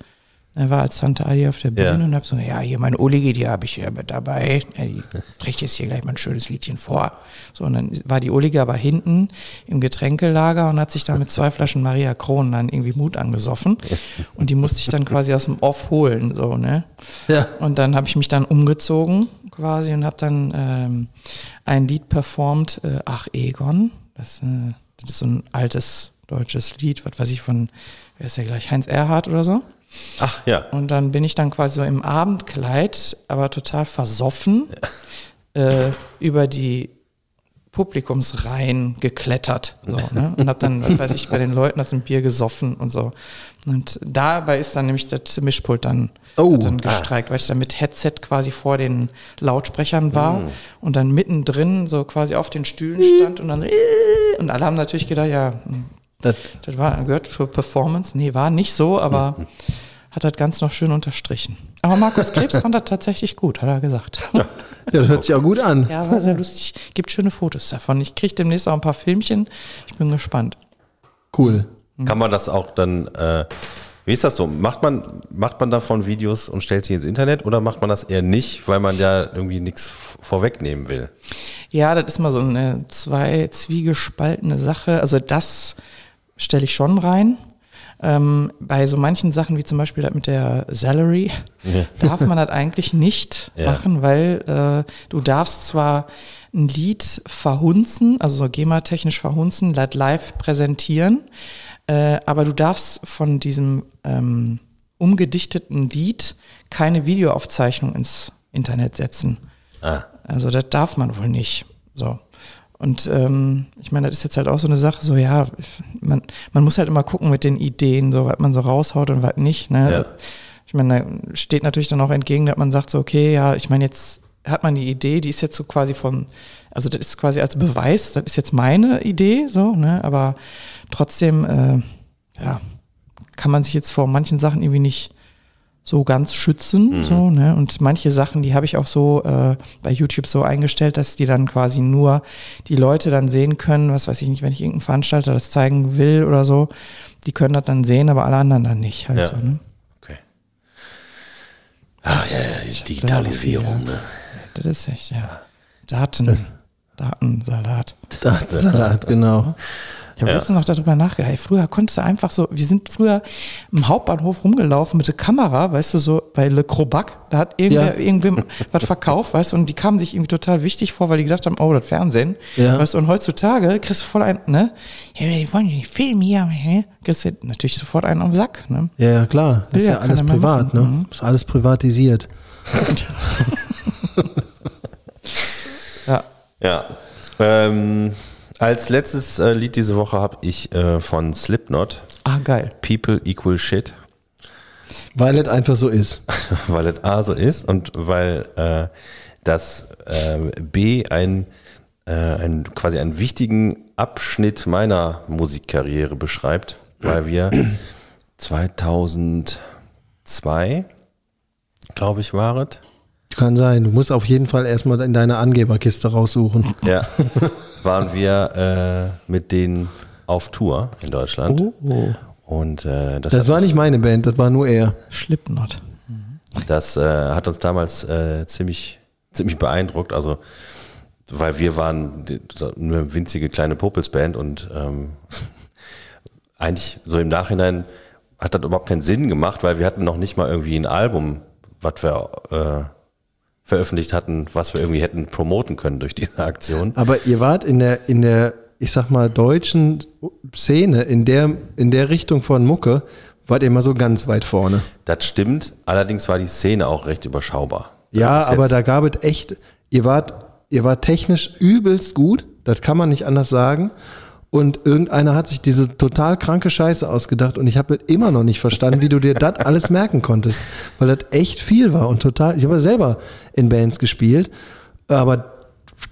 Speaker 3: Er war als Tante Adi auf der Bühne
Speaker 4: Ja.
Speaker 3: und habe so, ja, hier mein Oligi, die habe ich hier mit dabei. Ja, die trägt jetzt hier gleich mal ein schönes Liedchen vor. So, und dann war die Oligi aber hinten im Getränkelager und hat sich da mit zwei Flaschen Maria Kron dann irgendwie Mut angesoffen. Und die musste ich dann quasi aus dem Off holen, so, ne?
Speaker 2: Ja.
Speaker 3: Und dann habe ich mich dann umgezogen quasi und habe dann ähm, ein Lied performt, äh, Ach Egon. Das, äh, das ist so ein altes deutsches Lied, was weiß ich von, wer ist der gleich, Heinz Erhardt oder so.
Speaker 4: Ach ja.
Speaker 3: Und dann bin ich dann quasi so im Abendkleid, aber total versoffen, äh, über die Publikumsreihen geklettert. So, ne? Und habe dann, weiß ich, bei den Leuten das ein Bier gesoffen und so. Und dabei ist dann nämlich das Mischpult dann,
Speaker 2: Oh.
Speaker 3: dann gestreikt, weil ich dann mit Headset quasi vor den Lautsprechern war und dann mittendrin so quasi auf den Stühlen stand und dann und alle haben natürlich gedacht, ja,
Speaker 2: Das,
Speaker 3: das war gehört für Performance. Nee, war nicht so, aber hat das ganz noch schön unterstrichen. Aber Markus Krebs fand das tatsächlich gut, hat er gesagt.
Speaker 2: ja, das hört sich auch gut an.
Speaker 3: Ja, war sehr lustig. Gibt schöne Fotos davon. Ich kriege demnächst auch ein paar Filmchen. Ich bin gespannt.
Speaker 2: Cool.
Speaker 4: Kann man das auch dann, äh, wie ist das so? Macht man, macht man davon Videos und stellt sie ins Internet oder macht man das eher nicht, weil man ja irgendwie nichts vorwegnehmen will?
Speaker 3: Ja, das ist mal so eine zwei zwiegespaltene Sache. Also das stelle ich schon rein. Ähm, bei so manchen Sachen wie zum Beispiel das mit der Salary darf man das eigentlich nicht
Speaker 4: Ja.
Speaker 3: machen, weil äh, du darfst zwar ein Lied verhunzen, also so GEMA-technisch verhunzen, live präsentieren, äh, aber du darfst von diesem ähm, umgedichteten Lied keine Videoaufzeichnung ins Internet setzen.
Speaker 4: Ah,
Speaker 3: Also das darf man wohl nicht. So. Und ähm, ich meine, das ist jetzt halt auch so eine Sache, so ja, man, man muss halt immer gucken mit den Ideen, so was man so raushaut und was nicht. Ne?
Speaker 4: Ja.
Speaker 3: Ich meine, da steht natürlich dann auch entgegen, dass man sagt so, okay, ja, ich meine, jetzt hat man die Idee, die ist jetzt so quasi von, also das ist quasi als Beweis, das ist jetzt meine Idee, so, ne? Aber trotzdem, äh, ja, kann man sich jetzt vor manchen Sachen irgendwie nicht so ganz schützen. So, ne? Und manche Sachen, die habe ich auch so äh, bei YouTube so eingestellt, dass die dann quasi nur die Leute dann sehen können, was weiß ich nicht, wenn ich irgendeinen Veranstalter das zeigen will oder so, die können das dann sehen, aber alle anderen dann nicht. Halt
Speaker 4: Ja.
Speaker 3: so, ne?
Speaker 4: Okay. Ah, ja, ja, die Digitalisierung. Ne?
Speaker 3: Das ist echt, ja. Daten, Datensalat.
Speaker 2: Salat, genau.
Speaker 3: Ich habe
Speaker 4: Ja.
Speaker 3: letztens noch darüber nachgedacht. Ey, früher konntest du einfach so, wir sind früher im Hauptbahnhof rumgelaufen mit der Kamera, weißt du, so bei Le Crobac, da hat irgendwer,
Speaker 2: Ja.
Speaker 3: irgendwem was verkauft, weißt du, und die kamen sich irgendwie total wichtig vor, weil die gedacht haben, oh, das Fernsehen.
Speaker 2: Ja.
Speaker 3: Weißt du, und heutzutage kriegst du voll ein, ne? Ja, die wollen nicht filmen hier, hä? kriegst du natürlich sofort einen den Sack, ne?
Speaker 2: Ja, ja, klar. Das ist
Speaker 3: ja
Speaker 2: ja alles privat,
Speaker 3: machen.
Speaker 2: ne?
Speaker 3: Mhm.
Speaker 2: Ist alles privatisiert.
Speaker 3: Ja.
Speaker 4: Ja. Ähm, als letztes äh, Lied diese Woche habe ich äh, von Slipknot
Speaker 3: Ah, geil.
Speaker 4: People Equal Shit,
Speaker 2: Weil es einfach so ist.
Speaker 4: weil es A so ist und weil äh, das äh, B ein, äh, ein quasi einen wichtigen Abschnitt meiner Musikkarriere beschreibt, weil wir 2002, glaube ich, war es,
Speaker 2: Kann sein. Du musst auf jeden Fall erstmal in deine Angeberkiste raussuchen.
Speaker 4: ja, waren wir äh, mit denen auf Tour in Deutschland.
Speaker 3: Oh,
Speaker 4: Und äh, das,
Speaker 2: Das war nicht meine Band, das war nur er.
Speaker 3: Slipknot.
Speaker 4: das äh, hat uns damals äh, ziemlich, ziemlich beeindruckt. Also, weil wir waren eine winzige kleine Popelsband und ähm, eigentlich so im Nachhinein hat das überhaupt keinen Sinn gemacht, weil wir hatten noch nicht mal irgendwie ein Album, was wir äh, veröffentlicht hatten, was wir irgendwie hätten promoten können durch diese Aktion.
Speaker 2: Aber ihr wart in der, in der, ich sag mal, deutschen Szene, in der, in der Richtung von Mucke, wart ihr immer so ganz weit vorne.
Speaker 4: Das stimmt, allerdings war die Szene auch recht überschaubar.
Speaker 2: Ja, aber da gab es echt, ihr wart, ihr wart technisch übelst gut, das kann man nicht anders sagen. Und irgendeiner hat sich diese total kranke Scheiße ausgedacht und ich habe immer noch nicht verstanden, wie du dir das alles merken konntest, weil das echt viel war und total, ich habe ja selber in Bands gespielt, aber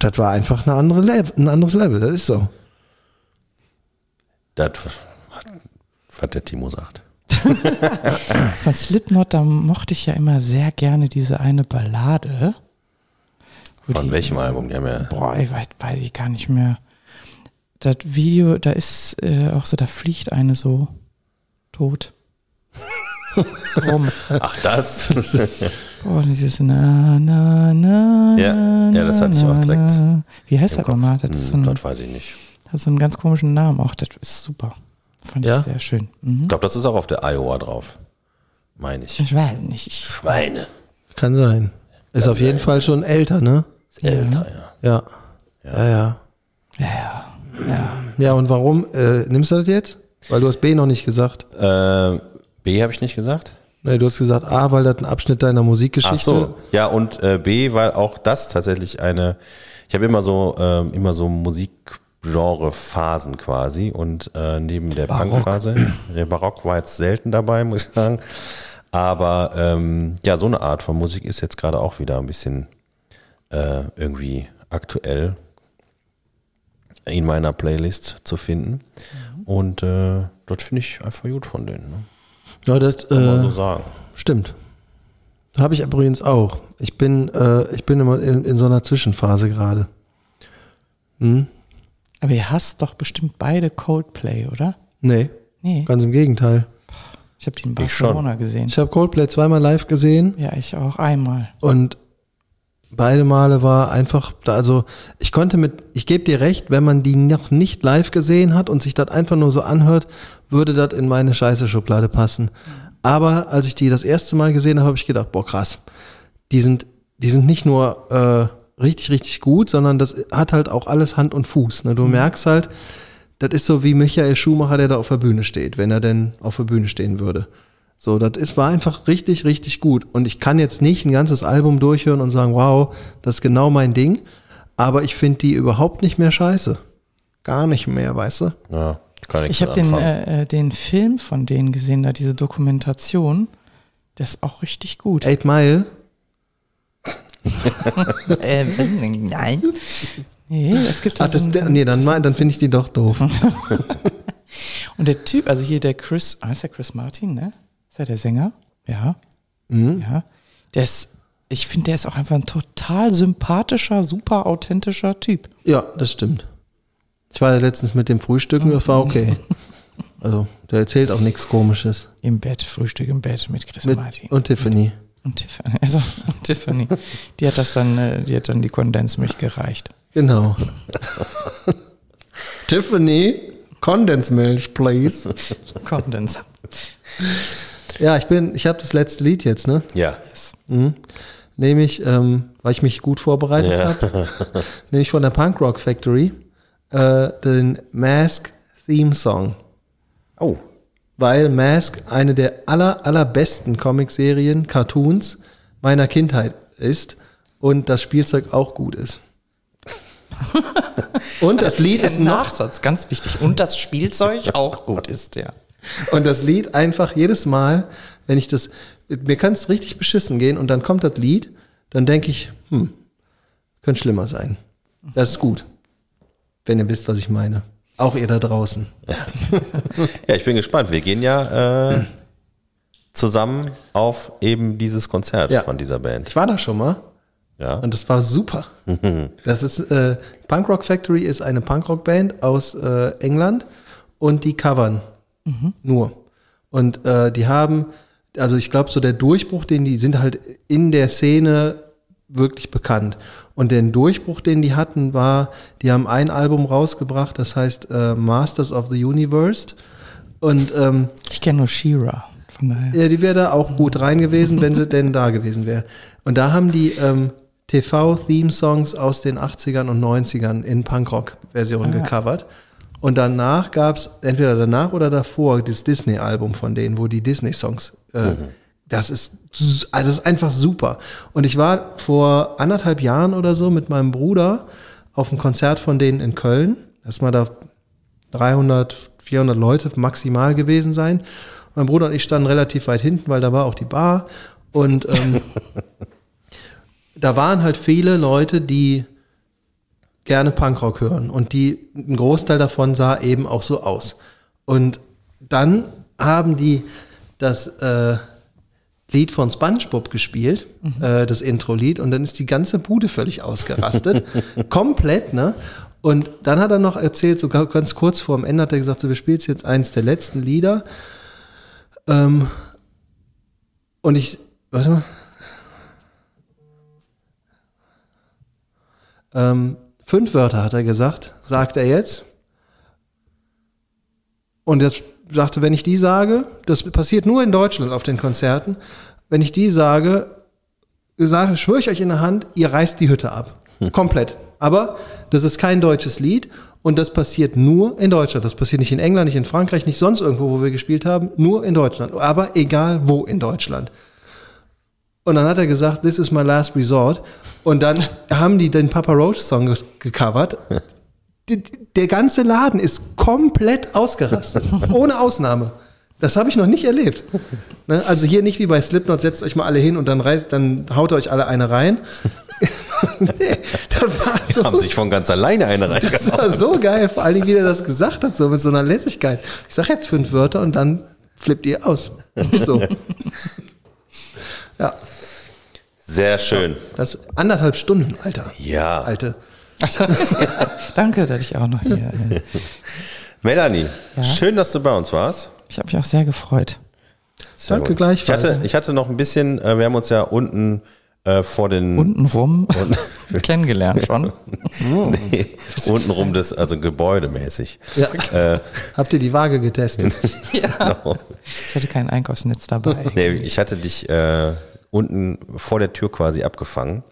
Speaker 2: das war einfach eine andere Level, ein anderes Level, das ist so.
Speaker 4: Das, was der Timo sagt.
Speaker 3: Von Slipknot, da mochte ich ja immer sehr gerne diese eine Ballade.
Speaker 4: Von
Speaker 3: die-
Speaker 4: welchem Album? Die haben ja
Speaker 3: Boah, ich weiß, weiß ich gar nicht mehr. Das Video, da ist äh, auch so, da fliegt eine so tot. Rum.
Speaker 4: Ach, das?
Speaker 3: Boah, dieses na, na, na,
Speaker 4: Ja,
Speaker 3: na,
Speaker 4: ja, das hatte ich auch direkt
Speaker 3: na. Wie heißt das nochmal? Das ist so
Speaker 4: Hm,
Speaker 3: ein,
Speaker 4: das weiß ich nicht.
Speaker 3: hat so einen ganz komischen Namen auch. Das ist super. Fand
Speaker 2: Ja?
Speaker 3: ich sehr schön. Mhm.
Speaker 4: Ich glaube, das ist auch auf der Iowa drauf. Meine ich.
Speaker 3: Ich weiß nicht. Ich,
Speaker 4: Schweine.
Speaker 2: Kann sein. Ist auf jeden Fall schon älter, ne?
Speaker 4: Älter, ja.
Speaker 2: Ja. Ja, ja.
Speaker 3: ja, ja.
Speaker 2: Ja, und warum äh, nimmst du das jetzt? Weil du hast B noch nicht gesagt.
Speaker 4: Äh, B habe ich nicht gesagt.
Speaker 2: Nee, du hast gesagt A, weil das ein Abschnitt deiner Musikgeschichte.
Speaker 4: Ach so. Ja, und äh, B, weil auch das tatsächlich eine. Ich habe immer so immer so Musikgenre-Phasen quasi und äh, neben der. Punk-Phase, der Barock war jetzt selten dabei, muss ich sagen. Aber ähm, ja, so eine Art von Musik ist jetzt gerade auch wieder ein bisschen äh, irgendwie aktuell in meiner Playlist zu finden. Und äh, das finde ich einfach gut von denen. Ne?
Speaker 2: Ja, das
Speaker 4: Kann man
Speaker 2: äh,
Speaker 4: so sagen.
Speaker 2: stimmt. Habe ich übrigens auch. Ich bin, äh, ich bin immer in, in so einer Zwischenphase gerade. Hm?
Speaker 3: Aber ihr hasst doch bestimmt beide Coldplay, oder?
Speaker 2: Nee,
Speaker 3: Nee.
Speaker 2: ganz im Gegenteil.
Speaker 3: Ich habe die in
Speaker 4: Ich schon.
Speaker 3: Barcelona gesehen.
Speaker 2: Ich habe Coldplay zweimal live gesehen
Speaker 3: Ja, ich auch einmal.
Speaker 2: und beide Male war einfach, da, also ich konnte mit, ich gebe dir recht, wenn man die noch nicht live gesehen hat und sich das einfach nur so anhört, würde das in meine scheiße Schublade passen. Aber als ich die das erste Mal gesehen habe, habe ich gedacht, boah krass, die sind, die sind nicht nur äh, richtig, richtig gut, sondern das hat halt auch alles Hand und Fuß. Ne? Du merkst halt, das ist so wie Michael Schumacher, der da auf der Bühne steht, wenn er denn auf der Bühne stehen würde. So, das ist, war einfach richtig, richtig gut. Und ich kann jetzt nicht ein ganzes Album durchhören und sagen, wow, das ist genau mein Ding. Aber ich finde die überhaupt nicht mehr scheiße. Gar nicht mehr, weißt du?
Speaker 4: Ja, kann ich
Speaker 3: Ich habe den, äh, äh, den Film von denen gesehen, da diese Dokumentation. Der ist auch richtig gut.
Speaker 2: Eight Mile,
Speaker 3: ähm, nein. Nee, es gibt
Speaker 2: Ach,
Speaker 3: da
Speaker 2: das,
Speaker 3: so
Speaker 2: der, nee, dann, dann finde ich die doch doof.
Speaker 3: Und der Typ, also hier der Chris, ah, ist der Chris Martin, ne? Ist er der Sänger? Ja. Ja, der ist, ich finde, der ist auch einfach ein total sympathischer, super authentischer Typ.
Speaker 2: Ja, das stimmt. Ich war ja letztens mit dem Frühstücken, das war okay. Also, der erzählt auch nichts Komisches.
Speaker 3: Im Bett, Frühstück im Bett mit Chris
Speaker 2: Mit,
Speaker 3: Martin.
Speaker 2: und Tiffany.
Speaker 3: Und Tiffany. Also, und Tiffany. Die hat das dann, äh, die hat dann die Kondensmilch gereicht.
Speaker 2: Genau. Tiffany, Kondensmilch, please.
Speaker 3: Kondens.
Speaker 2: Ja, ich bin, ich habe das letzte Lied jetzt, ne?
Speaker 4: Ja.
Speaker 2: Nehme ich, ähm, weil ich mich gut vorbereitet
Speaker 4: Ja.
Speaker 2: habe, nehme ich von der Punk Rock Factory äh, den Mask Theme Song.
Speaker 4: Oh.
Speaker 2: Weil Mask eine der aller, allerbesten Comicserien, Cartoons meiner Kindheit ist und das Spielzeug auch gut ist. und das Lied ist noch
Speaker 3: Nachsatz, ganz wichtig. Und das Spielzeug auch gut ist, ja.
Speaker 2: Und das Lied einfach jedes Mal, wenn ich das, mir kann es richtig beschissen gehen und dann kommt das Lied, dann denke ich, hm, könnte schlimmer sein. Das ist gut. Wenn ihr wisst, was ich meine. Auch ihr da draußen.
Speaker 4: Ja, ich bin gespannt. Wir gehen ja äh, zusammen auf eben dieses Konzert
Speaker 2: Ja.
Speaker 4: von dieser Band.
Speaker 2: Ich war da schon mal
Speaker 4: Ja.
Speaker 2: und das war super. Das ist, äh, Punk Rock Factory ist eine Punkrock-Band aus äh, England und die covern nur. Und äh, die haben, also ich glaube, so der Durchbruch, den die sind halt in der Szene wirklich bekannt. Und den Durchbruch, den die hatten, war, die haben ein Album rausgebracht, das heißt äh, Masters of the Universe. Und ähm,
Speaker 3: Ich kenne nur Shira. Von daher.
Speaker 2: ja, die wäre da auch gut rein gewesen, wenn sie denn da gewesen wäre. Und da haben die ähm, TV-Theme-Songs aus den 80ern und 90ern in Punkrock-Versionen gecovert. Und danach gab es, entweder danach oder davor, das Disney-Album von denen, wo die Disney-Songs, äh, das, ist, also das ist einfach super. Und ich war vor anderthalb Jahren oder so mit meinem Bruder auf einem Konzert von denen in Köln. Erstmal da 300, 400 Leute maximal gewesen sein. Mein Bruder und ich standen relativ weit hinten, weil da war auch die Bar. Und ähm, da waren halt viele Leute, die gerne Punkrock hören. Und die, ein Großteil davon sah eben auch so aus. Und dann haben die das äh, Lied von SpongeBob gespielt, äh, das Intro-Lied, und dann ist die ganze Bude völlig ausgerastet. Komplett, ne? Und dann hat er noch erzählt, so ga- ganz kurz vor dem Ende hat er gesagt, so, wir spielen jetzt eins der letzten Lieder. Ähm, und ich, warte mal. Ähm, fünf Wörter hat er gesagt, sagt er jetzt. Und jetzt sagte, wenn ich die sage, das passiert nur in Deutschland auf den Konzerten, wenn ich die sage, sage, schwöre ich euch in der Hand, ihr reißt die Hütte ab. Komplett. Aber das ist kein deutsches Lied und das passiert nur in Deutschland. Das passiert nicht in England, nicht in Frankreich, nicht sonst irgendwo, wo wir gespielt haben, nur in Deutschland. Aber egal wo in Deutschland. Und dann hat er gesagt, this is my last resort. Und dann haben die den Papa Roach Song ge- gecovert. Der ganze Laden ist komplett ausgerastet. Ohne Ausnahme. Das habe ich noch nicht erlebt. Ne? Also hier nicht wie bei Slipknot, setzt euch mal alle hin und dann, reißt, dann haut euch alle eine rein. nee, das war so,
Speaker 4: Haben sich von ganz alleine eine
Speaker 2: das
Speaker 4: reingehauen.
Speaker 2: war so geil, vor allen Dingen, wie er das gesagt hat, so mit so einer Lässigkeit. Ich sage jetzt fünf Wörter und dann flippt ihr aus. So. Ja,
Speaker 4: Sehr schön.
Speaker 2: das ist anderthalb Stunden, Alter.
Speaker 4: Ja.
Speaker 2: Alte.
Speaker 3: Danke, dass ich auch noch hier. Äh,
Speaker 4: Melanie, schön, dass du bei uns warst.
Speaker 3: ich habe mich auch sehr gefreut.
Speaker 4: Sehr
Speaker 2: Danke
Speaker 4: gut.
Speaker 2: gleichfalls.
Speaker 4: Ich hatte, ich hatte noch ein bisschen, äh, wir haben uns ja unten äh, vor den
Speaker 3: Untenrum kennengelernt schon.
Speaker 4: nee, untenrum des, also gebäudemäßig.
Speaker 2: Ja.
Speaker 4: Äh,
Speaker 2: Habt ihr die Waage getestet?
Speaker 3: Ja. Ich hatte kein Einkaufsnetz dabei.
Speaker 4: nee, ich hatte dich äh, unten vor der Tür quasi abgefangen.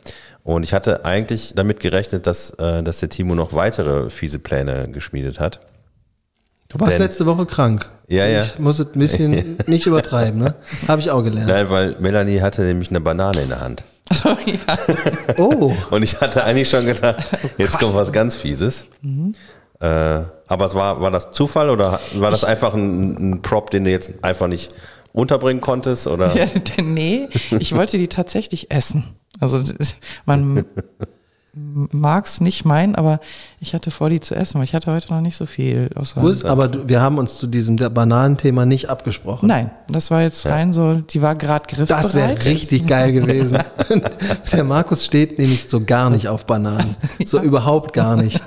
Speaker 4: Und ich hatte eigentlich damit gerechnet, dass, äh, dass der Timo noch weitere fiese Pläne geschmiedet hat.
Speaker 2: Du warst
Speaker 4: Denn-
Speaker 2: letzte Woche krank.
Speaker 4: Ja, ja.
Speaker 2: Ich muss es ein bisschen nicht übertreiben, ne? Habe ich auch gelernt.
Speaker 4: Nein, weil Melanie hatte nämlich eine Banane in der Hand.
Speaker 3: Also, ja.
Speaker 2: Oh,
Speaker 4: Und ich hatte eigentlich schon gedacht, jetzt kommt was ganz Fieses. Äh, aber es war, war das Zufall oder war das einfach ein, ein Prop, den du jetzt einfach nicht unterbringen konntest? Oder?
Speaker 3: ja, denn nee, ich wollte die tatsächlich essen. Also man, mag es nicht meinen, aber ich hatte vor, die zu essen, weil ich hatte heute noch nicht so viel. Außer
Speaker 2: Gut, aber du, wir haben uns zu diesem Bananenthema nicht abgesprochen.
Speaker 3: Nein, das war jetzt rein so, die war gerade griffbereit.
Speaker 2: Das wäre richtig geil gewesen. Der Markus steht nämlich so gar nicht auf Bananen. So überhaupt gar nicht.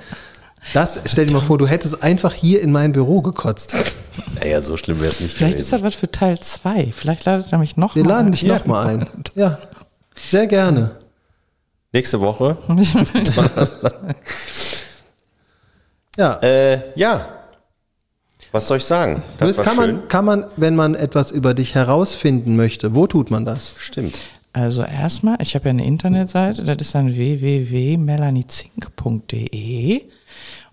Speaker 2: Das, stell dir mal vor, du hättest einfach hier in mein Büro gekotzt.
Speaker 4: Naja, so schlimm wäre es nicht
Speaker 3: Vielleicht ist
Speaker 4: gewesen.
Speaker 3: das was für Teil 2. Vielleicht ladet er mich noch
Speaker 2: Wir
Speaker 3: mal
Speaker 2: laden dich
Speaker 3: hier.
Speaker 2: nochmal ein. Ja, sehr gerne.
Speaker 4: Nächste Woche.
Speaker 2: Ja,
Speaker 4: Äh, ja. Was soll ich sagen? Das
Speaker 2: kann
Speaker 4: schön.
Speaker 2: man, kann man, wenn man etwas über dich herausfinden möchte, wo tut man das?
Speaker 4: Stimmt.
Speaker 3: Also erstmal, ich habe ja eine Internetseite, das ist dann www.melaniezink.de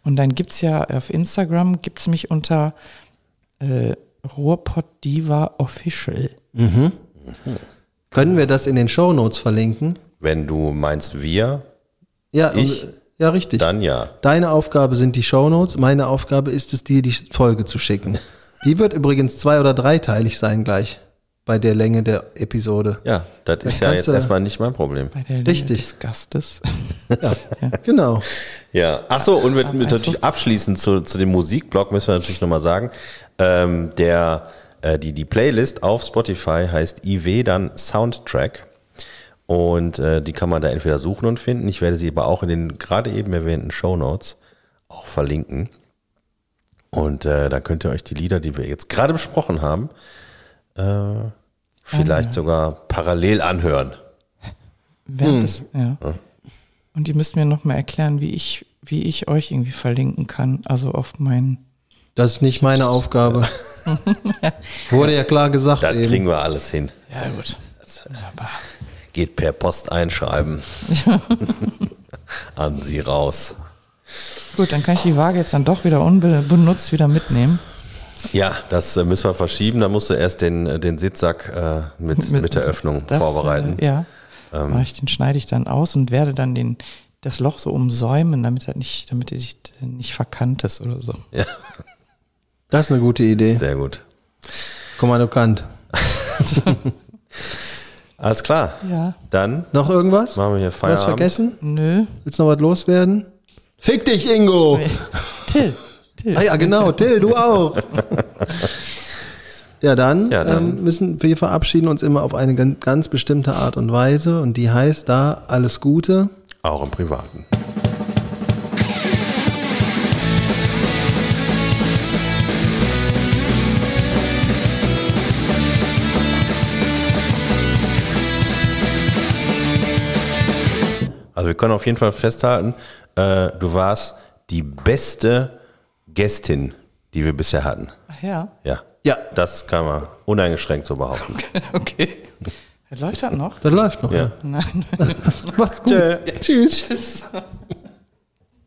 Speaker 3: und dann gibt's ja auf Instagram, gibt's mich unter äh, Ruhrpott-Diva Official.
Speaker 2: Können wir das in den Shownotes verlinken?
Speaker 4: Wenn du meinst wir,
Speaker 2: Ja,
Speaker 4: Ich?
Speaker 2: und- ja, richtig.
Speaker 4: dann ja.
Speaker 2: Deine Aufgabe sind die Shownotes, meine Aufgabe ist es, dir die Folge zu schicken. Die wird übrigens zwei- oder dreiteilig sein gleich bei der Länge der Episode.
Speaker 4: Ja, das ist ja jetzt erstmal nicht mein Problem.
Speaker 3: Bei der
Speaker 2: Richtig.
Speaker 3: des Gastes.
Speaker 2: Genau.
Speaker 4: Ja, ach so, und mit, mit
Speaker 3: 1,50.
Speaker 4: natürlich abschließend zu, zu dem Musikblog müssen wir natürlich nochmal sagen, ähm, der, äh, die, die Playlist auf Spotify heißt IW dann Soundtrack und äh, die kann man da entweder suchen und finden. Ich werde sie aber auch in den gerade eben erwähnten Show Notes auch verlinken. Und äh, da könnt ihr euch die Lieder, die wir jetzt gerade besprochen haben, äh, vielleicht sogar parallel anhören.
Speaker 3: Während des, ja. Und ihr müsst mir noch mal erklären, wie ich, wie ich euch irgendwie verlinken kann. Also auf mein.
Speaker 2: Das ist nicht meine Aufgabe. Wurde ja klar gesagt
Speaker 4: Das
Speaker 2: eben.
Speaker 4: kriegen wir alles hin.
Speaker 3: Ja, gut. Aber
Speaker 4: Geht per Post einschreiben. An sie raus.
Speaker 3: gut, dann kann ich die Waage jetzt dann doch wieder unbenutzt wieder mitnehmen.
Speaker 4: Ja, das äh, müssen wir verschieben. Da musst du erst den, äh, den Sitzsack äh, mit, mit, der Öffnung
Speaker 3: Das,
Speaker 4: vorbereiten.
Speaker 3: Äh, ja. Mach ich, den schneide ich dann aus und werde dann den, das Loch so umsäumen, damit er nicht, damit er nicht, nicht verkannt ist oder so.
Speaker 2: Das ist eine gute Idee.
Speaker 4: Sehr gut.
Speaker 2: Kommando Kant.
Speaker 4: Alles klar.
Speaker 3: Ja.
Speaker 4: Dann
Speaker 2: Noch irgendwas?
Speaker 4: machen wir hier
Speaker 2: Was
Speaker 4: Feierabend.
Speaker 2: vergessen?
Speaker 3: Nö.
Speaker 2: Willst du noch was loswerden? Fick dich, Ingo!
Speaker 3: Till. Till.
Speaker 2: Ah ja, genau, Till, du auch. Ja, dann,
Speaker 4: Ja, dann.
Speaker 2: Ähm, müssen wir verabschieden uns immer auf eine gan- ganz bestimmte Art und Weise und die heißt da alles Gute.
Speaker 4: Auch im Privaten. Also wir können auf jeden Fall festhalten, äh, du warst die beste Gästin, die wir bisher hatten.
Speaker 3: Ach ja.
Speaker 4: Ja.
Speaker 2: Ja.
Speaker 4: Das kann man uneingeschränkt so behaupten.
Speaker 3: Okay. Läuft das noch?
Speaker 2: Das läuft noch.
Speaker 4: Ja.
Speaker 2: Ja.
Speaker 3: Nein.
Speaker 2: Macht's gut. Tschüss.
Speaker 3: Tschüss.